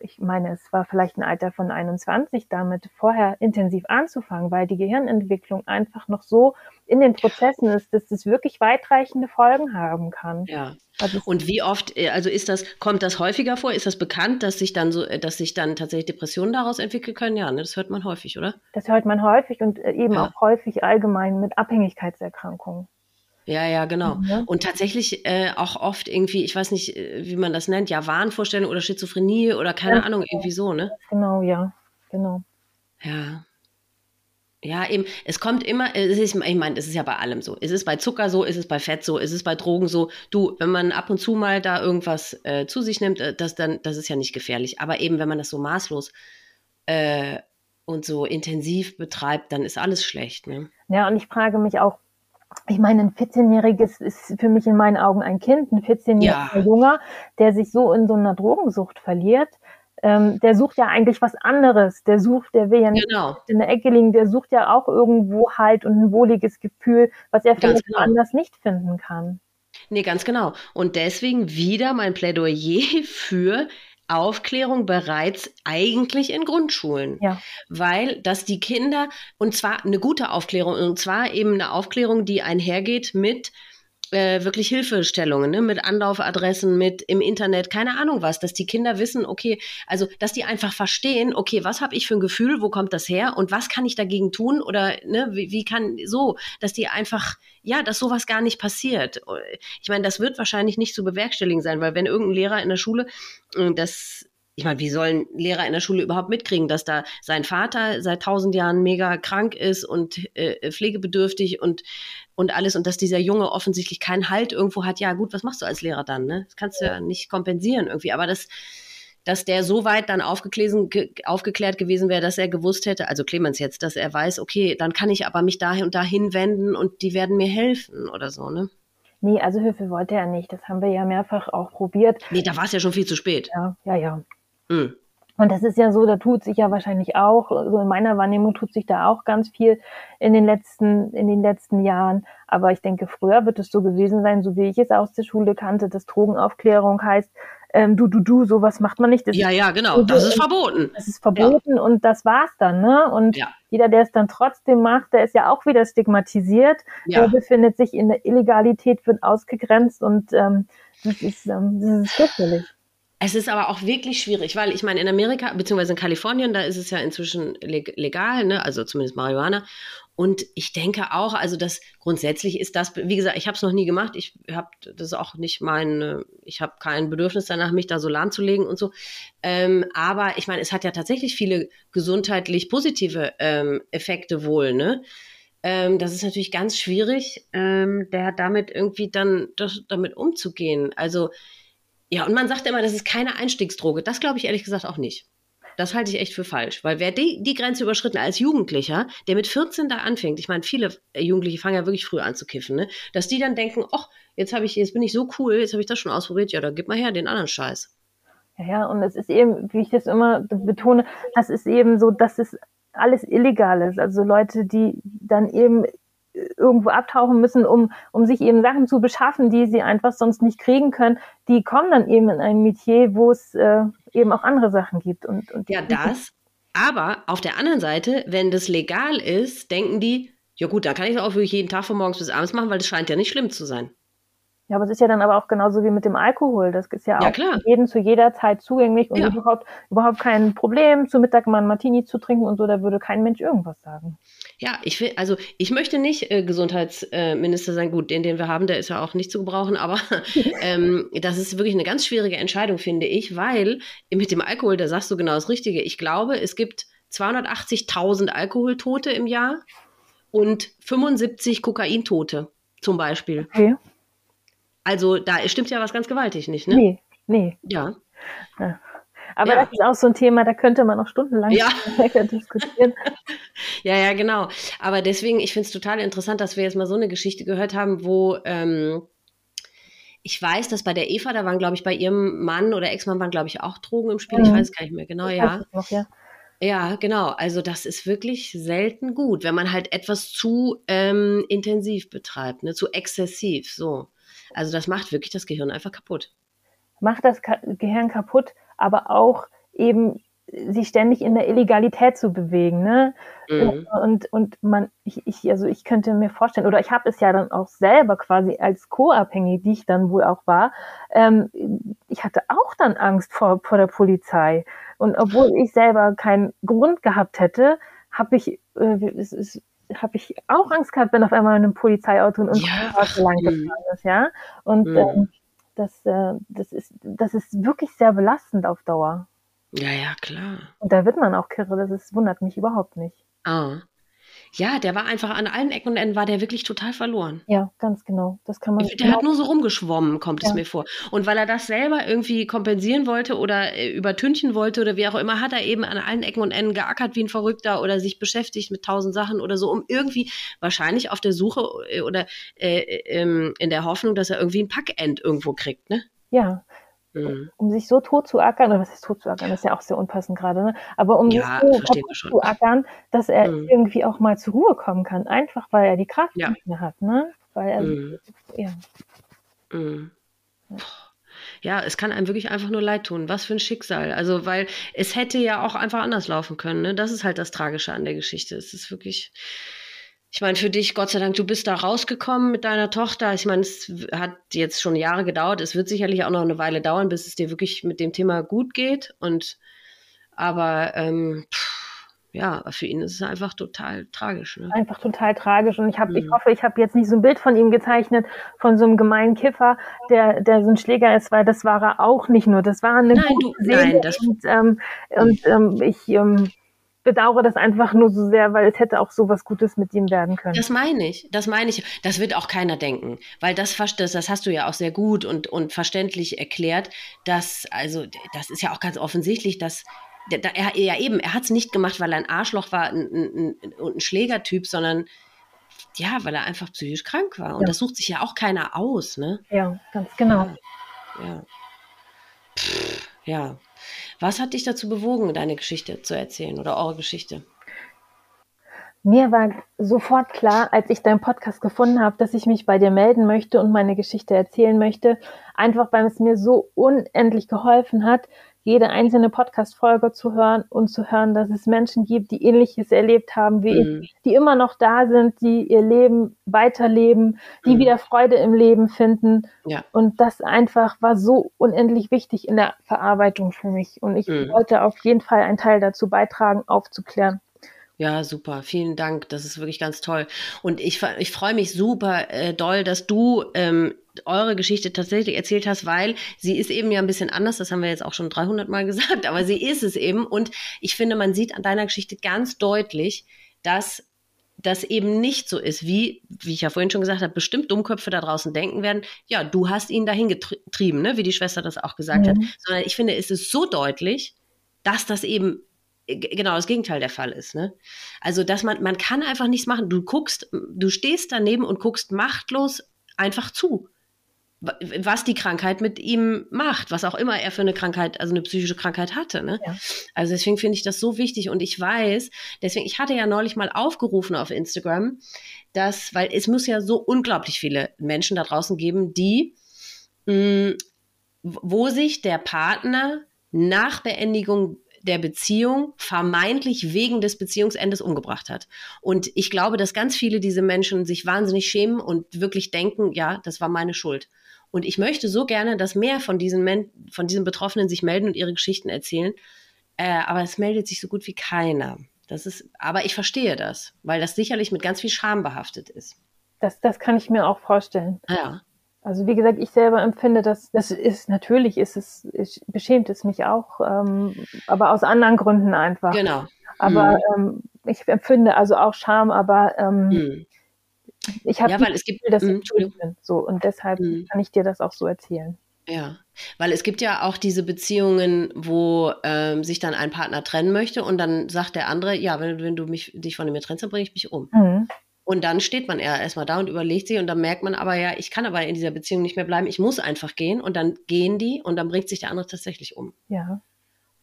ich meine, es war vielleicht ein Alter von 21, damit vorher intensiv anzufangen, weil die Gehirnentwicklung einfach noch so in den Prozessen ist, dass es wirklich weitreichende Folgen haben kann. Ja. Also und wie oft, äh, also ist das, kommt das häufiger vor? Ist das bekannt, dass sich dann so, äh, dass sich dann tatsächlich Depressionen daraus entwickeln können? Ja, ne, das hört man häufig, oder? Das hört man häufig und äh, eben ja. auch häufig allgemein mit Abhängigkeitserkrankungen. Ja, ja, genau. Mhm. Und tatsächlich äh, auch oft irgendwie, ich weiß nicht, äh, wie man das nennt, ja, Wahnvorstellung oder Schizophrenie oder keine ja, Ahnung, irgendwie so, ne? Genau, ja, genau. Ja. Ja, eben, es kommt immer, es ist, ich meine, es ist ja bei allem so. Es ist bei Zucker so, es ist bei Fett so, es ist bei Drogen so. Du, wenn man ab und zu mal da irgendwas äh, zu sich nimmt, äh, das dann, das ist ja nicht gefährlich. Aber eben, wenn man das so maßlos äh, und so intensiv betreibt, dann ist alles schlecht. Ne? Ja, und ich frage mich auch, ich meine, ein 14-Jähriges ist für mich in meinen Augen ein Kind, ein 14-jähriger ja. Junger, der sich so in so einer Drogensucht verliert. Ähm, der sucht ja eigentlich was anderes. Der sucht, der will ja nicht genau. in der Ecke liegen, der sucht ja auch irgendwo Halt und ein wohliges Gefühl, was er vielleicht genau. anders nicht finden kann. Nee, ganz genau. Und deswegen wieder mein Plädoyer für Aufklärung bereits eigentlich in Grundschulen. Ja. Weil, dass die Kinder, und zwar eine gute Aufklärung, und zwar eben eine Aufklärung, die einhergeht mit äh, wirklich Hilfestellungen, ne? mit Anlaufadressen, mit im Internet, keine Ahnung was, dass die Kinder wissen, okay, also dass die einfach verstehen, okay, was habe ich für ein Gefühl, wo kommt das her und was kann ich dagegen tun oder ne, wie, wie kann so, dass die einfach, ja, dass sowas gar nicht passiert. Ich meine, das wird wahrscheinlich nicht zu bewerkstelligen sein, weil wenn irgendein Lehrer in der Schule äh, das ich meine, wie sollen Lehrer in der Schule überhaupt mitkriegen, dass da sein Vater seit tausend Jahren mega krank ist und äh, pflegebedürftig und, und alles und dass dieser Junge offensichtlich keinen Halt irgendwo hat? Ja, gut, was machst du als Lehrer dann? Ne? Das kannst du ja nicht kompensieren irgendwie. Aber das, dass der so weit dann aufgeklärt gewesen wäre, dass er gewusst hätte, also Clemens jetzt, dass er weiß, okay, dann kann ich aber mich dahin und dahin wenden und die werden mir helfen oder so, ne? Nee, also Hilfe wollte er nicht. Das haben wir ja mehrfach auch probiert. Nee, da war es ja schon viel zu spät. Ja, ja, ja. Mhm. Und das ist ja so, da tut sich ja wahrscheinlich auch, so also in meiner Wahrnehmung tut sich da auch ganz viel in den letzten, in den letzten Jahren. Aber ich denke, früher wird es so gewesen sein, so wie ich es aus der Schule kannte, dass Drogenaufklärung heißt, ähm, du, du, du, sowas macht man nicht. Das ja, ja, genau, so, das ist verboten. Das ist verboten ja. und das war's dann, ne? Und ja. jeder, der es dann trotzdem macht, der ist ja auch wieder stigmatisiert, ja. der befindet sich in der Illegalität, wird ausgegrenzt und ähm, das ist, ähm, das ist fürchterlich. Es ist aber auch wirklich schwierig, weil ich meine, in Amerika, beziehungsweise in Kalifornien, da ist es ja inzwischen legal, ne? also zumindest Marihuana. Und ich denke auch, also das grundsätzlich ist das, wie gesagt, ich habe es noch nie gemacht. Ich habe das auch nicht mein, ich habe kein Bedürfnis danach, mich da so lahmzulegen und so. Ähm, aber ich meine, es hat ja tatsächlich viele gesundheitlich positive ähm, Effekte wohl, ne? Ähm, das ist natürlich ganz schwierig, ähm, der damit irgendwie dann das, damit umzugehen. Also ja, und man sagt immer, das ist keine Einstiegsdroge. Das glaube ich ehrlich gesagt auch nicht. Das halte ich echt für falsch, weil wer die, die Grenze überschritten als Jugendlicher, der mit 14 da anfängt, ich meine, viele Jugendliche fangen ja wirklich früh an zu kiffen, ne? dass die dann denken, ach, jetzt habe ich, jetzt bin ich so cool, jetzt habe ich das schon ausprobiert, ja, dann gib mal her den anderen Scheiß. Ja, ja, und es ist eben, wie ich das immer betone, das ist eben so, dass es alles illegal ist. Also Leute, die dann eben irgendwo abtauchen müssen, um, um sich eben Sachen zu beschaffen, die sie einfach sonst nicht kriegen können, die kommen dann eben in ein Metier, wo es äh, eben auch andere Sachen gibt. Und, und ja, das. Aber auf der anderen Seite, wenn das legal ist, denken die, ja gut, da kann ich auch wirklich jeden Tag von morgens bis abends machen, weil das scheint ja nicht schlimm zu sein. Ja, aber es ist ja dann aber auch genauso wie mit dem Alkohol. Das ist ja, ja auch klar. jedem zu jeder Zeit zugänglich und ja. überhaupt, überhaupt kein Problem, zu Mittag mal ein Martini zu trinken und so, da würde kein Mensch irgendwas sagen. Ja, ich will, also ich möchte nicht äh, Gesundheitsminister sein. Gut, den, den wir haben, der ist ja auch nicht zu gebrauchen, aber ähm, das ist wirklich eine ganz schwierige Entscheidung, finde ich, weil mit dem Alkohol, da sagst du genau das Richtige. Ich glaube, es gibt 280.000 Alkoholtote im Jahr und 75 Kokaintote zum Beispiel. Okay. Also da stimmt ja was ganz gewaltig nicht, ne? Nee, nee. Ja. ja. Aber ja. das ist auch so ein Thema, da könnte man noch stundenlang ja. diskutieren. ja, ja, genau. Aber deswegen, ich finde es total interessant, dass wir jetzt mal so eine Geschichte gehört haben, wo ähm, ich weiß, dass bei der Eva, da waren, glaube ich, bei ihrem Mann oder Ex-Mann waren, glaube ich, auch Drogen im Spiel. Mhm. Ich weiß gar nicht mehr genau, ja. Noch, ja. Ja, genau. Also das ist wirklich selten gut, wenn man halt etwas zu ähm, intensiv betreibt, ne, zu exzessiv. So. Also das macht wirklich das Gehirn einfach kaputt. Macht das Ka Gehirn kaputt, aber auch eben sich ständig in der Illegalität zu bewegen, ne? Mhm. Und, und man, ich, ich, also ich könnte mir vorstellen, oder ich habe es ja dann auch selber quasi als co-abhängig, die ich dann wohl auch war, ähm, ich hatte auch dann Angst vor, vor der Polizei. Und obwohl ich selber keinen Grund gehabt hätte, habe ich, äh, es ist, habe ich auch Angst gehabt, wenn auf einmal ein Polizeiauto in unserer ja. Straße lang gefahren ist, ja. Und mhm. ähm, das, äh, das, ist, das ist wirklich sehr belastend auf Dauer. Ja, ja, klar. Und da wird man auch kirre, das ist, wundert mich überhaupt nicht. Ah. Ja, der war einfach an allen Ecken und Enden war der wirklich total verloren. Ja, ganz genau. Das kann man. Der genau hat nur so rumgeschwommen, kommt ja. es mir vor. Und weil er das selber irgendwie kompensieren wollte oder äh, übertünchen wollte oder wie auch immer, hat er eben an allen Ecken und Enden geackert wie ein Verrückter oder sich beschäftigt mit tausend Sachen oder so, um irgendwie wahrscheinlich auf der Suche äh, oder äh, äh, in der Hoffnung, dass er irgendwie ein Packend irgendwo kriegt, ne? Ja, Mhm. Um sich so tot zu ackern, oder was ist tot zu ackern, das ist ja auch sehr unpassend gerade, ne? aber um ja, sich so tot zu ackern, dass er mhm. irgendwie auch mal zur Ruhe kommen kann, einfach weil er die Kraft ja. nicht mehr hat, ne? Weil er, mhm. ja. Mhm. ja, es kann einem wirklich einfach nur leid tun. Was für ein Schicksal. Also, weil es hätte ja auch einfach anders laufen können. Ne? Das ist halt das Tragische an der Geschichte. Es ist wirklich, ich meine, für dich, Gott sei Dank, du bist da rausgekommen mit deiner Tochter. Ich meine, es hat jetzt schon Jahre gedauert. Es wird sicherlich auch noch eine Weile dauern, bis es dir wirklich mit dem Thema gut geht. Und aber ähm, ja, für ihn ist es einfach total tragisch. Ne? Einfach total tragisch. Und ich habe, mhm. ich hoffe, ich habe jetzt nicht so ein Bild von ihm gezeichnet, von so einem gemeinen Kiffer, der, der so ein Schläger ist, weil das war er auch nicht nur. Das war eine nein, gute du, Seele. Nein, das und, ähm, und ähm, ich ähm, bedauere das einfach nur so sehr, weil es hätte auch so was Gutes mit ihm werden können. Das meine ich, das meine ich. Das wird auch keiner denken, weil das, das, das hast du ja auch sehr gut und, und verständlich erklärt, dass, also, das ist ja auch ganz offensichtlich, dass er, ja eben, er hat es nicht gemacht, weil er ein Arschloch war und ein, ein, ein, Schlägertyp, sondern ja, weil er einfach psychisch krank war. Und ja. das sucht sich ja auch keiner aus, ne? Ja, ganz genau. Ja. ja. Pff, ja. Was hat dich dazu bewogen, deine Geschichte zu erzählen oder eure Geschichte? Mir war sofort klar, als ich deinen Podcast gefunden habe, dass ich mich bei dir melden möchte und meine Geschichte erzählen möchte. Einfach weil es mir so unendlich geholfen hat, jede einzelne Podcast-Folge zu hören und zu hören, dass es Menschen gibt, die Ähnliches erlebt haben wie mhm. ich, die immer noch da sind, die ihr Leben weiterleben, die mhm. wieder Freude im Leben finden. Ja. Und das einfach war so unendlich wichtig in der Verarbeitung für mich. Und ich mhm. wollte auf jeden Fall einen Teil dazu beitragen, aufzuklären. Ja, super. Vielen Dank. Das ist wirklich ganz toll. Und ich, ich freue mich super äh, doll, dass du ähm, eure Geschichte tatsächlich erzählt hast, weil sie ist eben ja ein bisschen anders. Das haben wir jetzt auch schon 300 Mal gesagt, aber sie ist es eben. Und ich finde, man sieht an deiner Geschichte ganz deutlich, dass das eben nicht so ist, wie, wie ich ja vorhin schon gesagt habe, bestimmt Dummköpfe da draußen denken werden, ja, du hast ihn dahin getrieben, ne, wie die Schwester das auch gesagt mhm. hat. Sondern ich finde, es ist so deutlich, dass das eben genau das Gegenteil der Fall ist. Ne? Also, dass man, man kann einfach nichts machen. Du guckst, du stehst daneben und guckst machtlos einfach zu, was die Krankheit mit ihm macht, was auch immer er für eine Krankheit, also eine psychische Krankheit hatte. Ne? Ja. Also deswegen finde ich das so wichtig und ich weiß, deswegen, ich hatte ja neulich mal aufgerufen auf Instagram, dass, weil es muss ja so unglaublich viele Menschen da draußen geben, die, mh, mm, wo sich der Partner nach Beendigung der Beziehung vermeintlich wegen des Beziehungsendes umgebracht hat. Und ich glaube, dass ganz viele diese Menschen sich wahnsinnig schämen und wirklich denken, ja, das war meine Schuld. Und ich möchte so gerne, dass mehr von diesen, Men von diesen Betroffenen sich melden und ihre Geschichten erzählen. Äh, aber es meldet sich so gut wie keiner. Das ist, aber ich verstehe das, weil das sicherlich mit ganz viel Scham behaftet ist. Das, das kann ich mir auch vorstellen. Ja. Also wie gesagt, ich selber empfinde, dass das ist natürlich ist es ich, beschämt es mich auch, ähm, aber aus anderen Gründen einfach. Genau. Aber mhm. ähm, ich empfinde also auch Scham, aber ähm, mhm. ich habe ja, weil es gibt, dass ich schuld bin. So und deshalb mhm. kann ich dir das auch so erzählen. Ja, weil es gibt ja auch diese Beziehungen, wo ähm, sich dann ein Partner trennen möchte und dann sagt der andere, ja, wenn, wenn du mich dich von mir trennst, dann bringe ich mich um. Mhm. Und dann steht man eher erstmal da und überlegt sich und dann merkt man aber ja, ich kann aber in dieser Beziehung nicht mehr bleiben, ich muss einfach gehen und dann gehen die und dann bringt sich der andere tatsächlich um. Ja.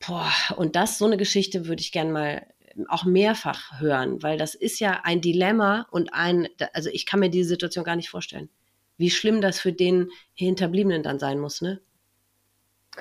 Boah, und das, so eine Geschichte würde ich gerne mal auch mehrfach hören, weil das ist ja ein Dilemma und ein, also ich kann mir diese Situation gar nicht vorstellen. Wie schlimm das für den Hinterbliebenen dann sein muss, ne?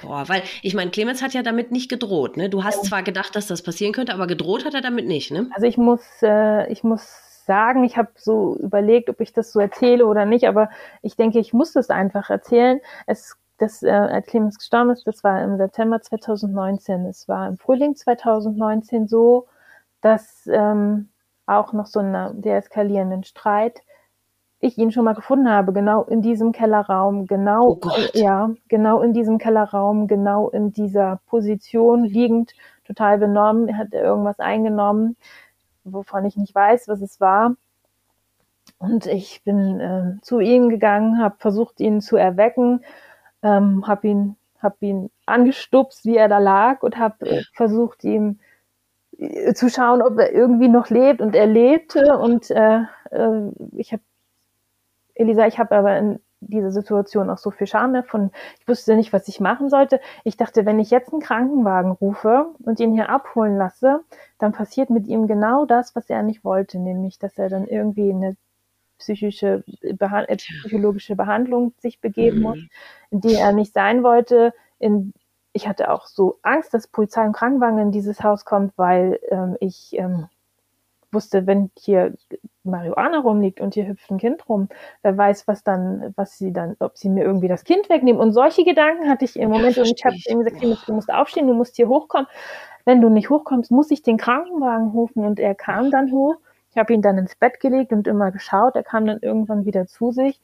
Boah, weil ich meine, Clemens hat ja damit nicht gedroht, ne? Du hast ja. zwar gedacht, dass das passieren könnte, aber gedroht hat er damit nicht, ne? Also ich muss, äh, ich muss sagen. Ich habe so überlegt, ob ich das so erzähle oder nicht, aber ich denke, ich muss das einfach erzählen. Es das äh, Clemens gestorben ist, das war im September 2019. Es war im Frühling 2019 so, dass ähm, auch noch so einen deeskalierenden Streit ich ihn schon mal gefunden habe, genau in diesem Kellerraum, genau, oh ja, genau in diesem Kellerraum, genau in dieser Position liegend, total benommen, hat er irgendwas eingenommen wovon ich nicht weiß, was es war. Und ich bin äh, zu ihm gegangen, habe versucht, ihn zu erwecken, ähm, habe ihn, hab ihn angestupst, wie er da lag und habe äh, versucht, ihm äh, zu schauen, ob er irgendwie noch lebt. Und er lebte. Und äh, äh ich habe, Elisa, ich habe aber in diese Situation auch so viel Scham davon. Ich wusste nicht, was ich machen sollte. Ich dachte, wenn ich jetzt einen Krankenwagen rufe und ihn hier abholen lasse, dann passiert mit ihm genau das, was er nicht wollte, nämlich, dass er dann irgendwie eine psychische, Beha äh, psychologische Behandlung sich begeben mhm. muss, in die er nicht sein wollte. In, ich hatte auch so Angst, dass Polizei und Krankenwagen in dieses Haus kommt, weil ähm, ich ähm, wusste, wenn hier Marihuana rumliegt und hier hüpft ein Kind rum, wer weiß, was dann, was sie dann, ob sie mir irgendwie das Kind wegnehmen. Und solche Gedanken hatte ich im Moment ja, und ich habe ihm gesagt, du musst aufstehen, du musst hier hochkommen. Wenn du nicht hochkommst, muss ich den Krankenwagen rufen. Und er kam dann hoch. Ich habe ihn dann ins Bett gelegt und immer geschaut. Er kam dann irgendwann wieder zu sich.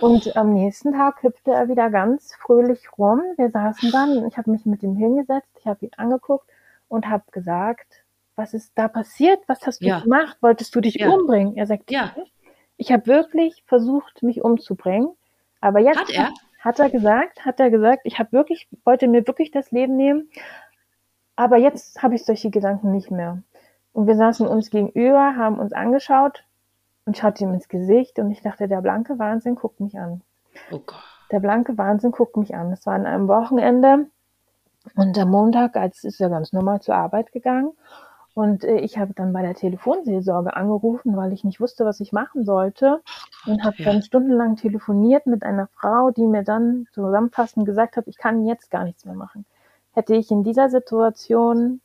Und am nächsten Tag hüpfte er wieder ganz fröhlich rum. Wir saßen dann, ich habe mich mit ihm hingesetzt, ich habe ihn angeguckt und habe gesagt, was ist da passiert? Was hast du ja. gemacht? Wolltest du dich ja. umbringen? Er sagt, ja. Ich habe wirklich versucht, mich umzubringen. Aber jetzt hat er, hat er gesagt, hat er gesagt, ich habe wirklich, wollte mir wirklich das Leben nehmen. Aber jetzt habe ich solche Gedanken nicht mehr. Und wir saßen uns gegenüber, haben uns angeschaut und schaute ihm ins Gesicht und ich dachte, der blanke Wahnsinn guckt mich an. Oh Gott. Der blanke Wahnsinn guckt mich an. Es war an einem Wochenende und am Montag, als ist er ganz normal zur Arbeit gegangen und äh, ich habe dann bei der Telefonseelsorge angerufen, weil ich nicht wusste, was ich machen sollte. Und habe ja. dann stundenlang telefoniert mit einer Frau, die mir dann zusammenfassend gesagt hat, ich kann jetzt gar nichts mehr machen. Hätte ich in dieser Situation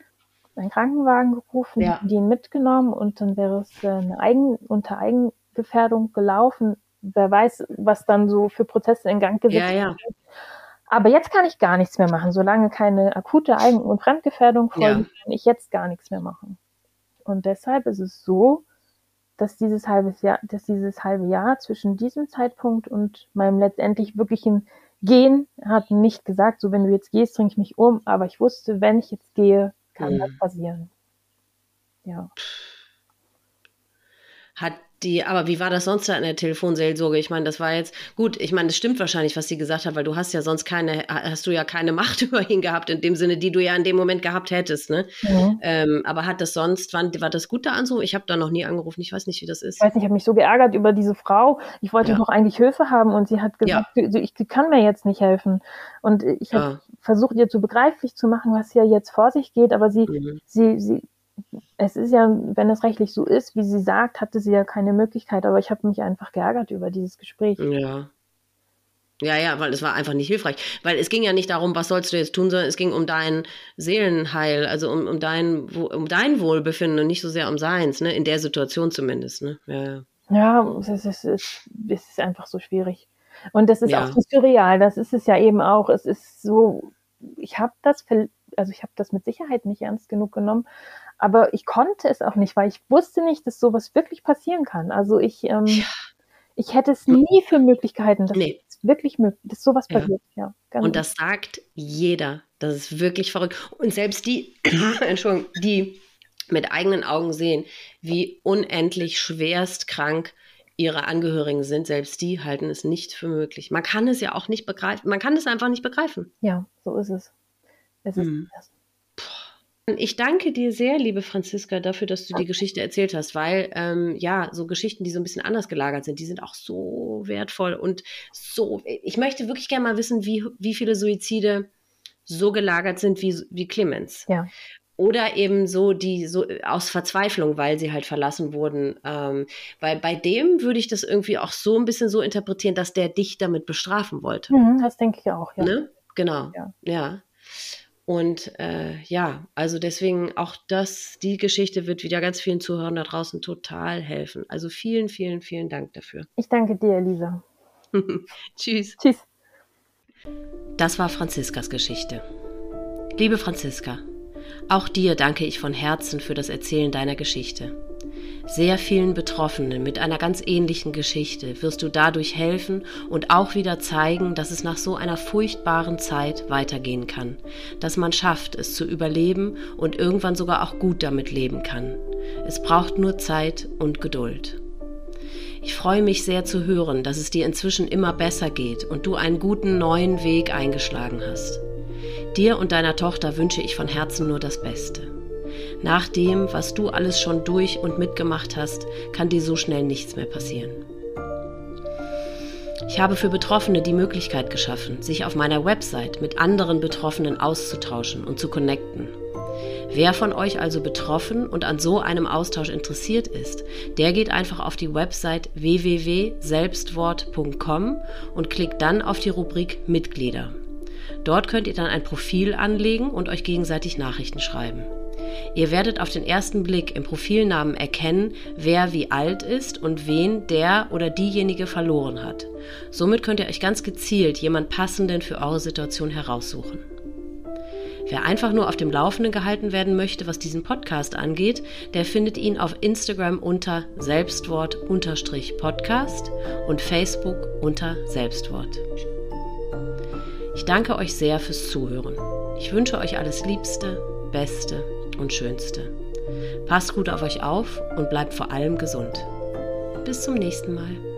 einen Krankenwagen gerufen, ja. die ihn mitgenommen und dann wäre es äh, eine Eigen, unter Eigengefährdung gelaufen. Wer weiß, was dann so für Prozesse in Gang gesetzt ja, ja. Aber jetzt kann ich gar nichts mehr machen. Solange keine akute Eigen- und Fremdgefährdung vorliegt, ja. kann ich jetzt gar nichts mehr machen. Und deshalb ist es so, dass dieses halbe Jahr, dass dieses halbe Jahr zwischen diesem Zeitpunkt und meinem letztendlich wirklichen Gehen hat nicht gesagt, so wenn du jetzt gehst, bringe ich mich um, aber ich wusste, wenn ich jetzt gehe, kann mhm. das passieren. Ja. Hat die, aber wie war das sonst da in der Telefonseelsorge? Ich meine, das war jetzt gut. Ich meine, das stimmt wahrscheinlich, was sie gesagt hat, weil du hast ja sonst keine, hast du ja keine Macht über ihn gehabt in dem Sinne, die du ja in dem Moment gehabt hättest, ne? Ja. Ähm, aber hat das sonst, war, war das gut da anzurufen? Ich habe da noch nie angerufen. Ich weiß nicht, wie das ist. Ich weiß nicht, ich habe mich so geärgert über diese Frau. Ich wollte ja. doch eigentlich Hilfe haben und sie hat gesagt, ja. ich, ich kann mir jetzt nicht helfen. Und ich habe versucht, ihr zu begreiflich zu machen, was hier jetzt vor sich geht, aber sie, mhm. sie, sie es ist ja, wenn es rechtlich so ist, wie sie sagt, hatte sie ja keine Möglichkeit, aber ich habe mich einfach geärgert über dieses Gespräch. Ja. Ja, ja, weil es war einfach nicht hilfreich. Weil es ging ja nicht darum, was sollst du jetzt tun, sondern es ging um dein Seelenheil, also um, um, dein, um dein Wohlbefinden und nicht so sehr um seins, ne? In der Situation zumindest, ne? Ja, ja. ja es, ist, es, ist, einfach so schwierig. Und das ist ja. auch so surreal, das ist es ja eben auch. Es ist so, ich habe das, also ich habe das mit Sicherheit nicht ernst genug genommen, aber ich konnte es auch nicht, weil ich wusste nicht, dass sowas wirklich passieren kann. Also ich, ähm, ja. ich hätte es nie für Möglichkeiten, dass nee. es wirklich möglich, dass sowas ja. passiert. Ja, Und das sagt jeder. Das ist wirklich verrückt. Und selbst die, Entschuldigung, die mit eigenen Augen sehen, wie unendlich schwerst krank ihre Angehörigen sind, selbst die halten es nicht für möglich. Man kann es ja auch nicht begreifen. Man kann es einfach nicht begreifen. Ja, so ist es. Es ist hm. Ich danke dir sehr, liebe Franziska, dafür, dass du die Geschichte erzählt hast, weil ähm, ja, so Geschichten, die so ein bisschen anders gelagert sind, die sind auch so wertvoll und so. Ich möchte wirklich gerne mal wissen, wie, wie viele Suizide so gelagert sind wie, wie Clemens. Ja. Oder eben so, die so aus Verzweiflung, weil sie halt verlassen wurden. Ähm, weil bei dem würde ich das irgendwie auch so ein bisschen so interpretieren, dass der dich damit bestrafen wollte. Mhm, das denke ich auch, ja. Ne? Genau. Ja. ja. Und äh, ja, also deswegen auch das, die Geschichte wird wieder ganz vielen Zuhörern da draußen total helfen. Also vielen, vielen, vielen Dank dafür. Ich danke dir, Elisa. Tschüss. Tschüss. Das war Franziskas Geschichte. Liebe Franziska, auch dir danke ich von Herzen für das Erzählen deiner Geschichte. Sehr vielen Betroffenen mit einer ganz ähnlichen Geschichte wirst du dadurch helfen und auch wieder zeigen, dass es nach so einer furchtbaren Zeit weitergehen kann, dass man schafft, es zu überleben und irgendwann sogar auch gut damit leben kann. Es braucht nur Zeit und Geduld. Ich freue mich sehr zu hören, dass es dir inzwischen immer besser geht und du einen guten neuen Weg eingeschlagen hast. Dir und deiner Tochter wünsche ich von Herzen nur das Beste. Nach dem, was du alles schon durch und mitgemacht hast, kann dir so schnell nichts mehr passieren. Ich habe für Betroffene die Möglichkeit geschaffen, sich auf meiner Website mit anderen Betroffenen auszutauschen und zu connecten. Wer von euch also betroffen und an so einem Austausch interessiert ist, der geht einfach auf die Website www.selbstwort.com und klickt dann auf die Rubrik Mitglieder. Dort könnt ihr dann ein Profil anlegen und euch gegenseitig Nachrichten schreiben. Ihr werdet auf den ersten Blick im Profilnamen erkennen, wer wie alt ist und wen der oder diejenige verloren hat. Somit könnt ihr euch ganz gezielt jemand passenden für eure Situation heraussuchen. Wer einfach nur auf dem Laufenden gehalten werden möchte, was diesen Podcast angeht, der findet ihn auf Instagram unter Selbstwort-Podcast und Facebook unter Selbstwort. Ich danke euch sehr fürs Zuhören. Ich wünsche euch alles Liebste, Beste und Schönste. Passt gut auf euch auf und bleibt vor allem gesund. Bis zum nächsten Mal.